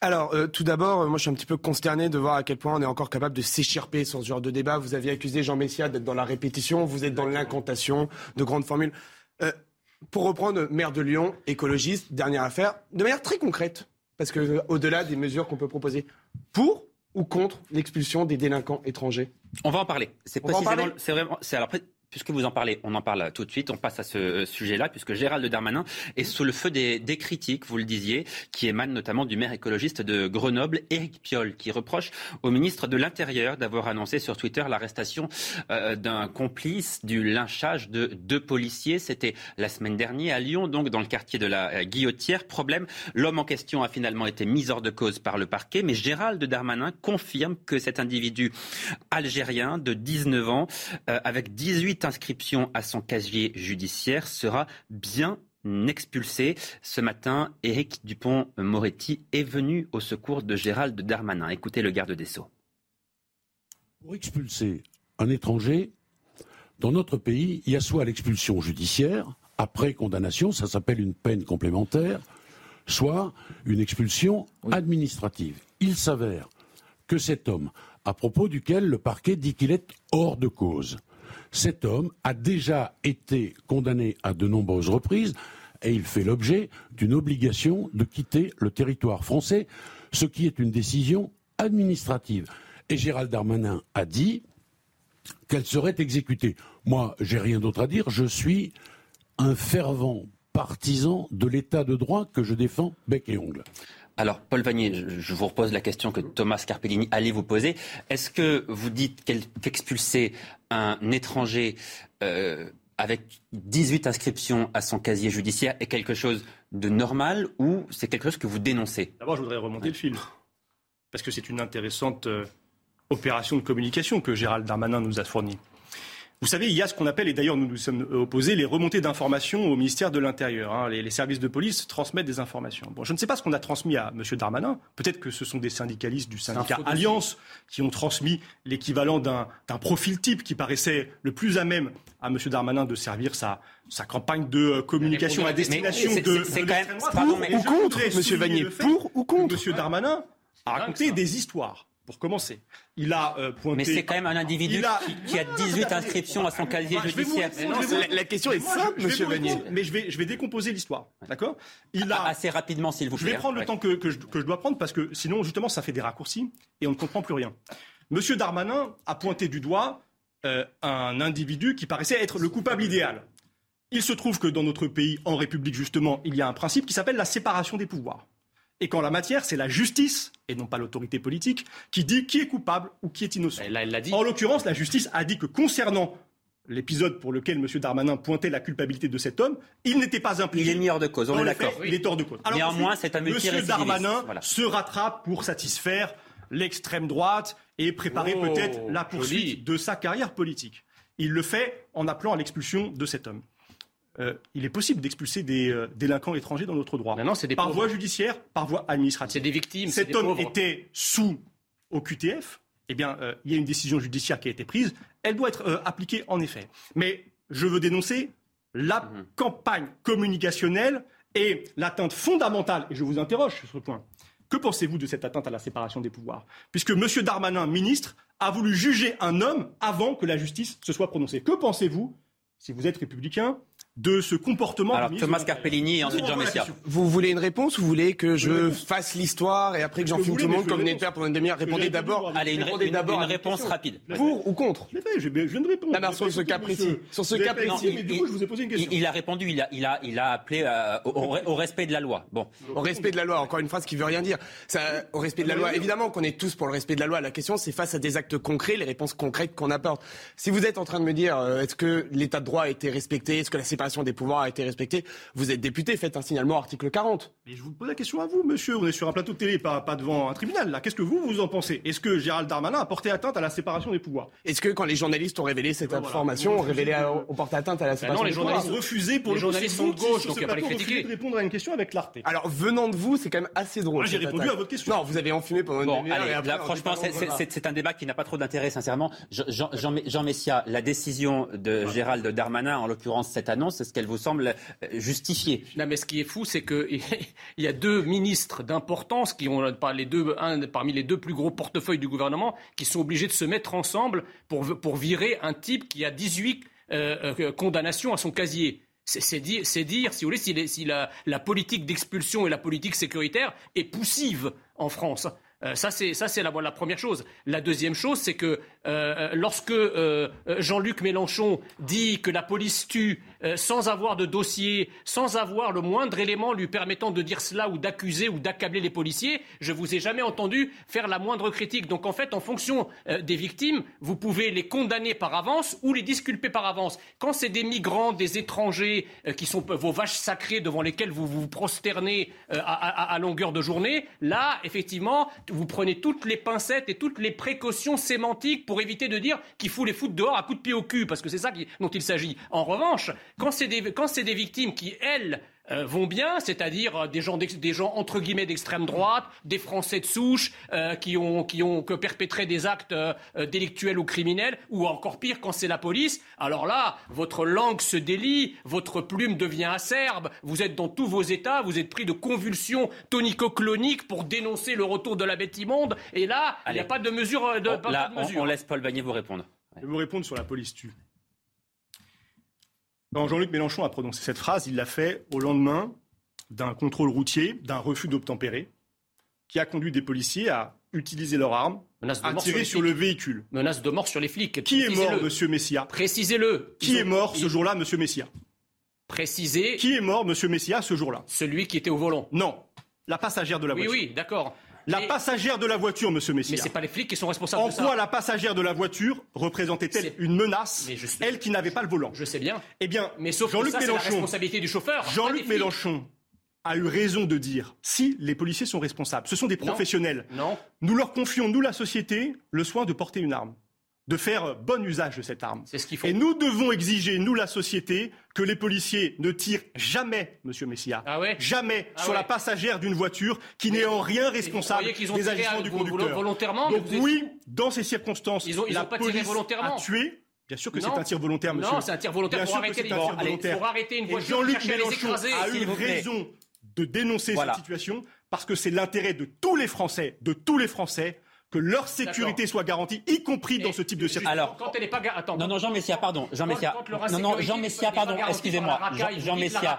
Alors, tout d'abord, moi je suis un petit peu consterné de voir à quel point on est encore capable de s'échirper sur ce genre de débat. Vous aviez accusé Jean Messia d'être dans la répétition, vous êtes dans l'incantation de grandes formules. pour reprendre maire de Lyon, écologiste, dernière affaire, de manière très concrète, parce que au-delà des mesures qu'on peut proposer, pour ou contre l'expulsion des délinquants étrangers On va en parler. C'est précisément, c'est vraiment, c'est alors puisque vous en parlez, on en parle tout de suite. On passe à ce euh, sujet-là, puisque Gérald Darmanin est sous le feu des, critiques, vous le disiez, qui émanent notamment du maire écologiste de Grenoble, Éric Piolle, qui reproche au ministre de l'Intérieur d'avoir annoncé sur Twitter l'arrestation euh, d'un complice du lynchage de deux policiers. C'était la semaine dernière à Lyon, donc dans le quartier de la euh, Guillotière. Problème, l'homme en question a finalement été mis hors de cause par le parquet, mais Gérald Darmanin confirme que cet individu algérien de 19 ans, avec 18 inscription à son casier judiciaire sera bien expulsé. Ce matin, Éric Dupont-Moretti est venu au secours de Gérald Darmanin. Écoutez le garde des Sceaux. Pour expulser un étranger, dans notre pays, il y a soit l'expulsion judiciaire, après condamnation, ça s'appelle une peine complémentaire, soit une expulsion administrative. Il s'avère que cet homme, à propos duquel le parquet dit qu'il est hors de cause, cet homme a déjà été condamné à de nombreuses reprises et il fait l'objet d'une obligation de quitter le territoire français, ce qui est une décision administrative. Et Gérald Darmanin a dit qu'elle serait exécutée. Moi, j'ai rien d'autre à dire, je suis un fervent partisan de l'état de droit que je défends bec et ongle. Alors, Paul Vanier, je vous repose la question que Thomas Carpellini allait vous poser. Est-ce que vous dites qu'expulser un étranger euh, avec 18 inscriptions à son casier judiciaire est quelque chose de normal ou c'est quelque chose que vous dénoncez? D'abord, je voudrais remonter le film. Parce que c'est une intéressante euh, opération de communication que Gérald Darmanin nous a fournie. Vous savez, il y a ce qu'on appelle, et d'ailleurs nous nous sommes opposés, les remontées d'informations au ministère de l'Intérieur. Hein. Les, services de police transmettent des informations. Bon, je ne sais pas ce qu'on a transmis à M. Darmanin. Peut-être que ce sont des syndicalistes du syndicat Alliance qui ont transmis l'équivalent d'un profil type qui paraissait le plus à même à M. Darmanin de servir sa, sa campagne de euh, communication à destination de, Pour ou contre, M. Vanier Pour ou contre M. Darmanin a raconté des histoires pour commencer. Il a euh, pointé. Mais c'est quand même un individu qui, a... 18 inscriptions à son casier judiciaire. la, question est simple, Monsieur Vanier. Mais je vais, je vais décomposer l'histoire, d'accord? Il a assez rapidement, s'il vous plaît. Je vais prendre le temps que, que, je, que, je, dois prendre parce que sinon, justement, ça fait des raccourcis et on ne comprend plus rien. Monsieur Darmanin a pointé du doigt euh, un individu qui paraissait être le coupable idéal. Il se trouve que dans notre pays, en République justement, il y a un principe qui s'appelle la séparation des pouvoirs et qu'en la matière, c'est la justice, et non pas l'autorité politique, qui dit qui est coupable ou qui est innocent. En l'occurrence, la justice a dit que concernant l'épisode pour lequel M. Darmanin pointait la culpabilité de cet homme, il n'était pas impliqué. Il est mis hors de cause, on est d'accord. Il est hors de cause. Néanmoins, c'est un M. Darmanin se rattrape pour satisfaire l'extrême droite et préparer oh, peut-être la poursuite de sa carrière politique. Il le fait en appelant à l'expulsion de cet homme. Euh, il est possible d'expulser des euh, délinquants étrangers dans notre droit. par voie judiciaire, par voie administrative. C'est des victimes. Cet homme était sous au QTF. Eh bien, euh, il y a une décision judiciaire qui a été prise. Elle doit être appliquée en effet. Mais je veux dénoncer la mhm. campagne communicationnelle et l'atteinte fondamentale, et je vous interroge sur ce point. Que pensez-vous de cette atteinte à la séparation des pouvoirs? Puisque M. Darmanin, ministre, a voulu juger un homme avant que la justice se soit prononcée. Que pensez-vous, si vous êtes républicain, de ce comportement. Alors Thomas Carpellini et ensuite Jean Messia. Vous voulez une réponse ou vous voulez que je fasse l'histoire et après que j'en filme tout le monde comme venez de faire pendant une demi-heure Répondez d'abord. Allez, une, une, réponse rapide. Pour ou contre Je viens de répondre. Non, sur ce cas précis. Sur ce cas précis. Mais du coup, je vous ai posé une question. Il a répondu, il a, il a, il a appelé euh, au, respect de la loi. Bon. Au respect de la loi, encore une phrase qui veut rien dire. Ça, au respect de la loi, évidemment qu'on est tous pour le respect de la loi. La question, c'est face à des actes concrets, les réponses concrètes qu'on apporte. Si vous êtes en train de me dire, euh, est-ce que l'état de droit a été respecté, est-ce que la séparation séparation des pouvoirs a été respectée. Vous êtes député, faites un signalement article 40. Mais je vous pose la question à vous, monsieur. On est sur un plateau de télé, pas, pas devant un tribunal. Là, qu'est-ce que vous vous en pensez? Est-ce que Gérald Darmanin a porté atteinte à la séparation des pouvoirs? Est-ce que quand les journalistes ont révélé cette information, ont révélé à, ont porté atteinte à la Ben séparation non, les des pouvoirs journalistes refusé pour les journalistes sont de gauche, donc il y a pas les critiquer. de répondre à une question avec clarté. Alors venant de vous, c'est quand même assez drôle. Moi, j'ai répondu attaque. à votre question. Non, vous avez enfumé pendant une Bon, allez, après, là, on franchement, c'est- voilà. un débat qui n'a pas trop d'intérêt, sincèrement. Je- Jean, Jean, Jean Messia, la décision de Gérald Darmanin, en l'occurrence cette annonce, est-ce qu'elle vous semble euh, justifiée Non, mais ce qui est fou, c'est qu'il y a deux ministres d'importance qui ont les deux, un parmi les deux plus gros portefeuilles du gouvernement qui sont obligés de se mettre ensemble pour, pour virer un type qui a 18 euh, euh, condamnations à son casier. C'est dire, si vous voulez, si, la, politique d'expulsion et la politique sécuritaire est poussive en France. Euh, ça, c'est la première chose. La deuxième chose, c'est que euh, lorsque euh, euh, Jean-Luc Mélenchon dit que la police tue euh, sans avoir de dossier, sans avoir le moindre élément lui permettant de dire cela ou d'accuser ou d'accabler les policiers, je vous ai jamais entendu faire la moindre critique. Donc en fait, en fonction euh, des victimes, vous pouvez les condamner par avance ou les disculper par avance. Quand c'est des migrants, des étrangers euh, qui sont vos vaches sacrées devant lesquelles vous vous prosternez euh, à longueur de journée, là, effectivement, vous prenez toutes les pincettes et toutes les précautions sémantiques pour éviter de dire qu'il faut les foutre dehors à coups de pied au cul, parce que c'est ça dont il s'agit. En revanche, quand c'est des, quand c'est des victimes qui, elles, euh, vont bien, c'est-à-dire euh, des gens, des gens entre guillemets d'extrême droite, des Français de souche euh, qui ont qui ont que perpétré des actes euh, délictuels ou criminels, ou encore pire quand c'est la police. Alors là, votre langue se délie, votre plume devient acerbe, vous êtes dans tous vos états, vous êtes pris de convulsions tonico-cloniques pour dénoncer le retour de la bête immonde. Et là, il n'y a pas de mesure de, Bon, pas Là, de on, mesure. on laisse Paul Bagné vous répondre. Je vais vous répondre sur la police tue. Quand Jean-Luc Mélenchon a prononcé cette phrase, il l'a fait au lendemain d'un contrôle routier, d'un refus d'obtempérer, qui a conduit des policiers à utiliser leurs armes, Menace de à mort tirer sur le véhicule. Menace de mort sur les flics. Qui est mort, monsieur Messia Précisez-le. Qui est mort ce jour-là, monsieur Messia Précisez. Qui est mort, monsieur Messia, ce jour-là Celui qui était au volant. Non. La passagère de la Oui, voiture. oui, d'accord. La Mais- passagère de la voiture, monsieur Messia. Mais c'est pas les flics qui sont responsables En de ça. quoi la passagère de la voiture représentait-elle une menace, Mais je sais- elle qui n'avait pas le volant Je sais bien. Eh bien, Mais sauf que Jean-Luc ça, c'est la Mélenchon, responsabilité du chauffeur. Jean-Luc. Mélenchon a eu raison de dire si les policiers sont responsables, ce sont des Non. professionnels. Non. Nous leur confions, nous la société, le soin de porter une arme, de faire bon usage de cette arme. C'est ce qu'il faut. Et nous devons exiger, nous la société, que les policiers ne tirent jamais, Monsieur Messia, Ah ouais? jamais Ah sur ouais. la passagère d'une voiture qui n'est en rien responsable ont des agissements du conducteur. volontairement, Donc oui, dans ces circonstances, Ils ont- ils la ont pas tiré police volontairement. a tué. Bien sûr que c'est un tir volontaire, monsieur. Non, c'est un tir volontaire Bien pour arrêter les Allez, pour arrêter une voiture, Jean-Luc Mélenchon écraser, a eu raison de dénoncer Voilà. cette situation parce que c'est l'intérêt de tous les Français, de tous les Français, que leur sécurité soit garantie, y compris dans ce type de circonstances. Alors, Quand elle n'est pas gar- attends. non, non, Jean Messia, pardon. Jean Messia, non, non, Jean Messia, pardon, excusez-moi. Jean, Messia,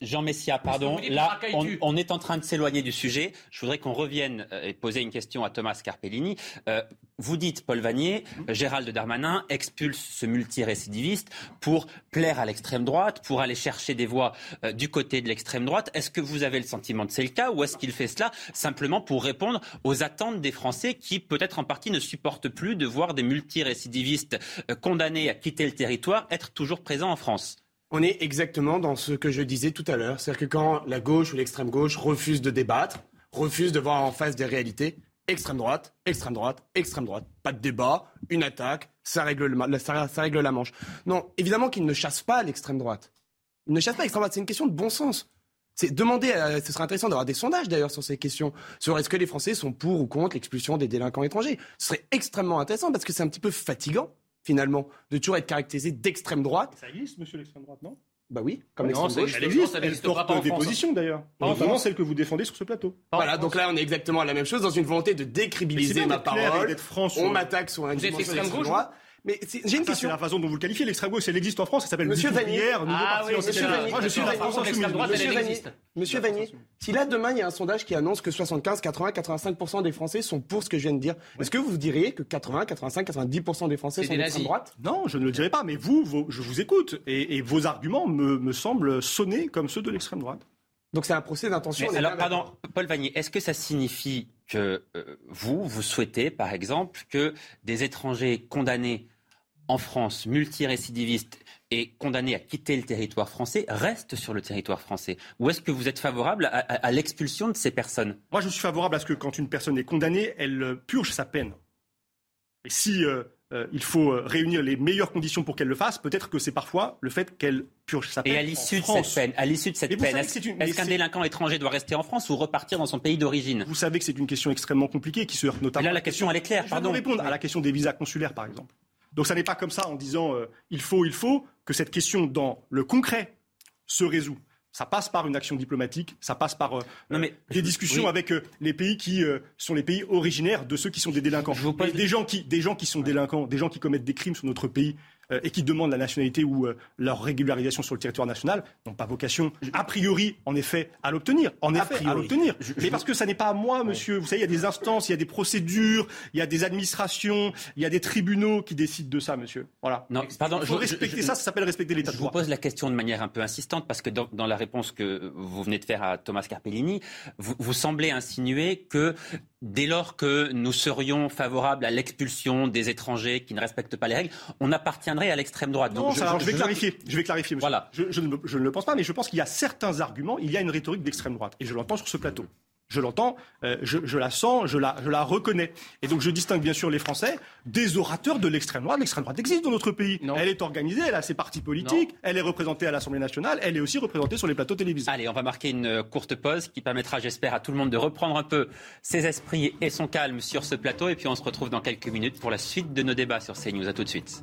Jean Messia, pardon. Là, on est en train de s'éloigner du sujet. Je voudrais qu'on revienne euh, et poser une question à Thomas Carpellini. Euh, vous dites, Paul Vanier, Gérald Darmanin expulse ce multirécidiviste pour plaire à l'extrême droite, pour aller chercher des voix euh, du côté de l'extrême droite. Est-ce que vous avez le sentiment que c'est le cas ou est-ce qu'il fait cela simplement pour répondre aux attentes des Français qui, peut-être en partie, ne supportent plus de voir des multirécidivistes euh, condamnés à quitter le territoire être toujours présents en France? On est exactement dans ce que je disais tout à l'heure. C'est-à-dire que quand la gauche ou l'extrême gauche refuse de débattre, refuse de voir en face des réalités, extrême droite, extrême droite, extrême droite. Pas de débat, une attaque, ça règle, la manche. Non, évidemment qu'ils ne chassent pas l'extrême droite. Ils ne chassent pas l'extrême droite, c'est une question de bon sens. C'est demander, à- ce serait intéressant d'avoir des sondages d'ailleurs sur ces questions, sur est-ce que les Français sont pour ou contre l'expulsion des délinquants étrangers. Ce serait extrêmement intéressant parce que c'est un petit peu fatigant finalement de toujours être caractérisé d'extrême droite. Ça existe, monsieur l'extrême droite, non? Bah oui, comme Non, l'extrême ça gauche. Elle existe ça elle porte en des France. positions d'ailleurs, notamment celle que vous défendez sur ce plateau. Voilà, donc là on est exactement à la même chose dans une volonté de décribiliser ma parole. d'être franc sur- On m'attaque sur un dimension extrême droite. Mais c'est- j'ai une Ça, c'est question. la façon dont vous le qualifiez. L'extrême gauche, elle existe en France, elle s'appelle Monsieur Lutte Vanier. Ah parti oui, monsieur. Vanier. Moi, je suis Monsieur la France Vanier. insoumise. L'extrême droite, Monsieur Vanier, existe. Monsieur Vanier, si là demain il y a un sondage qui annonce que 75, 80, 85% des Français sont pour ce que je viens de dire, est-ce que vous diriez que 80, 85, 90% des Français C'est sont d'extrême droite? Non, je ne le dirai pas, mais vous, je vous écoute, et, et vos arguments me, me semblent sonner comme ceux de l'extrême droite. Donc c'est un procès d'intention. Alors, pardon. Paul Vanier, est-ce que ça signifie que euh, vous, vous souhaitez, par exemple, que des étrangers condamnés en France, multirécidiviste et condamné à quitter le territoire français, reste sur le territoire français? Ou est-ce que vous êtes favorable à, l'expulsion de ces personnes? Moi, je suis favorable à ce que quand une personne est condamnée, elle euh, purge sa peine. Et si euh, euh, il faut réunir les meilleures conditions pour qu'elle le fasse, peut-être que c'est parfois le fait qu'elle purge sa peine. Et à l'issue de cette peine, à l'issue de cette peine, est-ce qu'un délinquant étranger doit rester en France ou repartir dans son pays d'origine? Vous savez que c'est une question extrêmement compliquée qui se heurte notamment. là, la question, elle est claire. Je pardon. répondre à la question des visas consulaires, par exemple. Donc ça n'est pas comme ça en disant il faut, il faut que cette question dans le concret se résout. Ça passe par une action diplomatique, ça passe par euh, des discussions avec euh, les pays qui euh, sont les pays originaires de ceux qui sont des délinquants. des, gens qui, des gens qui sont délinquants, des gens qui commettent des crimes sur notre pays euh, et qui demandent la nationalité ou euh, leur régularisation sur le territoire national n'ont pas vocation, a priori, en effet, à l'obtenir. En effet, à l'obtenir. Mais parce que ça n'est pas à moi, monsieur. Vous savez, il y a des instances, il y a des procédures, il y a des administrations, il y a des tribunaux qui décident de ça, monsieur. Voilà. Non, pardon. Il faut respecter ça, ça s'appelle respecter l'État de droit. Je vous pose la question de manière un peu insistante parce que dans, dans, la réponse que vous venez de faire à Thomas Carpellini, vous, vous semblez insinuer que dès lors que nous serions favorables à l'expulsion des étrangers qui ne respectent pas les règles, on à l'extrême droite. Non, je, vais clarifier. Je vais clarifier, monsieur. Voilà. Je, ne, je ne le pense pas, mais je pense qu'il y a certains arguments. Il y a une rhétorique d'extrême droite, et je l'entends sur ce plateau je l'entends, euh, je, la sens, je la, je la reconnais. Et donc je distingue bien sûr les Français des orateurs de l'extrême droite. L'extrême droite existe dans notre pays. Elle est organisée, elle a ses partis politiques, elle est représentée à l'Assemblée nationale, elle est aussi représentée sur les plateaux télévisés. Allez, on va marquer une courte pause qui permettra, j'espère, à tout le monde de reprendre un peu ses esprits et son calme sur ce plateau. Et puis on se retrouve dans quelques minutes pour la suite de nos débats sur CNews. À tout de suite.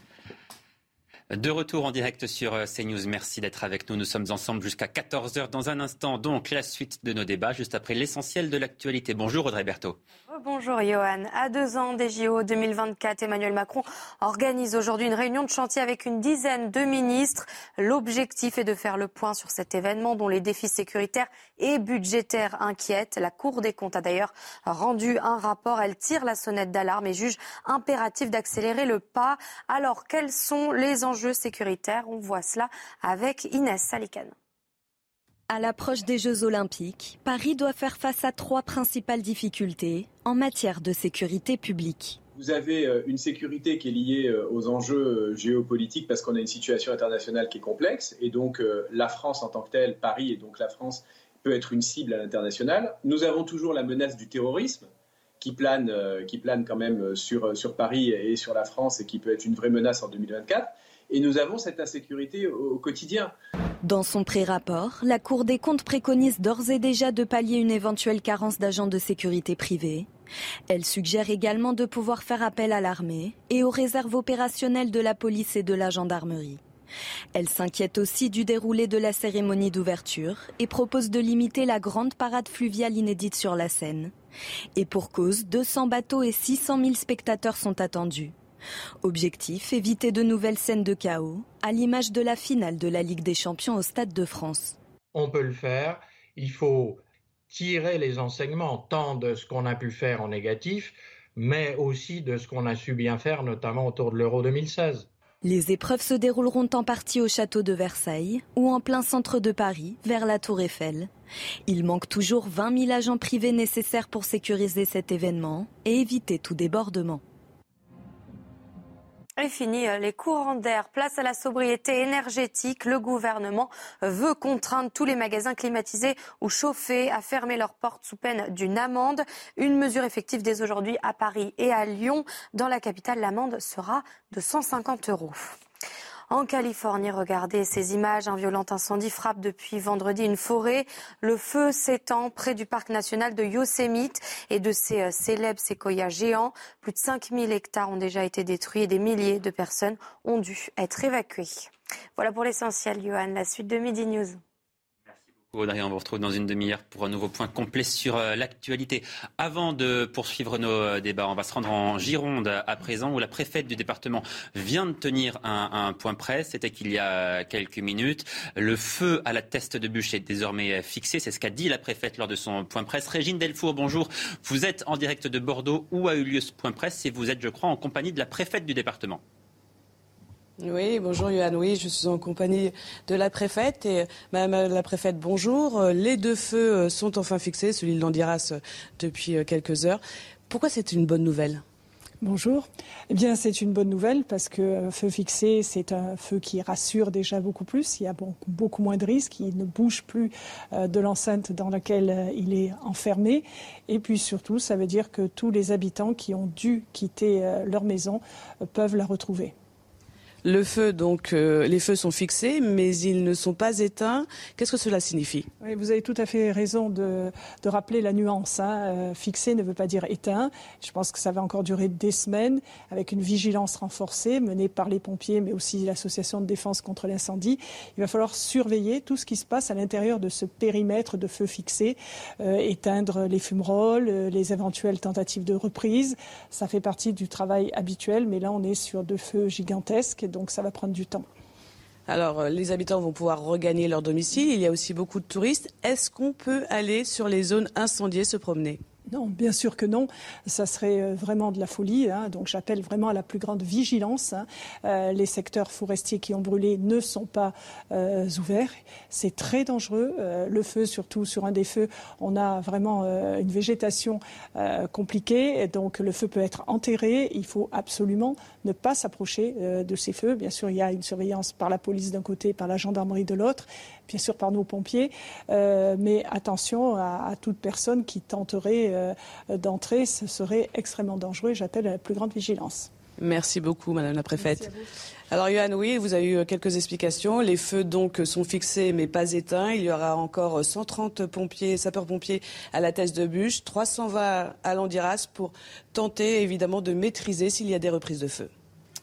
De retour en direct sur euh, CNews. Merci d'être avec nous. Nous sommes ensemble jusqu'à 14h. Dans un instant, donc, la suite de nos débats, juste après l'essentiel de l'actualité. Bonjour Audrey Berthaud. Bonjour Johan. À deux ans des JO 2024, Emmanuel Macron organise aujourd'hui une réunion de chantier avec une dizaine de ministres. L'objectif est de faire le point sur cet événement dont les défis sécuritaires et budgétaires inquiètent. La Cour des comptes a d'ailleurs rendu un rapport. Elle tire la sonnette d'alarme et juge impératif d'accélérer le pas. Alors, quels sont les enjeux sécuritaires On voit cela avec Inès Salikane. À l'approche des Jeux olympiques, Paris doit faire face à trois principales difficultés en matière de sécurité publique. Vous avez euh, une sécurité qui est liée euh, aux enjeux euh, géopolitiques parce qu'on a une situation internationale qui est complexe et donc la France en tant que telle, Paris et donc la France peut être une cible à l'international. Nous avons toujours la menace du terrorisme qui plane, qui plane quand même sur, sur Paris et sur la France et qui peut être une vraie menace en 2024 et nous avons cette insécurité au quotidien. Dans son pré-rapport, la Cour des comptes préconise d'ores et déjà de pallier une éventuelle carence d'agents de sécurité privés. Elle suggère également de pouvoir faire appel à l'armée et aux réserves opérationnelles de la police et de la gendarmerie. Elle s'inquiète aussi du déroulé de la cérémonie d'ouverture et propose de limiter la grande parade fluviale inédite sur la Seine. Et pour cause, 200 bateaux et 600 000 spectateurs sont attendus. Objectif, éviter de nouvelles scènes de chaos, à l'image de la finale de la Ligue des Champions au Stade de France. On peut le faire, il faut tirer les enseignements tant de ce qu'on a pu faire en négatif, mais aussi de ce qu'on a su bien faire, notamment autour de l'Euro 2016. Les épreuves se dérouleront en partie au château de Versailles ou en plein centre de Paris, vers la Tour Eiffel. Il manque toujours 20 000 agents privés nécessaires pour sécuriser cet événement et éviter tout débordement. Et fini euh, les courants d'air. Place à la sobriété énergétique. Le gouvernement veut contraindre tous les magasins climatisés ou chauffés à fermer leurs portes sous peine d'une amende. Une mesure effective dès aujourd'hui à Paris et à Lyon. Dans la capitale, l'amende sera de 150 euros. En Californie, regardez ces images. Un violent incendie frappe depuis vendredi une forêt. Le feu s'étend près du parc national de Yosemite et de ses euh, célèbres séquoias géants. Plus de 5000 hectares ont déjà été détruits et des milliers de personnes ont dû être évacuées. Voilà pour l'essentiel, Johan. La suite de Midi News. Audrey, on vous retrouve dans une demi-heure pour un nouveau point complet sur euh, l'actualité. Avant de poursuivre nos euh, débats, on va se rendre en Gironde à présent, où la préfète du département vient de tenir un, point presse. C'était qu'il y a quelques minutes. Le feu à la teste de bûche est désormais fixé. C'est ce qu'a dit la préfète lors de son point presse. Régine Delfour, bonjour. Vous êtes en direct de Bordeaux. Où a eu lieu ce point presse Et vous êtes, je crois, en compagnie de la préfète du département. Oui, bonjour Yohann. Oui, je suis en compagnie de la préfète. Et Madame la préfète, bonjour. Les deux feux euh, sont enfin fixés, celui de Landiras euh, depuis euh, quelques heures. Pourquoi c'est une bonne nouvelle? Bonjour. Eh bien, c'est une bonne nouvelle parce que euh, feu fixé, c'est un feu qui rassure déjà beaucoup plus. Il y a beaucoup moins de risques. Il ne bouge plus euh, de l'enceinte dans laquelle euh, il est enfermé. Et puis surtout, ça veut dire que tous les habitants qui ont dû quitter leur maison peuvent la retrouver. Le feu, donc, euh, les feux sont fixés, mais ils ne sont pas éteints. Qu'est-ce que cela signifie? Vous avez tout à fait raison de, de rappeler la nuance. Hein. Euh, fixé ne veut pas dire éteint. Je pense que ça va encore durer des semaines, avec une vigilance renforcée menée par les pompiers, mais aussi l'association de défense contre l'incendie. Il va falloir surveiller tout ce qui se passe à l'intérieur de ce périmètre de feu fixé, euh, éteindre les fumerolles, les éventuelles tentatives de reprise. Ça fait partie du travail habituel, mais là, on est sur deux feux gigantesques donc ça va prendre du temps. Alors, euh, les habitants vont pouvoir regagner leur domicile. Il y a aussi beaucoup de touristes. Est-ce qu'on peut aller sur les zones incendiées se promener? Non, bien sûr que non. Ça serait euh, vraiment de la folie. Hein. Donc j'appelle vraiment à la plus grande vigilance. Hein. Euh, les secteurs forestiers qui ont brûlé ne sont pas euh, ouverts. C'est très dangereux. le feu, surtout sur un des feux, on a vraiment une végétation compliquée. Et donc le feu peut être enterré. Il faut absolument ne pas s'approcher de ces feux. Bien sûr, il y a une surveillance par la police d'un côté, par la gendarmerie de l'autre bien sûr par nos pompiers, euh, mais attention à, toute personne qui tenterait euh, d'entrer, ce serait extrêmement dangereux. J'appelle à la plus grande vigilance. Merci beaucoup, Madame la Préfète. Alors, Yohann, oui, vous avez eu quelques explications. Les feux, donc, sont fixés mais pas éteints. Il y aura encore 130 pompiers, sapeurs-pompiers à la thèse de bûche, 320 à Landiras pour tenter, évidemment, de maîtriser s'il y a des reprises de feu.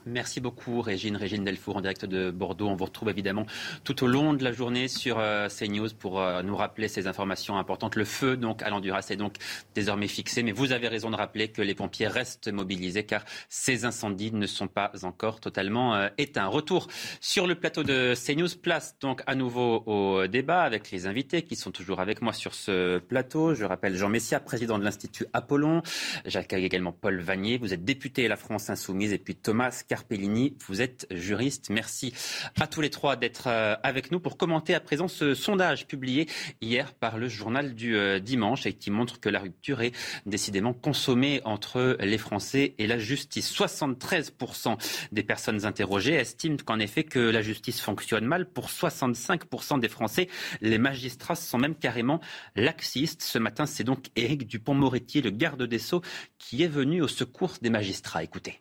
Merci beaucoup, Régine, Régine Delfour, en direct de Bordeaux. On vous retrouve évidemment tout au long de la journée sur euh, CNews pour euh, nous rappeler ces informations importantes. Le feu, donc, à l'Anduras est donc désormais fixé. Mais vous avez raison de rappeler que les pompiers restent mobilisés car ces incendies ne sont pas encore totalement euh, éteints. Retour sur le plateau de CNews. Place donc à nouveau au débat avec les invités qui sont toujours avec moi sur ce plateau. Je rappelle Jean Messia, président de l'Institut Apollon. J'accueille également Paul Vanier. Vous êtes député à la France Insoumise. Et puis Thomas Carpellini, vous êtes juriste. Merci à tous les trois d'être euh, avec nous pour commenter à présent ce sondage publié hier par le journal du euh, dimanche et qui montre que la rupture est décidément consommée entre les Français et la justice. 73% des personnes interrogées estiment qu'en effet que la justice fonctionne mal. Pour 65% des Français, les magistrats sont même carrément laxistes. Ce matin, c'est donc Éric Dupont-Moretti, le garde des Sceaux, qui est venu au secours des magistrats. Écoutez.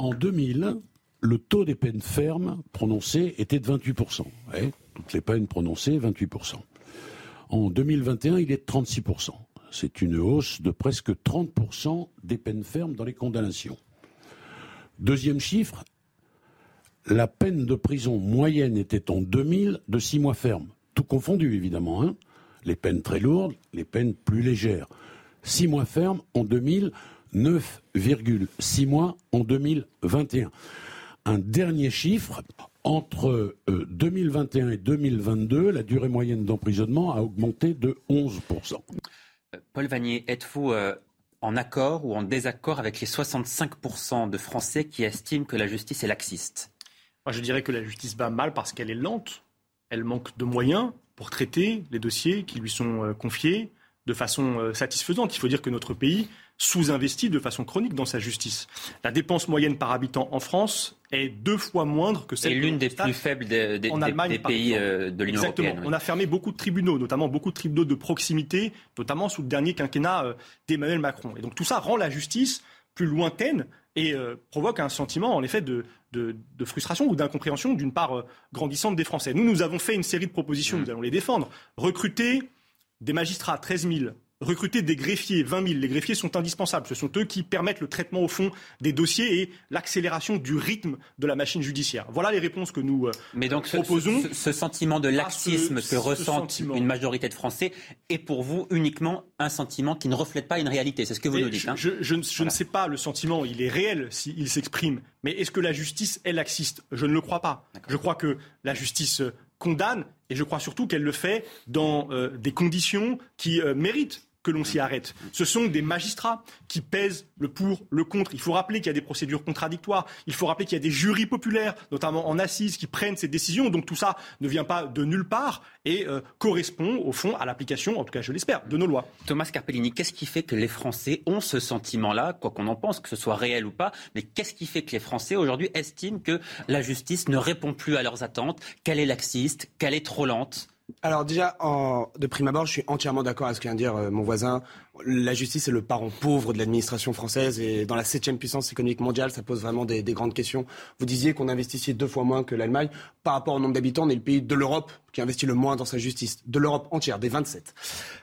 En 2000, le taux des peines fermes prononcées était de 28%. toutes les peines prononcées, 28%. En 2021, il est de 36%. C'est une hausse de presque 30% des peines fermes dans les condamnations. Deuxième chiffre, la peine de prison moyenne était en 2000 de 6 mois ferme. Tout confondu, évidemment. Hein les peines très lourdes, les peines plus légères. 6 mois ferme en 2000 9,6 mois en 2021. Un dernier chiffre, entre 2021 euh, et 2022, la durée moyenne d'emprisonnement a augmenté de 11%. Euh, Paul Vanier, êtes-vous euh, en accord ou en désaccord avec les 65% de Français qui estiment que la justice est laxiste? Moi, je dirais que la justice va mal parce qu'elle est lente. Elle manque de moyens pour traiter les dossiers qui lui sont confiés de façon satisfaisante. Il faut dire que notre pays sous-investi de façon chronique dans sa justice. La dépense moyenne par habitant en France est deux fois moindre que celle l'une des plus faibles des, des, des pays euh, de l'Union européenne. On a fermé beaucoup de tribunaux, notamment beaucoup de tribunaux de proximité, notamment sous le dernier quinquennat euh, d'Emmanuel Macron. Et donc tout ça rend la justice plus lointaine et euh, provoque un sentiment, en effet, de, de, de frustration ou d'incompréhension d'une part grandissante des Français. Nous, nous avons fait une série de propositions, mmh. nous allons les défendre. Recruter des magistrats, 13 000, recruter des greffiers, 20 000. Les greffiers sont indispensables. Ce sont eux qui permettent le traitement au fond des dossiers et l'accélération du rythme de la machine judiciaire. Voilà les réponses que nous euh, Mais donc proposons. Ce, sentiment de laxisme que ressentent une majorité de Français est pour vous uniquement un sentiment qui ne reflète pas une réalité. C'est ce que vous nous dites. Hein je, ne sais pas, le sentiment, il est réel s'il s'exprime. Mais est-ce que la justice est laxiste? Je ne le crois pas. Je crois que la justice condamne et je crois surtout qu'elle le fait dans euh, des conditions qui euh, méritent que l'on s'y arrête. Ce sont des magistrats qui pèsent le pour, le contre. Il faut rappeler qu'il y a des procédures contradictoires. Il faut rappeler qu'il y a des jurys populaires, notamment en assises, qui prennent ces décisions. Donc tout ça ne vient pas de nulle part et euh, correspond au fond à l'application, en tout cas je l'espère, de nos lois. Thomas Carpellini, qu'est-ce qui fait que les Français ont ce sentiment-là, quoi qu'on en pense, que ce soit réel ou pas, mais qu'est-ce qui fait que les Français aujourd'hui estiment que la justice ne répond plus à leurs attentes, qu'elle est laxiste, qu'elle est trop lente alors déjà, de prime abord, je suis entièrement d'accord avec ce que vient dire euh, mon voisin. La justice est le parent pauvre de l'administration française et dans la septième puissance économique mondiale, ça pose vraiment des, grandes questions. Vous disiez qu'on investissait deux fois moins que l'Allemagne. Par rapport au nombre d'habitants, on est le pays de l'Europe qui investit le moins dans sa justice. De l'Europe entière, des 27.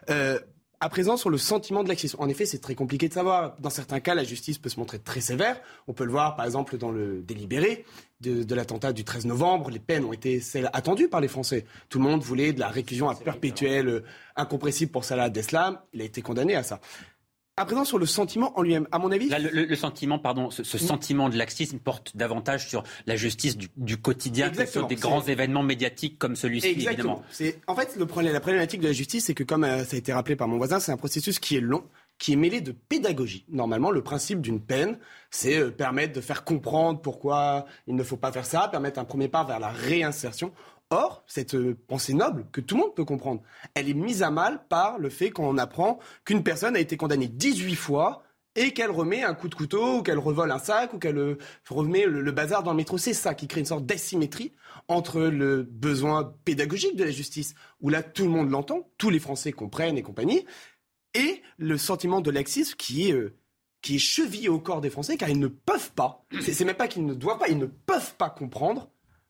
Euh, à présent, sur le sentiment de laxisme, en effet, c'est très compliqué de savoir. Dans certains cas, la justice peut se montrer très sévère. On peut le voir, par exemple, dans le délibéré de, l'attentat du 13 novembre. Les peines ont été celles attendues par les Français. Tout le monde voulait de la réclusion à perpétuelle, euh, incompressible pour Salah Abdeslam. Il a été condamné à ça. À présent, sur le sentiment en lui-même, à mon avis. le, sentiment, pardon, ce, sentiment de laxisme porte davantage sur la justice du, quotidien que sur des grands événements médiatiques comme celui-ci, évidemment. En fait, le problème, la problématique de la justice, c'est que, comme euh, ça a été rappelé par mon voisin, c'est un processus qui est long, qui est mêlé de pédagogie. Normalement, le principe d'une peine, c'est euh, permettre de faire comprendre pourquoi il ne faut pas faire ça, permettre un premier pas vers la réinsertion. Or, cette euh, pensée noble, que tout le monde peut comprendre, elle est mise à mal par le fait qu'on apprend qu'une personne a été condamnée 18 fois et qu'elle remet un coup de couteau, ou qu'elle revole un sac, ou qu'elle euh, remet le, bazar dans le métro. C'est ça qui crée une sorte d'asymétrie entre le besoin pédagogique de la justice, où là tout le monde l'entend, tous les Français comprennent et compagnie, et le sentiment de laxisme qui est, euh, qui est chevillé au corps des Français, car ils ne peuvent pas, c'est même pas qu'ils ne doivent pas, ils ne peuvent pas comprendre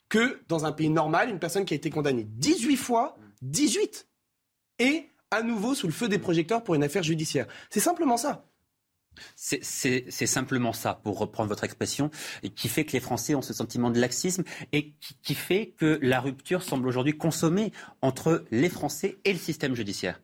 que dans un pays normal, une personne qui a été condamnée 18 fois, 18, est à nouveau sous le feu des projecteurs pour une affaire judiciaire. C'est simplement ça. C'est simplement ça, pour reprendre votre expression, qui fait que les Français ont ce sentiment de laxisme et qui fait que la rupture semble aujourd'hui consommée entre les Français et le système judiciaire.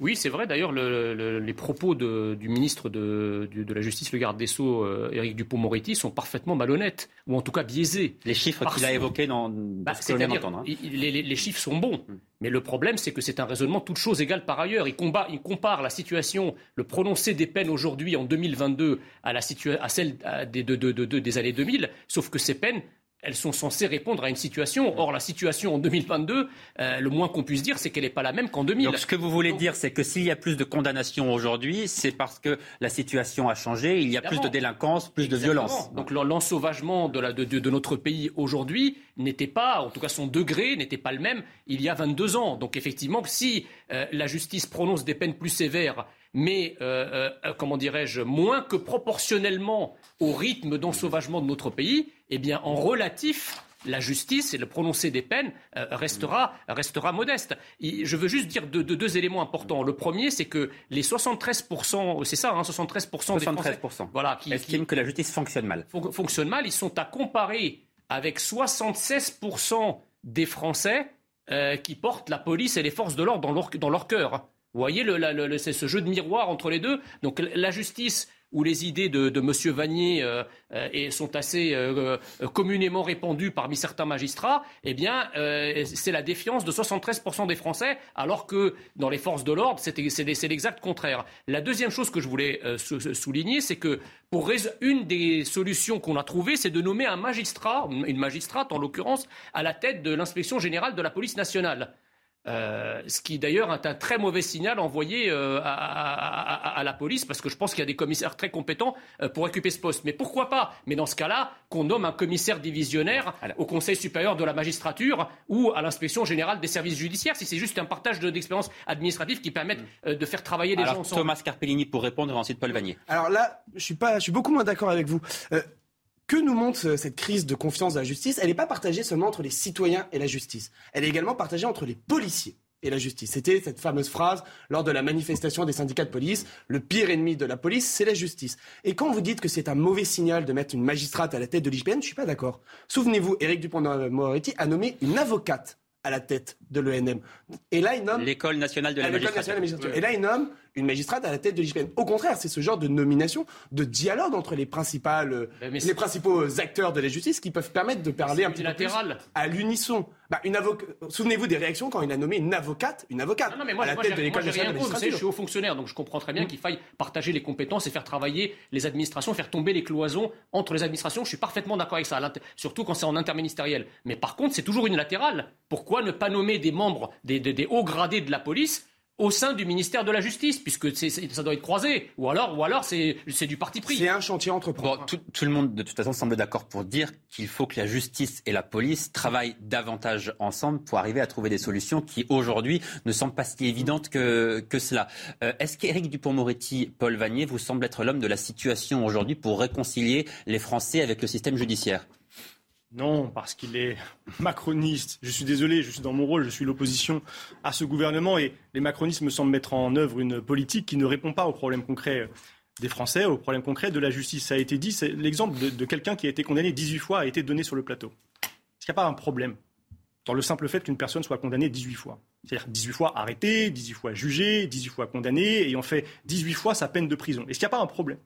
Oui, c'est vrai. D'ailleurs, les propos du ministre de, la Justice, le garde des Sceaux, euh, Éric Dupont-Moretti, sont parfaitement malhonnêtes, ou en tout cas biaisés. Les chiffres qu'il a évoqués dans, bah, ce hein. les, chiffres sont bons. Mm. Mais le problème, c'est que c'est un raisonnement toute chose égale par ailleurs. Il, il compare la situation, le prononcé des peines aujourd'hui en 2022 à, la à celle des, des années 2000, sauf que ces peines elles sont censées répondre à une situation. Or, la situation en 2022, euh, le moins qu'on puisse dire, c'est qu'elle n'est pas la même qu'en 2000. Donc, ce que vous voulez dire, c'est que s'il y a plus de condamnations aujourd'hui, c'est parce que la situation a changé, il y a plus de délinquance, plus de violence. Donc, l'ensauvagement de, de, notre pays aujourd'hui n'était pas, en tout cas son degré n'était pas le même il y a 22 ans. Donc, effectivement, si euh, la justice prononce des peines plus sévères mais euh, comment dirais-je, moins que proportionnellement au rythme d'ensauvagement de notre pays, eh bien, en relatif, la justice et le prononcé des peines euh, restera, restera modeste. je veux juste dire deux, deux éléments importants. Le premier, c'est que les 73%, c'est ça, hein, 73%, des Français voilà, qui estiment que la justice fonctionne mal. fonctionne mal. Ils sont à comparer avec 76% des Français euh, qui portent la police et les forces de l'ordre dans leur, dans leur cœur. Vous voyez, le, c'est ce jeu de miroir entre les deux. Donc la justice où les idées de, de M. Vanier euh, euh, sont assez euh, communément répandues parmi certains magistrats, eh bien, c'est la défiance de 73% des Français, alors que dans les forces de l'ordre, c'est l'exact contraire. La deuxième chose que je voulais souligner, c'est que pour une des solutions qu'on a trouvées, c'est de nommer un magistrat, une magistrate en l'occurrence, à la tête de l'inspection générale de la police nationale. Euh, ce qui d'ailleurs est un très mauvais signal envoyé euh, à, la police, parce que je pense qu'il y a des commissaires très compétents euh, pour occuper ce poste. Mais pourquoi pas? Mais dans ce cas-là, qu'on nomme un commissaire divisionnaire au Conseil supérieur de la magistrature ou à l'inspection générale des services judiciaires, si c'est juste un partage d'expérience administrative qui permette mm. de faire travailler les gens ensemble. Thomas Carpellini pour répondre, ensuite Paul Vanier. Alors là, je suis, pas, je suis beaucoup moins d'accord avec vous que nous montre euh, cette crise de confiance dans la justice? Elle n'est pas partagée seulement entre les citoyens et la justice. Elle est également partagée entre les policiers et la justice. C'était cette fameuse phrase lors de la manifestation des syndicats de police, le pire ennemi de la police, c'est la justice. Et quand vous dites que c'est un mauvais signal de mettre une magistrate à la tête de l'IGPN, je ne suis pas d'accord. Souvenez-vous, Éric Dupond-Moretti a nommé une avocate à la tête de l'ENM. Et là, il nomme... L'école nationale de la magistrature. Et là, il nomme une magistrate à la tête de l'IGPN. Au contraire, c'est ce genre de nomination, de dialogue entre les, principales, les principaux acteurs de la justice qui peuvent permettre de parler un petit peu plus à l'unisson. Bah, une Souvenez-vous des réactions quand il a nommé une avocate, une avocate non, mais moi, à la tête de l'école nationale de Je suis haut fonctionnaire, donc je comprends très bien mm. qu'il faille partager les compétences et faire travailler les administrations, faire tomber les cloisons entre les administrations. Je suis parfaitement d'accord avec ça, surtout quand c'est en interministériel. Mais par contre, c'est toujours unilatéral. Pourquoi ne pas nommer des membres, des hauts gradés de la police au sein du ministère de la Justice, puisque ça doit être croisé. Ou alors, ou alors c'est du parti pris. C'est un chantier entre bon, tout, tout, le monde, de toute façon, semble d'accord pour dire qu'il faut que la justice et la police travaillent davantage ensemble pour arriver à trouver des solutions qui, aujourd'hui, ne semblent pas si évidentes que, que cela. Euh, est-ce qu'Éric Dupont-Moretti, Paul Vanier, vous semble être l'homme de la situation aujourd'hui pour réconcilier les Français avec le système judiciaire? Non, parce qu'il est macroniste. Je suis désolé, je suis dans mon rôle, je suis l'opposition à ce gouvernement et les macronistes me semblent mettre en œuvre une politique qui ne répond pas aux problèmes concrets des Français, aux problèmes concrets de la justice. Ça a été dit, c'est l'exemple de, quelqu'un qui a été condamné 18 fois a été donné sur le plateau. Est-ce qu'il n'y a pas un problème dans le simple fait qu'une personne soit condamnée 18 fois? C'est-à-dire 18 fois arrêtée, 18 fois jugée, 18 fois condamnée, ayant fait 18 fois sa peine de prison. Est-ce qu'il n'y a pas un problème?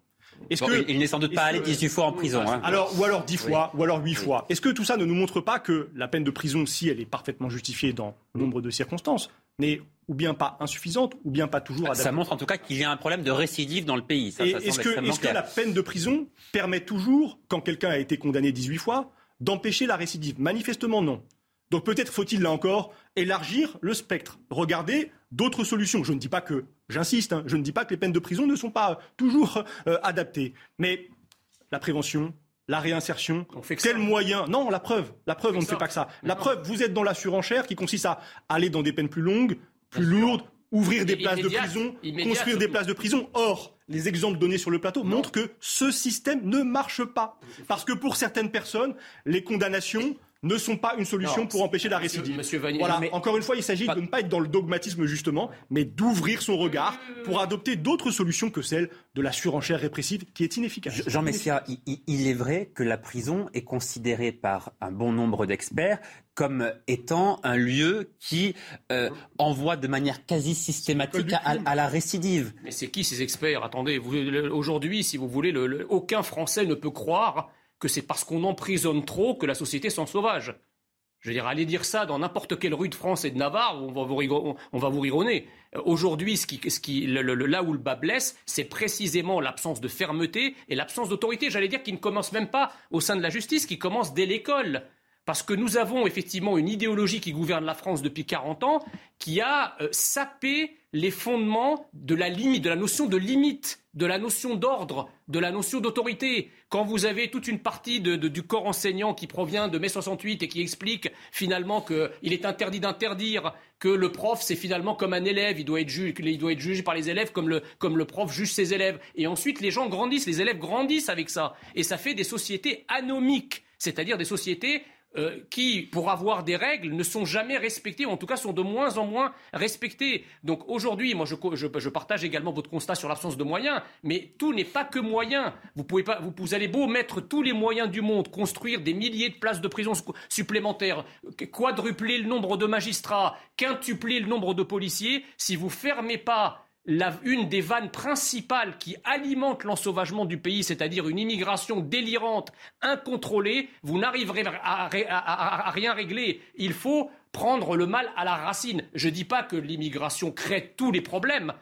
Il n'est sans doute pas allé 18 fois en prison. Hein. Alors, ou alors 10 fois, ou alors 8 fois. Est-ce que tout ça ne nous montre pas que la peine de prison, si elle est parfaitement justifiée dans nombre de circonstances, n'est ou bien pas insuffisante, ou bien pas toujours adaptée Ça montre en tout cas qu'il y a un problème de récidive dans le pays. Est-ce que, la peine de prison permet toujours, quand quelqu'un a été condamné 18 fois, d'empêcher la récidive? Manifestement non. Donc peut-être faut-il là encore élargir le spectre. Regardez d'autres solutions. Je ne dis pas que, j'insiste, hein, je ne dis pas que les peines de prison ne sont pas toujours euh, adaptées. Mais la prévention, la réinsertion, quel moyen? Non, la preuve, la preuve, on, ne fait pas que ça. La preuve, vous êtes dans la surenchère qui consiste à aller dans des peines plus longues, plus lourdes, ouvrir des places de prison, construire des places de prison. Or, les exemples donnés sur le plateau montrent que ce système ne marche pas. Parce que pour certaines personnes, les condamnations ne sont pas une solution pour empêcher la récidive. voilà. Encore une fois, il s'agit de ne pas être dans le dogmatisme justement, mais d'ouvrir son regard pour adopter d'autres solutions que celle de la surenchère répressive qui est inefficace. Jean Messia, il, est vrai que la prison est considérée par un bon nombre d'experts comme étant un lieu qui euh, envoie de manière quasi systématique à, la récidive. Mais c'est qui ces experts? Attendez, aujourd'hui, si vous voulez, aucun Français ne peut croire que c'est parce qu'on emprisonne trop que la société s'en sauvage. Je veux dire, allez dire ça dans n'importe quelle rue de France et de Navarre, on va vous, on va. Euh, aujourd'hui, ce qui, ce qui, là où le bas blesse, c'est précisément l'absence de fermeté et l'absence d'autorité. J'allais dire qui ne commence même pas au sein de la justice, qui commence dès l'école. Parce que nous avons effectivement une idéologie qui gouverne la France depuis 40 ans, qui a euh, sapé les fondements de la limite, de la notion de limite, de la notion d'ordre, de la notion d'autorité. Quand vous avez toute une partie du corps enseignant qui provient de mai 68 et qui explique finalement qu'il est interdit d'interdire, que le prof c'est finalement comme un élève, il doit être, jugé, il doit être jugé par les élèves comme le, comme le prof juge ses élèves. Et ensuite les gens grandissent, les élèves grandissent avec ça. Et ça fait des sociétés anomiques, c'est-à-dire des sociétés euh, qui, pour avoir des règles, ne sont jamais respectées, ou en tout cas sont de moins en moins respectées. Donc aujourd'hui, moi je, partage également votre constat sur l'absence de moyens, mais tout n'est pas que moyens. Vous, pouvez pas, vous, allez beau mettre tous les moyens du monde, construire des milliers de places de prison supplémentaires, quadrupler le nombre de magistrats, quintupler le nombre de policiers, si vous fermez pas une des vannes principales qui alimente l'ensauvagement du pays, c'est-à-dire une immigration délirante, incontrôlée, vous n'arriverez à, rien régler. Il faut prendre le mal à la racine. Je ne dis pas que l'immigration crée tous les problèmes.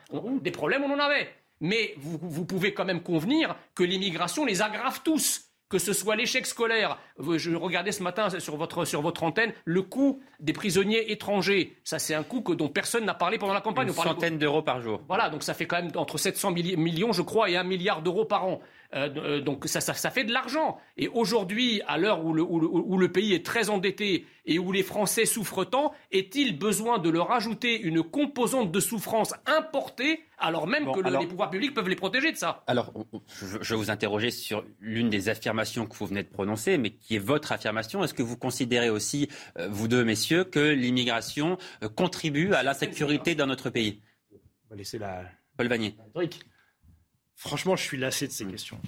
des problèmes, on en avait. Mais vous pouvez quand même convenir que l'immigration les aggrave tous que ce soit l'échec scolaire. Je regardais ce matin sur votre, sur votre antenne le coût des prisonniers étrangers. Ça, c'est un coût que, dont personne n'a parlé pendant la campagne. Une centaine d'euros par jour. Voilà, donc ça fait quand même entre 700 millions, je crois, et un milliard d'euros par an. Euh, euh, donc ça, ça, fait de l'argent. Et aujourd'hui, à l'heure où le, où, le, pays est très endetté et où les Français souffrent tant, est-il besoin de leur ajouter une composante de souffrance importée alors même que les pouvoirs publics peuvent les protéger de ça? Alors, je, je vais vous interroger sur l'une des affirmations que vous venez de prononcer, mais qui est votre affirmation. Est-ce que vous considérez aussi, euh, vous deux messieurs, que l'immigration contribue à l'insécurité dans notre pays? On va laisser la... Paul Vanier. Franchement, je suis lassé de ces mm. questions.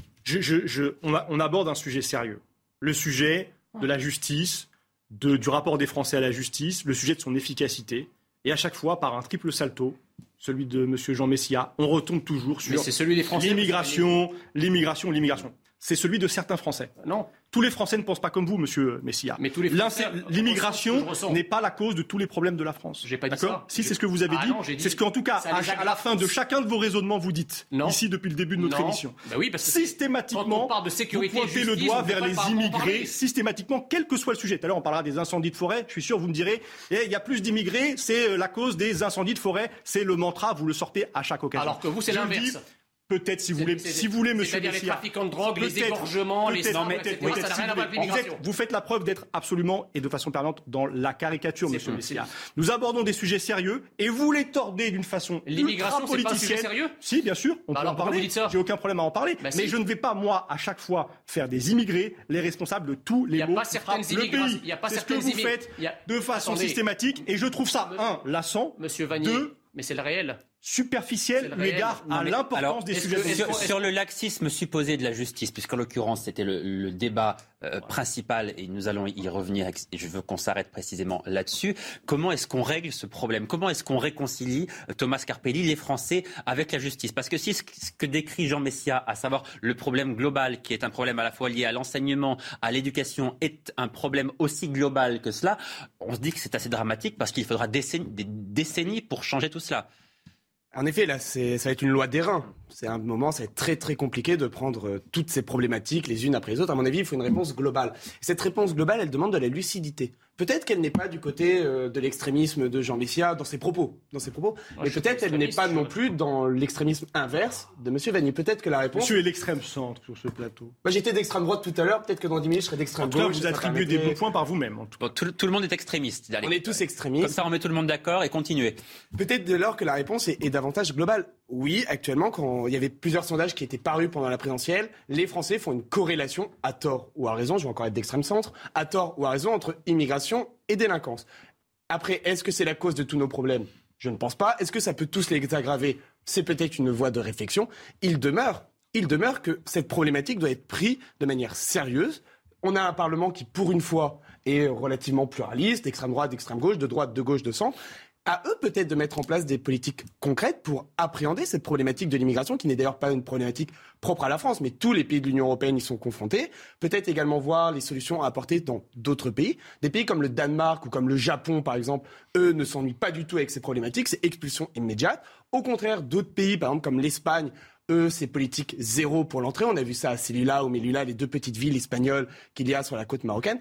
on, aborde un sujet sérieux. Le sujet de la justice, du rapport des Français à la justice, le sujet de son efficacité. Et à chaque fois, par un triple salto, celui de M. Jean Messia. On retombe toujours sur c'est celui des Français, l'immigration, l'immigration, l'immigration. C'est celui de certains Français. Non. Tous les Français ne pensent pas comme vous, Monsieur Messia. Mais tous les Français, L'immigration n'est pas la cause de tous les problèmes de la France. J'ai pas dit D'accord ça. Si, c'est ce que vous avez Ah dit. non, j'ai dit- c'est ce qu'en tout cas, à, la fin de chacun de vos raisonnements, vous dites. Non. Ici, depuis le début de notre Non. émission. Bah oui, parce que systématiquement, quand on parle de sécurité vous pointez le doigt vers les immigrés, systématiquement, quel que soit le sujet. Tout à l'heure, on parlera des incendies de forêt. Je suis sûr, vous me direz, eh, il y a plus d'immigrés, c'est euh, la cause des incendies de forêt. C'est le mantra, vous le sortez à chaque occasion. Alors que vous, c'est l'inverse. Peut-être, si vous voulez, si vous voulez, monsieur c'est-à-dire les trafiquants de drogue, les égorgements, les armes, peut-être, etc., peut-être, ça n'a si rien à vous voir avec voulez. En fait, l'immigration. Vous faites la preuve d'être absolument et de façon permanente dans la caricature, monsieur Messia. Nous abordons des sujets sérieux et vous les tordez d'une façon L'immigration, c'est pas un politicienne. sujet sérieux Si, bien sûr, on Bah peut en parler. J'ai aucun problème à en parler. Bah mais si. je ne vais pas, moi, à chaque fois, faire des immigrés les responsables de tous les Il y a maux pas qui certaines frappent le pays. C'est ce que vous faites de façon systématique et je trouve ça, un, lassant, Monsieur Vanier, deux, mais c'est le réel. Superficiel C'est le eu égard à l'importance des sujets. que- sur, le laxisme supposé de la justice, puisqu'en l'occurrence c'était le, le débat euh, principal et nous allons y revenir et je veux qu'on s'arrête précisément là-dessus, comment est-ce qu'on règle ce problème? Comment est-ce qu'on réconcilie, euh, Thomas Carpelli, les Français avec la justice? Parce que si ce que décrit Jean Messia, à savoir le problème global, qui est un problème à la fois lié à l'enseignement, à l'éducation, est un problème aussi global que cela, on se dit que c'est assez dramatique parce qu'il faudra des décennies pour changer tout cela. En effet, là, ça va être une loi d'airain. C'est un moment, ça va être très très compliqué de prendre euh, toutes ces problématiques les unes après les autres. À mon avis, il faut une réponse globale. Cette réponse globale, elle demande de la lucidité. Peut-être qu'elle n'est pas du côté euh, de l'extrémisme de Jean Messia dans ses propos, dans ses propos, mais peut-être elle n'est pas non plus dans l'extrémisme inverse de Monsieur Vanier. Peut-être que la réponse. Monsieur est l'extrême centre sur ce plateau. Moi, j'étais d'extrême droite tout à l'heure. Peut-être que dans 10 minutes, je serai En d'extrême tout cas, gauche. vous attribuez des bons points par vous-même. en tout Bon, tout, tout le monde est extrémiste. Allez. On est tous extrémistes. Comme ça, on met tout le monde d'accord et continuez. Peut-être dès lors que la réponse est, est davantage globale. Oui, actuellement, quand il y avait plusieurs sondages qui étaient parus pendant la présidentielle, les Français font une corrélation, à tort ou à raison, je vais encore être d'extrême centre, à tort ou à raison, entre immigration et délinquance. Après, est-ce que c'est la cause de tous nos problèmes? Je ne pense pas. Est-ce que ça peut tous les aggraver? C'est peut-être une voie de réflexion. Il demeure, il demeure que cette problématique doit être prise de manière sérieuse. On a un Parlement qui, pour une fois, est relativement pluraliste, d'extrême droite, d'extrême gauche, de droite, de gauche, de centre. À eux peut-être de mettre en place des politiques concrètes pour appréhender cette problématique de l'immigration, qui n'est d'ailleurs pas une problématique propre à la France, mais tous les pays de l'Union européenne y sont confrontés. Peut-être également voir les solutions à apporter dans d'autres pays. Des pays comme le Danemark ou comme le Japon, par exemple, eux ne s'ennuient pas du tout avec ces problématiques, c'est expulsion immédiate. Au contraire, d'autres pays, par exemple comme l'Espagne, eux, c'est politique zéro pour l'entrée. On a vu ça à Celula ou Melilla, les deux petites villes espagnoles qu'il y a sur la côte marocaine.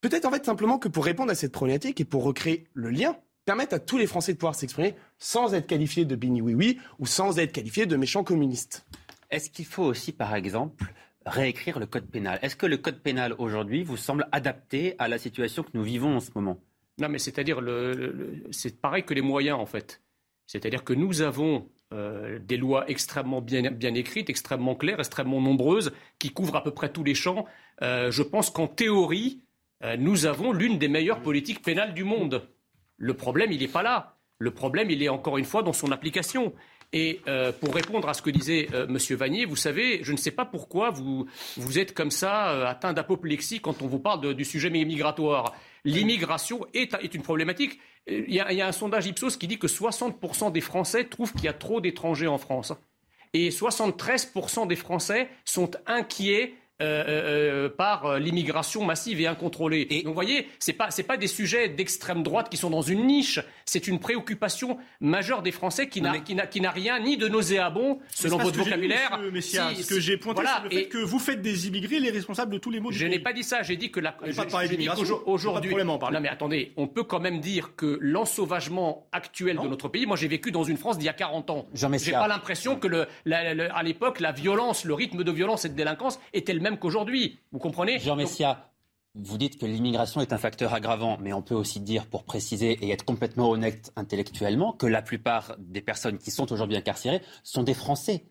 Peut-être en fait simplement que pour répondre à cette problématique et pour recréer le lien, permettre à tous les Français de pouvoir s'exprimer sans être qualifiés de bini oui oui ou sans être qualifiés de méchants communistes. Est-ce qu'il faut aussi, par exemple, réécrire le code pénal? Est-ce que le code pénal aujourd'hui vous semble adapté à la situation que nous vivons en ce moment? Non, mais c'est-à-dire, le, le- c'est pareil que les moyens, en fait. C'est-à-dire que nous avons euh, des lois extrêmement bien, bien écrites, extrêmement claires, extrêmement nombreuses, qui couvrent à peu près tous les champs. Euh, je pense qu'en théorie, euh, nous avons l'une des meilleures politiques pénales du monde. Le problème, il n'est pas là. Le problème, il est encore une fois dans son application. Et euh, pour répondre à ce que disait euh, M. Vanier, vous savez, je ne sais pas pourquoi vous, vous êtes comme ça euh, atteint d'apoplexie quand on vous parle du sujet migratoire. L'immigration est, une problématique. Il y, a, il y a un sondage Ipsos qui dit que 60% des Français trouvent qu'il y a trop d'étrangers en France. Et 73% des Français sont inquiets euh, euh, par euh, l'immigration massive et incontrôlée. Donc, vous voyez, c'est pas c'est pas des sujets d'extrême droite qui sont dans une niche. C'est une préoccupation majeure des Français qui n'a qui n'a qui n'a rien ni de nauséabond selon votre ce dit, vocabulaire. Messia. Si- ce que j'ai pointé, voilà, c'est le fait et- que vous faites des immigrés les responsables de tous les maux du je pays. n'ai pas dit ça, j'ai dit que la. Je- pas je dis qu'aujourd'hui- pas de en. Non, mais attendez, on peut quand même dire que l'ensauvagement actuel de notre pays. Moi, j'ai vécu dans une France d'il y a 40 ans. Jean J'ai pas l'impression que, le, la- la- à l'époque, la violence, le rythme de violence et de délinquance était le même qu'aujourd'hui. Vous comprenez Jean Messia, vous dites que l'immigration est un facteur aggravant, mais on peut aussi dire, pour préciser et être complètement honnête intellectuellement, que la plupart des personnes qui sont aujourd'hui incarcérées sont des Français.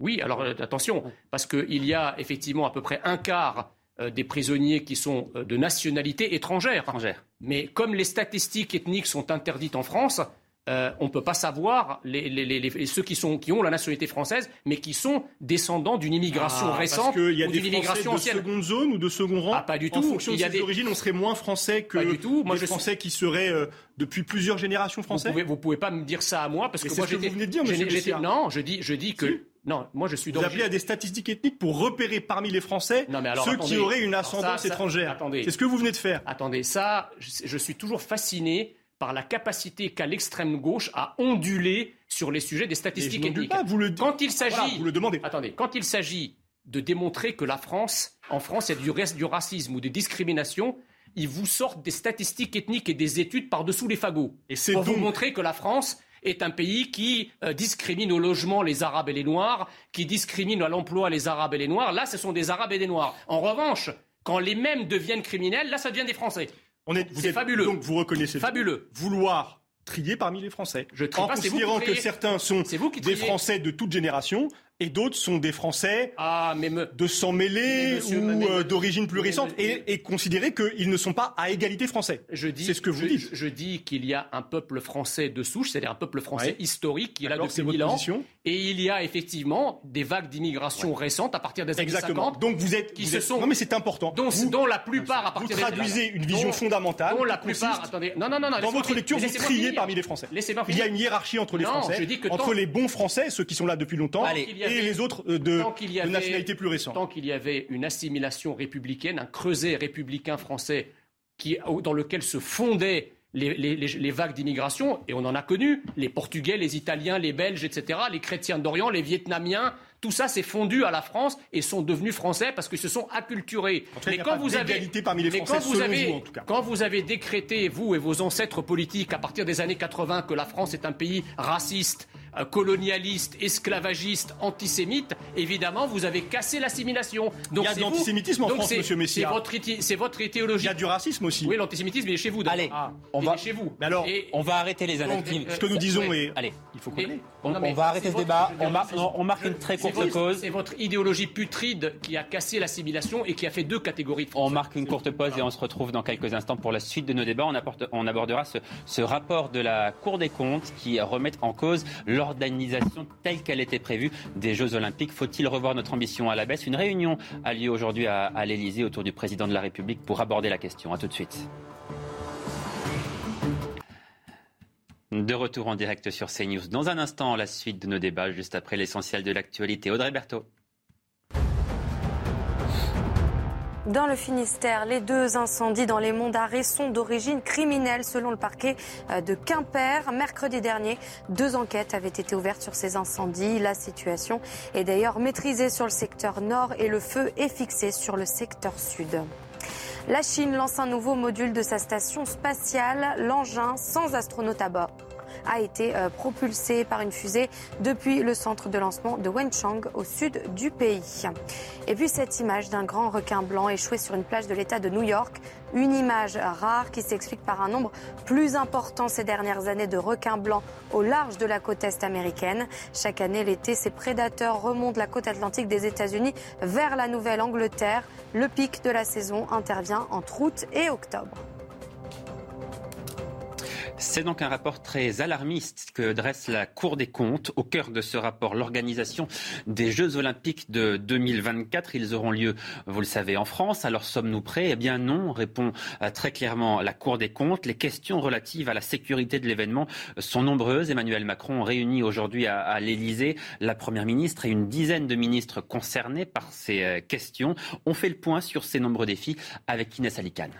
Oui, alors euh, attention, parce qu'il y a effectivement à peu près un quart euh, des prisonniers qui sont euh, de nationalité étrangère. Mais comme les statistiques ethniques sont interdites en France, euh, on ne peut pas savoir les, ceux qui, sont, qui ont la nationalité française, mais qui sont descendants d'une immigration ah, récente parce qu'il y a des immigration de seconde zone ou de second rang. Ah, pas du tout. En fonction il y a des origines, on serait moins français que du tout. Moi, des Français qui seraient euh, depuis plusieurs générations français. Vous pouvez, vous pouvez pas me dire ça à moi parce que moi, ce que vous venez de dire, monsieur Non, je dis, je dis que non, moi je suis Vous appelez à des statistiques ethniques pour repérer parmi les Français ceux qui auraient une ascendance étrangère. C'est ce que vous venez de faire. Attendez, ça, je, suis toujours fasciné par la capacité qu'a l'extrême gauche à onduler sur les sujets des statistiques ethniques. Pas, vous le, quand il s'agit, vous le demandez. Attendez, quand il s'agit de démontrer que la France, en France, il y a du, du racisme ou des discriminations, ils vous sortent des statistiques ethniques et des études par-dessous les fagots. Et c'est pour vous montrer que la France est un pays qui euh, discrimine au logement les Arabes et les Noirs, qui discrimine à l'emploi les Arabes et les Noirs. Là, ce sont des Arabes et des Noirs. En revanche, quand les mêmes deviennent criminels, là, ça devient des Français. C'est fabuleux. Donc vous reconnaissez fabuleux. Vouloir trier parmi les Français. Je en considérant que certains sont des Français de toute génération et d'autres sont des Français ah, mais de sang mêlé ou euh, d'origine plus récente et, et considérer qu'ils ne sont pas à égalité français. C'est ce que vous dites. Je, dis qu'il y a un peuple français de souche, c'est-à-dire un peuple français historique qui est là depuis mille ans. Et il y a effectivement des vagues d'immigration récentes à partir des années Exactement. Donc vous êtes qui se sont non mais c'est important. Dont, dont, la plupart à partir vous traduisez une vision fondamentale. Dont la plupart. Attendez. Non non non. Dans votre lecture, vous triez parmi les Français. Il y a une hiérarchie entre les Français, entre les bons Français, ceux qui sont là depuis longtemps, et les autres euh, de, nationalité plus récente. Tant qu'il y avait une assimilation républicaine, un creuset républicain français qui, dans lequel se fondaient les, vagues d'immigration, et on en a connu, les Portugais, les Italiens, les Belges, etc., les chrétiens d'Orient, les Vietnamiens, tout ça s'est fondu à la France et sont devenus français parce qu'ils se sont acculturés. mais quand vous avez, parmi les Français, quand vous avez, quand vous avez décrété vous et vos ancêtres politiques à partir des années 80 que la France est un pays raciste, colonialiste, esclavagiste, antisémite, évidemment, vous avez cassé l'assimilation. Donc il y a de l'antisémitisme en France, Monsieur Messia. C'est votre, idéologie. Il y a du racisme aussi. Oui, l'antisémitisme, il est chez vous. Allez, ah, on va chez vous. Mais alors, on va arrêter les analyses. ce que nous disons est. Allez, il faut qu'on. On, on, va arrêter ce débat. On, on, marque une très courte pause. C'est votre idéologie putride qui a cassé l'assimilation et qui a fait deux catégories de On marque une courte pause et on se retrouve dans quelques instants pour la suite de nos débats. On, apporte, on abordera ce, ce rapport de la Cour des comptes qui remet en cause l'organisation telle qu'elle était prévue des Jeux Olympiques. Faut-il revoir notre ambition à la baisse? Une réunion a lieu aujourd'hui à, à l'Elysée autour du président de la République pour aborder la question. A tout de suite. De retour en direct sur CNews. Dans un instant, la suite de nos débats, juste après l'essentiel de l'actualité. Audrey Berthaud. Dans le Finistère, les deux incendies dans les monts d'Arrée sont d'origine criminelle selon le parquet euh, de Quimper. Mercredi dernier, deux enquêtes avaient été ouvertes sur ces incendies. La situation est d'ailleurs maîtrisée sur le secteur nord et le feu est fixé sur le secteur sud. La Chine lance un nouveau module de sa station spatiale. L'engin sans astronaute à bord a été euh, propulsé par une fusée depuis le centre de lancement de Wenchang au sud du pays. Et puis cette image d'un grand requin blanc échoué sur une plage de l'État de New York, une image rare qui s'explique par un nombre plus important ces dernières années de requins blancs au large de la côte est américaine. Chaque année, l'été, ces prédateurs remontent la côte atlantique des États-Unis vers la Nouvelle-Angleterre. Le pic de la saison intervient entre août et octobre. C'est donc un rapport très alarmiste que dresse la Cour des comptes. Au cœur de ce rapport, l'organisation des Jeux olympiques de 2024. Ils auront lieu, vous le savez, en France. Alors sommes-nous prêts? Eh bien non, répond euh, très clairement la Cour des comptes. Les questions relatives à la sécurité de l'événement sont nombreuses. Emmanuel Macron réunit aujourd'hui à, l'Élysée la Première ministre et une dizaine de ministres concernés par ces euh, questions. On fait le point sur ces nombreux défis avec Inès Alicane.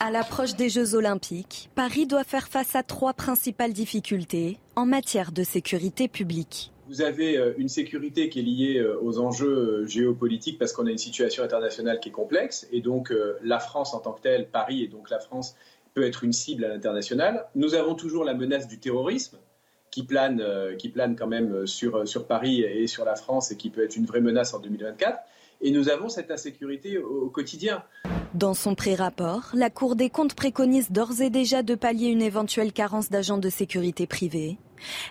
À l'approche des Jeux olympiques, Paris doit faire face à trois principales difficultés en matière de sécurité publique. Vous avez euh, une sécurité qui est liée euh, aux enjeux euh, géopolitiques parce qu'on a une situation internationale qui est complexe et donc la France en tant que telle, Paris et donc la France peut être une cible à l'international. Nous avons toujours la menace du terrorisme qui plane, qui plane quand même sur, sur Paris et sur la France et qui peut être une vraie menace en 2024. Et nous avons cette insécurité au quotidien. Dans son pré-rapport, la Cour des comptes préconise d'ores et déjà de pallier une éventuelle carence d'agents de sécurité privés.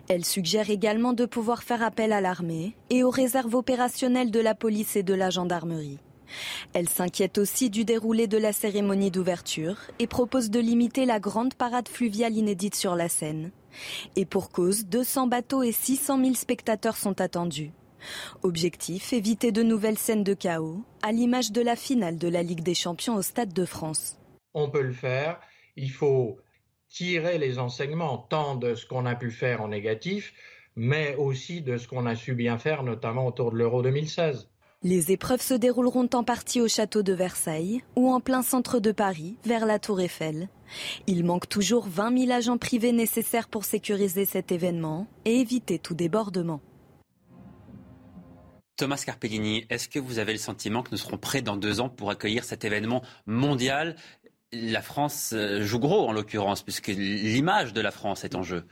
Elle suggère également de pouvoir faire appel à l'armée et aux réserves opérationnelles de la police et de la gendarmerie. Elle s'inquiète aussi du déroulé de la cérémonie d'ouverture et propose de limiter la grande parade fluviale inédite sur la Seine. Et pour cause, 200 bateaux et 600 000 spectateurs sont attendus. Objectif, éviter de nouvelles scènes de chaos, à l'image de la finale de la Ligue des Champions au Stade de France. On peut le faire, il faut tirer les enseignements tant de ce qu'on a pu faire en négatif, mais aussi de ce qu'on a su bien faire, notamment autour de l'Euro 2016. Les épreuves se dérouleront en partie au château de Versailles ou en plein centre de Paris, vers la Tour Eiffel. Il manque toujours 20 000 agents privés nécessaires pour sécuriser cet événement et éviter tout débordement. Thomas Carpellini, est-ce que vous avez le sentiment que nous serons prêts dans deux ans pour accueillir cet événement mondial? La France euh, joue gros en l'occurrence, puisque l'image de la France est en jeu.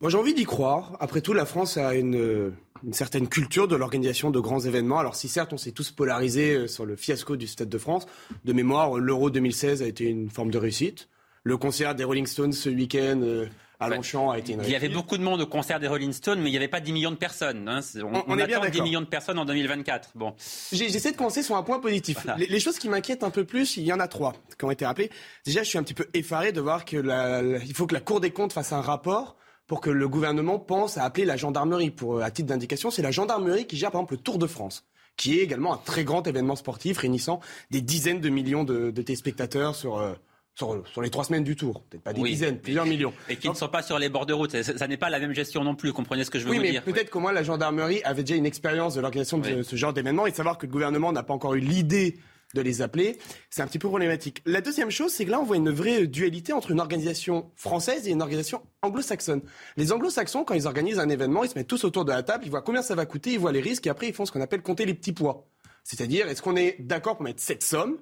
Moi j'ai envie d'y croire. Après tout, la France a une, une certaine culture de l'organisation de grands événements. Alors si certes on s'est tous polarisés euh, sur le fiasco du Stade de France, de mémoire, l'Euro 2016 a été une forme de réussite. Le concert des Rolling Stones ce week-end euh, à Longchamp a été une Il y avait beaucoup de monde au concert des Rolling Stones, mais il n'y avait pas 10 millions de personnes. Hein. On, on, est attend bien 10 millions de personnes en 2024. Bon. J'essaie de commencer sur un point positif. Les, les, choses qui m'inquiètent un peu plus, il y en a trois qui ont été rappelées. Déjà, je suis un petit peu effaré de voir que la, la, il faut que la Cour des comptes fasse un rapport pour que le gouvernement pense à appeler la gendarmerie. Pour, à titre d'indication, c'est la gendarmerie qui gère par exemple le Tour de France qui est également un très grand événement sportif réunissant des dizaines de millions de, de téléspectateurs sur, euh, sur, sur, les trois semaines du Tour. Peut-être pas des oui, dizaines, plusieurs millions. Et qui ne sont pas sur les bords de route. Ça, ça n'est pas la même gestion non plus, comprenez ce que je veux oui, vous mais dire? Peut-être qu'au moins la gendarmerie avait déjà une expérience de l'organisation de ce genre d'événement et de savoir que le gouvernement n'a pas encore eu l'idée de les appeler, c'est un petit peu problématique. La deuxième chose, c'est que là, on voit une vraie dualité entre une organisation française et une organisation anglo-saxonne. Les anglo-saxons, quand ils organisent un événement, ils se mettent tous autour de la table, ils voient combien ça va coûter, ils voient les risques, et après, ils font ce qu'on appelle compter les petits pois. C'est-à-dire, est-ce qu'on est d'accord pour mettre cette somme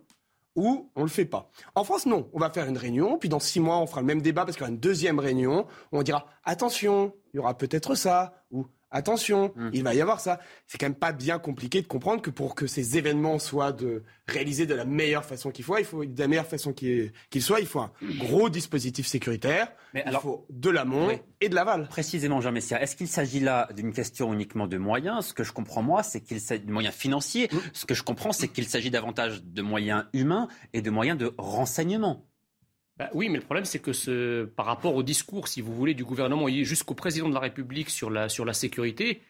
ou on le fait pas. En France, non. On va faire une réunion, puis dans six mois, on fera le même débat parce qu'il y aura une deuxième réunion où on dira attention, il y aura peut-être ça, ou attention, mmh. il va y avoir ça. C'est quand même pas bien compliqué de comprendre que pour que ces événements soient de, réalisés de la meilleure façon qu'il faut, il faut de la meilleure façon qu il faut un gros dispositif sécuritaire, Mais il alors, faut de l'amont oui. et de l'aval. Précisément, Jean Messia, est-ce qu'il s'agit là d'une question uniquement de moyens? Ce que je comprends moi, c'est qu'il s'agit de moyens financiers. Mmh. Ce que je comprends, c'est qu'il s'agit davantage de moyens humains et de moyens de renseignement. Bah oui, mais le problème, c'est que ce, par rapport au discours, si vous voulez, du gouvernement jusqu'au président de la République sur la, sur la sécurité,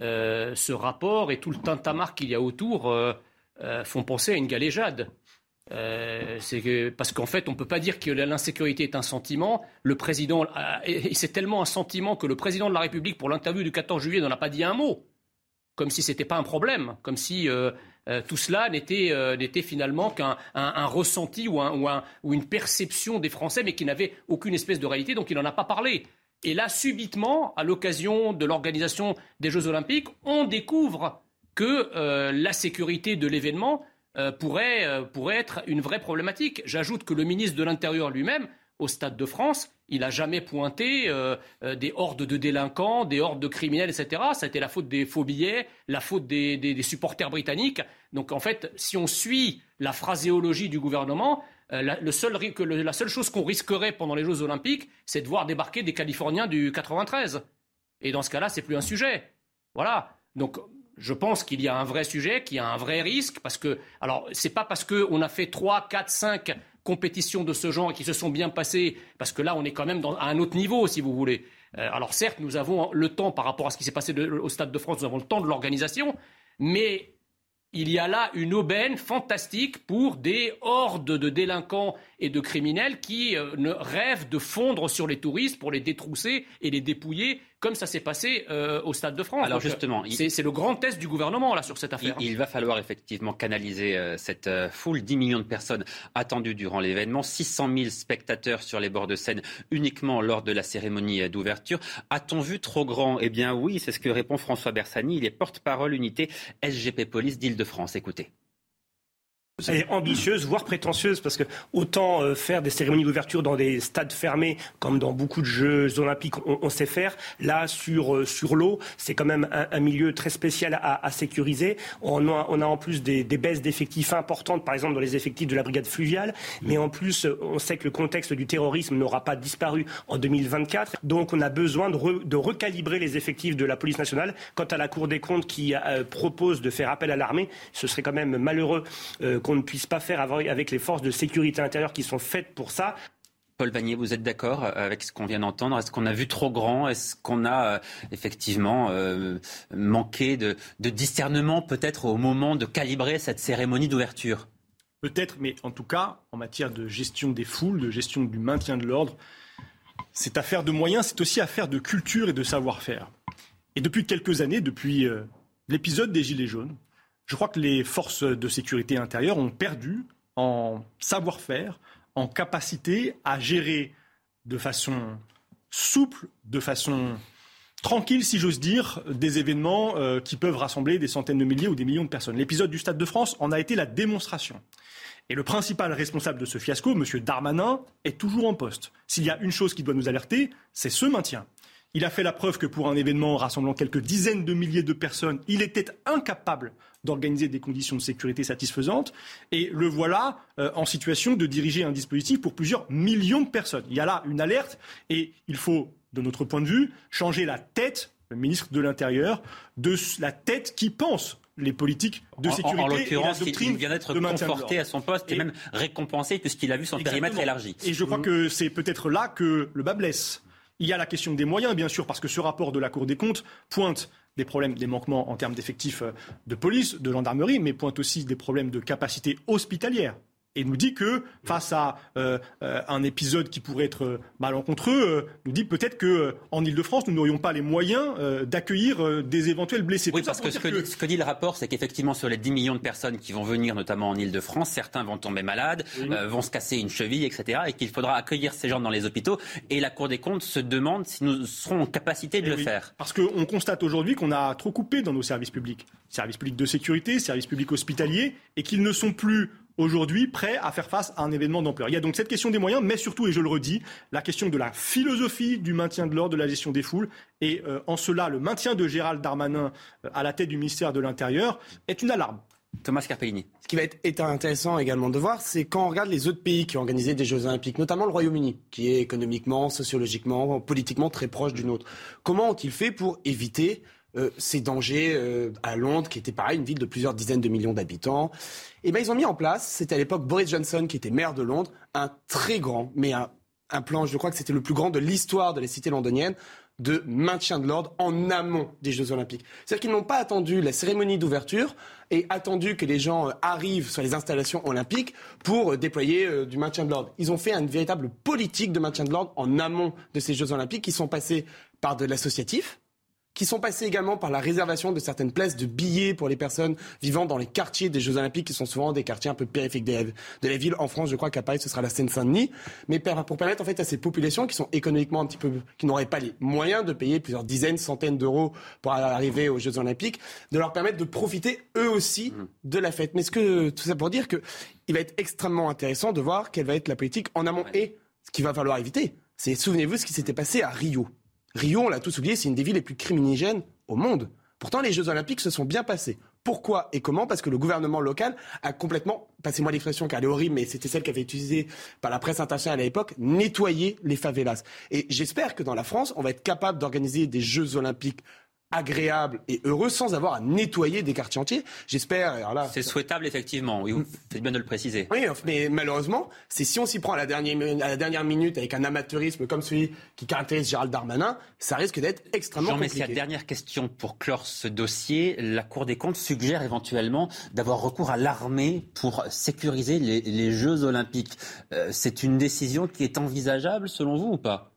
euh, ce rapport et tout le tintamarre qu'il y a autour euh, euh, font penser à une galéjade. que, parce qu'en fait, on ne peut pas dire que l'insécurité est un sentiment. Le président, c'est tellement un sentiment que le président de la République, pour l'interview du 14 juillet, n'en a pas dit un mot. Comme si ce n'était pas un problème. Comme si euh, tout cela n'était euh, finalement qu'un un, un ressenti ou, un, ou, ou, une perception des Français, mais qui n'avait aucune espèce de réalité, donc il n'en a pas parlé. Et là, subitement, à l'occasion de l'organisation des Jeux Olympiques, on découvre que euh, la sécurité de l'événement pourrait, pourrait être une vraie problématique. J'ajoute que le ministre de l'Intérieur lui-même au Stade de France, il n'a jamais pointé euh, euh, des hordes de délinquants, des hordes de criminels, etc. Ça a été la faute des faux billets, la faute des, supporters britanniques. Donc en fait, si on suit la phraséologie du gouvernement, euh, la, le seul, la seule chose qu'on risquerait pendant les Jeux Olympiques, c'est de voir débarquer des Californiens du 93. Et dans ce cas-là, c'est plus un sujet. Voilà. Donc je pense qu'il y a un vrai sujet, qu'il y a un vrai risque, parce que, alors, c'est pas parce qu'on a fait 3, 4, 5 compétitions de ce genre qui se sont bien passées, parce que là, on est quand même à un autre niveau, si vous voulez. Euh, alors certes, nous avons le temps par rapport à ce qui s'est passé au Stade de France, nous avons le temps de l'organisation, mais il y a là une aubaine fantastique pour des hordes de délinquants et de criminels qui euh, ne rêvent de fondre sur les touristes pour les détrousser et les dépouiller comme ça s'est passé euh, au Stade de France. Alors Donc, justement, c'est le grand test du gouvernement là sur cette affaire. Il, il va falloir effectivement canaliser euh, cette euh, foule, 10 millions de personnes attendues durant l'événement, 600 000 spectateurs sur les bords de Seine uniquement lors de la cérémonie d'ouverture. A-t-on vu trop grand? Eh bien oui, c'est ce que répond François Bersani. Il est porte-parole unité SGP Police d'Île-de-France. Écoutez. Elle est ambitieuse, voire prétentieuse, parce que autant euh, faire des cérémonies d'ouverture dans des stades fermés, comme dans beaucoup de Jeux olympiques, on, sait faire. Là, sur, euh, sur l'eau, c'est quand même un, milieu très spécial à, sécuriser. On a, on a, en plus des, baisses d'effectifs importantes, par exemple dans les effectifs de la brigade fluviale. Mais en plus, on sait que le contexte du terrorisme n'aura pas disparu en 2024. Donc, on a besoin de, de, recalibrer les effectifs de la police nationale. Quant à la Cour des comptes qui euh, propose de faire appel à l'armée, ce serait quand même malheureux qu'on ne puisse pas faire avec les forces de sécurité intérieure qui sont faites pour ça. Paul Vanier, vous êtes d'accord euh, avec ce qu'on vient d'entendre? Est-ce qu'on a vu trop grand? Est-ce qu'on a euh, effectivement euh, manqué de, discernement peut-être au moment de calibrer cette cérémonie d'ouverture? Peut-être, mais en tout cas, en matière de gestion des foules, de gestion du maintien de l'ordre, c'est affaire de moyens, c'est aussi affaire de culture et de savoir-faire. Et depuis quelques années, depuis l'épisode des Gilets jaunes, je crois que les forces de sécurité intérieure ont perdu en savoir-faire, en capacité à gérer de façon souple, de façon tranquille, si j'ose dire, des événements euh, qui peuvent rassembler des centaines de milliers ou des millions de personnes. L'épisode du Stade de France en a été la démonstration. Et le principal responsable de ce fiasco, M. Darmanin, est toujours en poste. S'il y a une chose qui doit nous alerter, c'est ce maintien. Il a fait la preuve que pour un événement rassemblant quelques dizaines de milliers de personnes, il était incapable d'organiser des conditions de sécurité satisfaisantes. Et le voilà euh, en situation de diriger un dispositif pour plusieurs millions de personnes. Il y a là une alerte et il faut, de notre point de vue, changer la tête, le ministre de l'Intérieur, de la tête qui pense les politiques de sécurité. En, l'occurrence, il vient d'être conforté à son poste et, même récompensé puisqu'il a vu son périmètre élargi. Et je crois mmh. que c'est peut-être là que le bas blesse. Il y a la question des moyens, bien sûr, parce que ce rapport de la Cour des comptes pointe des problèmes, des manquements en termes d'effectifs euh, de police, de gendarmerie, mais pointe aussi des problèmes de capacité hospitalière et nous dit que face à euh, euh, un épisode qui pourrait être malencontreux, euh, nous dit peut-être que en Ile-de-France, nous n'aurions pas les moyens d'accueillir des éventuels blessés. Oui, parce que ce, que, dit le rapport, c'est qu'effectivement, sur les 10 millions de personnes qui vont venir, notamment en Ile-de-France, certains vont tomber malades, vont se casser une cheville, etc., et qu'il faudra accueillir ces gens dans les hôpitaux. Et la Cour des comptes se demande si nous serons en capacité de le faire. Parce qu'on constate aujourd'hui qu'on a trop coupé dans nos services publics, services publics de sécurité, services publics hospitaliers, et qu'ils ne sont plus aujourd'hui prêt à faire face à un événement d'ampleur. Il y a donc cette question des moyens, mais surtout, et je le redis, la question de la philosophie du maintien de l'ordre, de la gestion des foules. Et euh, en cela, le maintien de Gérald Darmanin euh, à la tête du ministère de l'Intérieur est une alarme. Thomas Carpellini. Ce qui va être intéressant également de voir, c'est quand on regarde les autres pays qui ont organisé des Jeux Olympiques, notamment le Royaume-Uni, qui est économiquement, sociologiquement, politiquement très proche du nôtre. Comment ont-ils fait pour éviter euh, ces dangers euh, à Londres, qui était pareil, une ville de plusieurs dizaines de millions d'habitants. Et eh ben ils ont mis en place, c'était à l'époque Boris Johnson qui était maire de Londres, un très grand, mais un, un plan, je crois que c'était le plus grand de l'histoire de la cité londonienne, de maintien de l'ordre en amont des Jeux Olympiques. C'est-à-dire qu'ils n'ont pas attendu la cérémonie d'ouverture et attendu que les gens euh, arrivent sur les installations olympiques pour déployer du maintien de l'ordre. Ils ont fait une véritable politique de maintien de l'ordre en amont de ces Jeux Olympiques qui sont passés par de l'associatif, qui sont passés également par la réservation de certaines places de billets pour les personnes vivant dans les quartiers des Jeux Olympiques, qui sont souvent des quartiers un peu périphériques de la, ville. En France, je crois qu'à Paris, ce sera la Seine-Saint-Denis. Mais pour permettre en fait à ces populations qui sont économiquement un petit peu, qui n'auraient pas les moyens de payer plusieurs dizaines, centaines d'euros pour arriver aux Jeux Olympiques, de leur permettre de profiter eux aussi mmh. de la fête. Mais ce que tout ça pour dire que il va être extrêmement intéressant de voir quelle va être la politique en amont et ce qu'il va falloir éviter. C'est souvenez-vous ce qui s'était passé à Rio. Rio, on l'a tous oublié, c'est une des villes les plus criminigènes au monde. Pourtant, les Jeux Olympiques se sont bien passés. Pourquoi et comment? Parce que le gouvernement local a complètement, passez-moi l'expression car elle horrible, mais c'était celle qui avait utilisée par la presse internationale à l'époque, nettoyé les favelas. Et j'espère que dans la France, on va être capable d'organiser des Jeux Olympiques agréable et heureux sans avoir à nettoyer des quartiers entiers. J'espère. Là, c'est souhaitable effectivement. Oui, c'est bien de le préciser. Oui, mais malheureusement, c'est si on s'y prend à la dernière, à la dernière minute avec un amateurisme comme celui qui caractérise Gérald Darmanin, ça risque d'être extrêmement Jean compliqué. Messia, dernière question pour clore ce dossier. La Cour des comptes suggère éventuellement d'avoir recours à l'armée pour sécuriser les, Jeux Olympiques. Euh, c'est une décision qui est envisageable selon vous ou pas?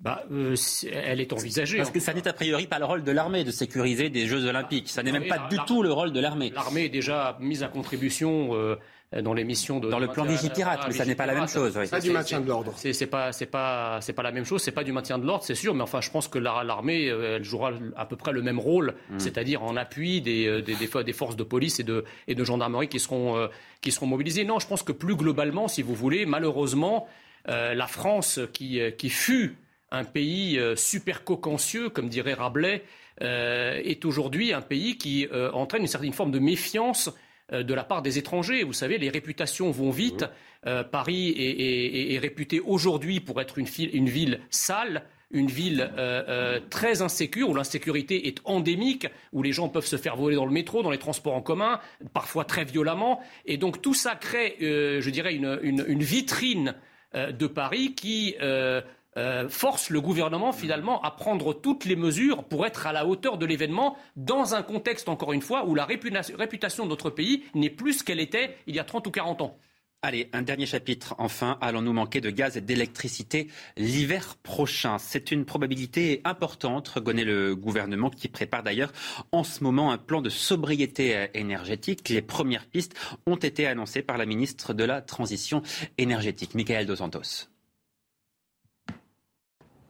Bah, euh, elle est envisagée. Parce que ça n'est a priori pas le rôle de l'armée de sécuriser des Jeux Olympiques. Ça n'est même pas du tout le rôle de l'armée. L'armée est déjà mise à contribution euh, dans l'émission de dans le plan Vigipirate, mais ça n'est pas la même chose. C'est pas du maintien de l'ordre. C'est pas c'est pas c'est pas la même chose. C'est pas du maintien de l'ordre, c'est sûr. Mais enfin, je pense que l'armée elle jouera à peu près le même rôle, mm. c'est-à-dire en appui des, des, des, forces de police et de et de gendarmerie qui seront qui seront mobilisées. Non, je pense que plus globalement, si vous voulez, malheureusement, la France qui qui fut un pays super cocancieux, comme dirait Rabelais, euh, est aujourd'hui un pays qui euh, entraîne une certaine forme de méfiance euh, de la part des étrangers. Vous savez, les réputations vont vite. Paris est, réputé aujourd'hui pour être une, ville sale, une ville très insécure, où l'insécurité est endémique, où les gens peuvent se faire voler dans le métro, dans les transports en commun, parfois très violemment. Et donc tout ça crée, je dirais, une vitrine de Paris qui euh, force le gouvernement finalement à prendre toutes les mesures pour être à la hauteur de l'événement dans un contexte, encore une fois, où la réputation de notre pays n'est plus ce qu'elle était il y a 30 ou 40 ans. Allez, un dernier chapitre. Enfin, allons-nous manquer de gaz et d'électricité l'hiver prochain? C'est une probabilité importante, reconnaît le gouvernement, qui prépare d'ailleurs en ce moment un plan de sobriété énergétique. Les premières pistes ont été annoncées par la ministre de la Transition énergétique, Michael Dos Santos.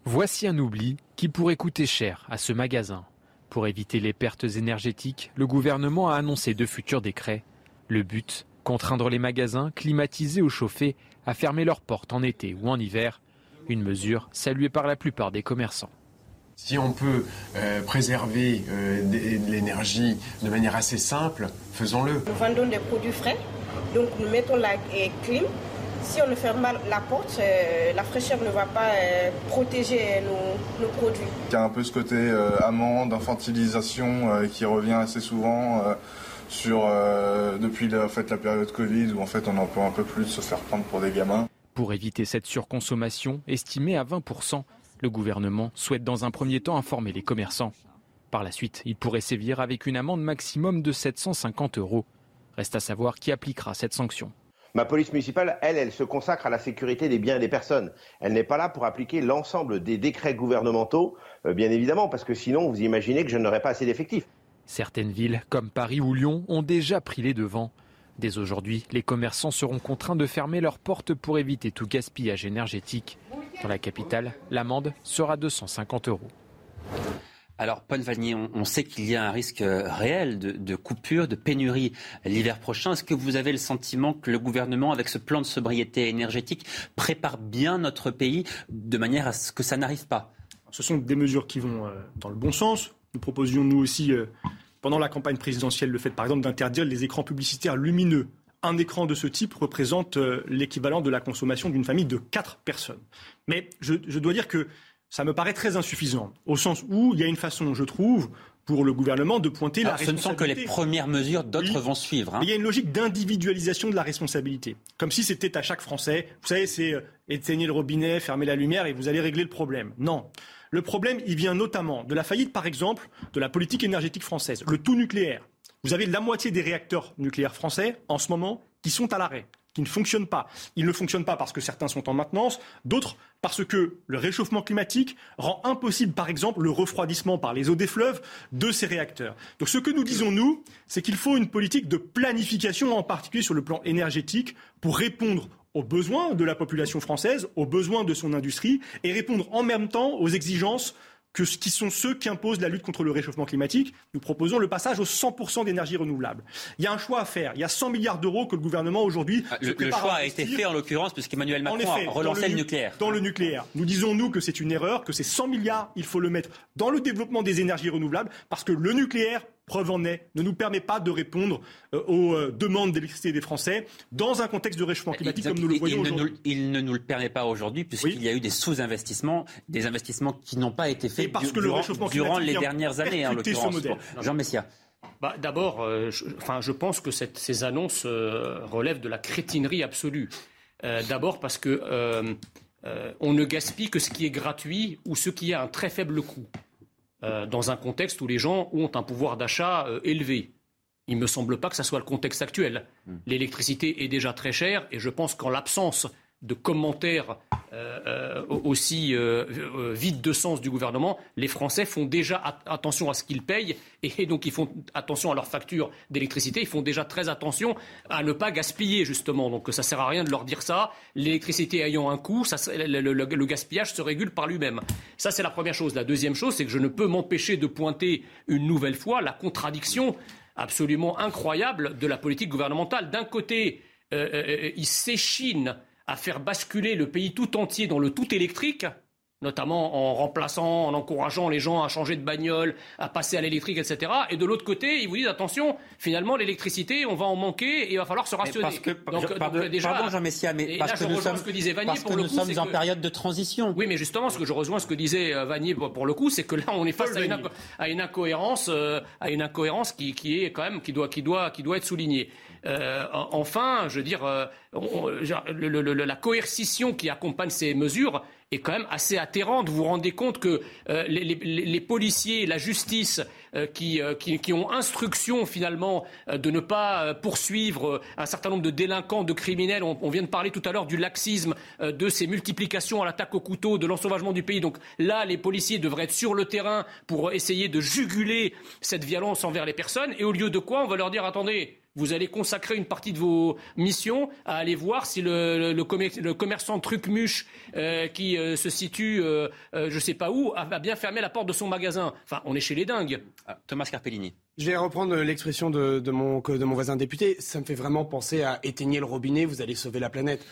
Voici un oubli qui pourrait coûter cher à ce magasin. Pour éviter les pertes énergétiques, le gouvernement a annoncé de futurs décrets. Le but, contraindre les magasins, climatisés ou chauffés, à fermer leurs portes en été ou en hiver. Une mesure saluée par la plupart des commerçants. Si on peut euh, préserver euh, de l'énergie de manière assez simple, faisons-le. Nous vendons des produits frais, donc nous mettons la clim si on ne ferme pas la porte, euh, la fraîcheur ne va pas euh, protéger nos, produits. Il y a un peu ce côté euh, amende, infantilisation qui revient assez souvent sur, depuis la, fait, la période Covid où en fait on en peut un peu plus se faire prendre pour des gamins. Pour éviter cette surconsommation, estimée à 20%, le gouvernement souhaite dans un premier temps informer les commerçants. Par la suite, il pourrait sévir avec une amende maximum de 750 euros. Reste à savoir qui appliquera cette sanction. Ma police municipale, elle, elle se consacre à la sécurité des biens et des personnes. Elle n'est pas là pour appliquer l'ensemble des décrets gouvernementaux, euh, bien évidemment, parce que sinon, vous imaginez que je n'aurais pas assez d'effectifs. Certaines villes, comme Paris ou Lyon, ont déjà pris les devants. Dès aujourd'hui, les commerçants seront contraints de fermer leurs portes pour éviter tout gaspillage énergétique. Dans la capitale, l'amende sera de 150 euros. Alors, Paul Vanier, on, sait qu'il y a un risque euh, réel de, coupure, de pénurie l'hiver prochain. Est-ce que vous avez le sentiment que le gouvernement, avec ce plan de sobriété énergétique, prépare bien notre pays de manière à ce que ça n'arrive pas? Ce sont des mesures qui vont euh, dans le bon sens. Nous proposions, nous aussi, euh, pendant la campagne présidentielle, le fait, par exemple, d'interdire les écrans publicitaires lumineux. Un écran de ce type représente l'équivalent de la consommation d'une famille de quatre personnes. Mais je dois dire que ça me paraît très insuffisant, au sens où il y a une façon, je trouve, pour le gouvernement de pointer la responsabilité. Ce ne sont que les premières mesures, d'autres vont suivre. Hein. il y a une logique d'individualisation de la responsabilité, comme si c'était à chaque Français. Vous savez, c'est euh, éteigner le robinet, fermer la lumière et vous allez régler le problème. Non. Le problème, il vient notamment de la faillite, par exemple, de la politique énergétique française, le tout nucléaire. Vous avez la moitié des réacteurs nucléaires français en ce moment qui sont à l'arrêt qui ne fonctionnent pas. Ils ne fonctionnent pas parce que certains sont en maintenance, d'autres parce que le réchauffement climatique rend impossible, par exemple, le refroidissement par les eaux des fleuves de ces réacteurs. Donc ce que nous disons, nous, c'est qu'il faut une politique de planification, en particulier sur le plan énergétique, pour répondre aux besoins de la population française, aux besoins de son industrie, et répondre en même temps aux exigences que ce qui sont ceux qui imposent la lutte contre le réchauffement climatique. Nous proposons le passage aux 100% d'énergie renouvelable. Il y a un choix à faire. Il y a 100 milliards d'euros que le gouvernement aujourd'hui. Ah, le, choix a été fait en l'occurrence puisqu'Emmanuel Macron a relancé le, nucléaire. Dans le nucléaire. Nous disons, nous, que c'est une erreur, que ces 100 milliards, il faut le mettre dans le développement des énergies renouvelables parce que le nucléaire preuve en est, ne nous permet pas de répondre euh, aux euh, demandes d'électricité des Français dans un contexte de réchauffement climatique comme nous le voyons aujourd'hui. Il ne nous le permet pas aujourd'hui puisqu'il y a eu des sous-investissements, des investissements qui n'ont pas été faits parce que durant, le réchauffement durant les dernières années, en l'occurrence. Jean Messia. Bah, D'abord, euh, je, enfin, je pense que cette, ces annonces relèvent de la crétinerie absolue. D'abord parce que on ne gaspille que ce qui est gratuit ou ce qui a un très faible coût. Euh, dans un contexte où les gens ont un pouvoir d'achat euh, élevé. Il ne me semble pas que ce soit le contexte actuel. Hmm. L'électricité est déjà très chère et je pense qu'en l'absence de commentaires euh, euh, aussi euh, vides de sens du gouvernement, les Français font déjà attention à ce qu'ils payent et donc ils font attention à leur facture d'électricité. Ils font déjà très attention à ne pas gaspiller justement. Donc ça sert à rien de leur dire ça. L'électricité ayant un coût, le, le, gaspillage se régule par lui-même. Ça c'est la première chose. La deuxième chose, c'est que je ne peux m'empêcher de pointer une nouvelle fois la contradiction absolument incroyable de la politique gouvernementale. D'un côté, ils s'échinent à faire basculer le pays tout entier dans le tout électrique, notamment en remplaçant, en encourageant les gens à changer de bagnole, à passer à l'électrique, etc. Et de l'autre côté, ils vous disent attention, finalement l'électricité, on va en manquer et il va falloir se rationner. Parce que, donc, pardon, déjà, Jean Messia, mais parce que nous sommes, ce que disait Vanier, pour nous sommes en période de transition. Oui, mais justement, ce que je rejoins ce que disait euh, Vanier pour le coup, c'est que là, on est face à une, à une, incohérence, euh, à une incohérence qui, qui, est quand même qui doit, qui doit, qui doit être soulignée. Euh, enfin, je veux dire, euh, la coercition qui accompagne ces mesures est quand même assez atterrante. Vous vous rendez compte que euh, les, policiers, la justice, qui, ont instruction finalement de ne pas poursuivre un certain nombre de délinquants, de criminels. On, vient de parler tout à l'heure du laxisme, de ces multiplications à l'attaque au couteau, de l'ensauvagement du pays. Donc là, les policiers devraient être sur le terrain pour essayer de juguler cette violence envers les personnes. Et au lieu de quoi, on va leur dire attendez, vous allez consacrer une partie de vos missions à aller voir si le, le, commerçant Trucmuche euh, qui euh, se situe, euh, je ne sais pas où, a, bien fermé la porte de son magasin. Enfin, on est chez les dingues. Ah, Thomas Carpellini. Je vais reprendre l'expression de, de, mon, de mon voisin député. Ça me fait vraiment penser à éteigner le robinet, vous allez sauver la planète.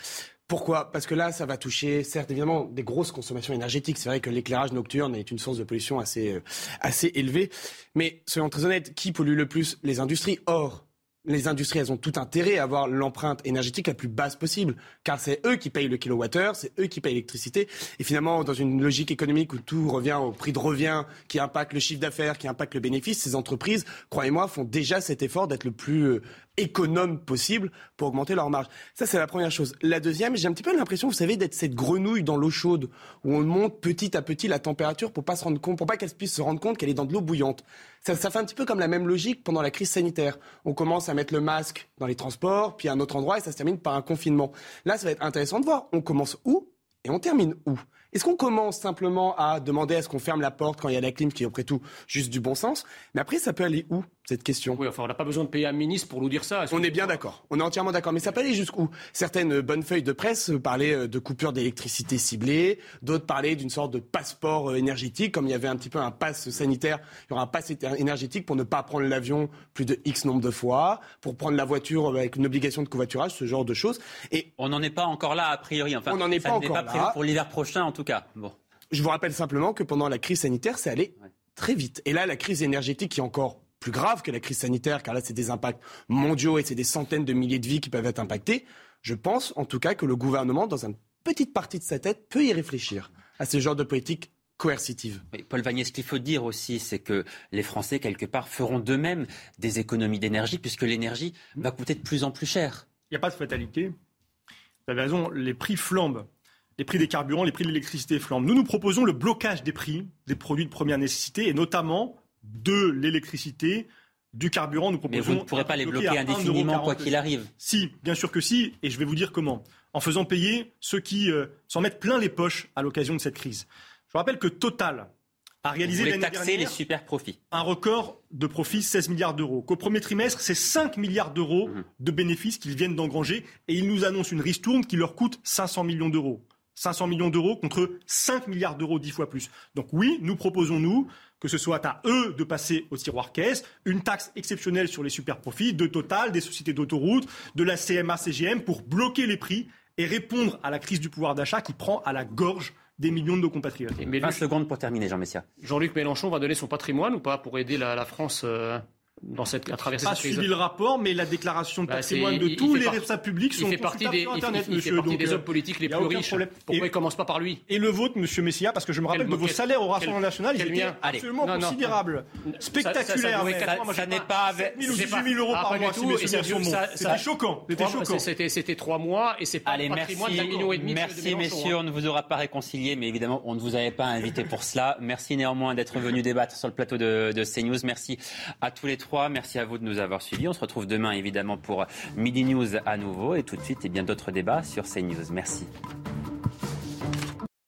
Pourquoi? Parce que là, ça va toucher, certes, évidemment, des grosses consommations énergétiques. C'est vrai que l'éclairage nocturne est une source de pollution assez, assez élevée. Mais soyons très honnêtes, qui pollue le plus? Les industries. Or, les industries, elles ont tout intérêt à avoir l'empreinte énergétique la plus basse possible, car c'est eux qui payent le kilowattheure, c'est eux qui payent l'électricité. Et finalement, dans une logique économique où tout revient au prix de revient, qui impacte le chiffre d'affaires, qui impacte le bénéfice, ces entreprises, croyez-moi, font déjà cet effort d'être le plus euh, économe possible pour augmenter leur marge. Ça, c'est la première chose. La deuxième, j'ai un petit peu l'impression, vous savez, d'être cette grenouille dans l'eau chaude, où on monte petit à petit la température pour pas se rendre compte, pour pas qu'elle puisse se rendre compte qu'elle est dans de l'eau bouillante. Ça, ça, fait un petit peu comme la même logique pendant la crise sanitaire. On commence à mettre le masque dans les transports, puis à un autre endroit, et ça se termine par un confinement. Là, ça va être intéressant de voir. On commence où et on termine où Est-ce qu'on commence simplement à demander à ce qu'on ferme la porte quand il y a la clim, qui est après tout juste du bon sens? Mais après, ça peut aller où? Cette question. Oui, enfin, on n'a pas besoin de payer un ministre pour nous dire ça. on est bien d'accord. On est entièrement d'accord. Mais ça peut aller jusqu'où? Certaines bonnes feuilles de presse parlaient euh, de coupures d'électricité ciblées. D'autres parlaient d'une sorte de passeport euh, énergétique, comme il y avait un petit peu un pass sanitaire. Il y aura un pass énergétique pour ne pas prendre l'avion plus de X nombre de fois, pour prendre la voiture avec une obligation de covoiturage, ce genre de choses. Et on n'en est pas encore là a priori. Enfin, on n'en est pas encore pas prévu pour l'hiver prochain en tout cas. Bon. Je vous rappelle simplement que pendant la crise sanitaire, c'est allé très vite. Et là, la crise énergétique qui est encore plus grave que la crise sanitaire, car là, c'est des impacts mondiaux et c'est des centaines de milliers de vies qui peuvent être impactées. Je pense, en tout cas, que le gouvernement, dans une petite partie de sa tête, peut y réfléchir à ce genre de politique coercitive. Paul Vanier, ce qu'il faut dire aussi, c'est que les Français, quelque part, feront d'eux-mêmes des économies d'énergie, puisque l'énergie va coûter de plus en plus cher. Il n'y a pas de fatalité. Vous avez raison, les prix flambent. Les prix des carburants, les prix de l'électricité flambent. Nous, nous proposons le blocage des prix des produits de première nécessité, et notamment de l'électricité, du carburant. Nous proposons. Mais vous ne pourrez pas les bloquer indéfiniment quoi qu'il arrive. Si, bien sûr que si, et je vais vous dire comment. En faisant payer ceux qui euh, s'en mettent plein les poches à l'occasion de cette crise. Je rappelle que Total a réalisé l'année taxer les super profits. Un record de profits, 16 milliards d'euros. Qu'au premier trimestre, c'est 5 milliards d'euros mmh. de bénéfices qu'ils viennent d'engranger et ils nous annoncent une ristourne qui leur coûte 500 millions d'euros. 500 millions d'euros contre 5 milliards d'euros, 10 fois plus. Donc oui, nous proposons, nous, que ce soit à eux de passer au tiroir caisse, une taxe exceptionnelle sur les super profits de Total, des sociétés d'autoroutes, de la CMA-CGM pour bloquer les prix et répondre à la crise du pouvoir d'achat qui prend à la gorge des millions de nos compatriotes. 20 secondes pour terminer, Jean Messia. Jean-Luc Mélenchon va donner son patrimoine ou pas pour aider la, France euh, dans cette, à travers cette crise. suivi le rapport, mais la déclaration de bah, patrimoine de tous les responsables publics sont il fait partie des, sur Internet, il, monsieur. Il fait partie des hommes politiques les plus riches. Pourquoi il ne commence pas par lui? Et le vôtre, monsieur Messia, parce que je me rappelle que vos salaires au Rassemblement national, ils étaient absolument considérables, spectaculaires. Ça n'est pas avec 7 000 ou 18 000 euros par mois, C'était choquant. C'était trois mois et c'est pas le patrimoine d'un million et demi Merci, messieurs. On ne vous aura pas réconcilié, mais évidemment, on ne vous avait pas invité pour cela. Merci néanmoins d'être venu débattre sur le plateau de CNews. Merci à tous les trois. 8h03. Merci à vous de nous avoir suivis. On se retrouve demain évidemment pour Midi News à nouveau et tout de suite et bien d'autres débats sur CNews. Merci.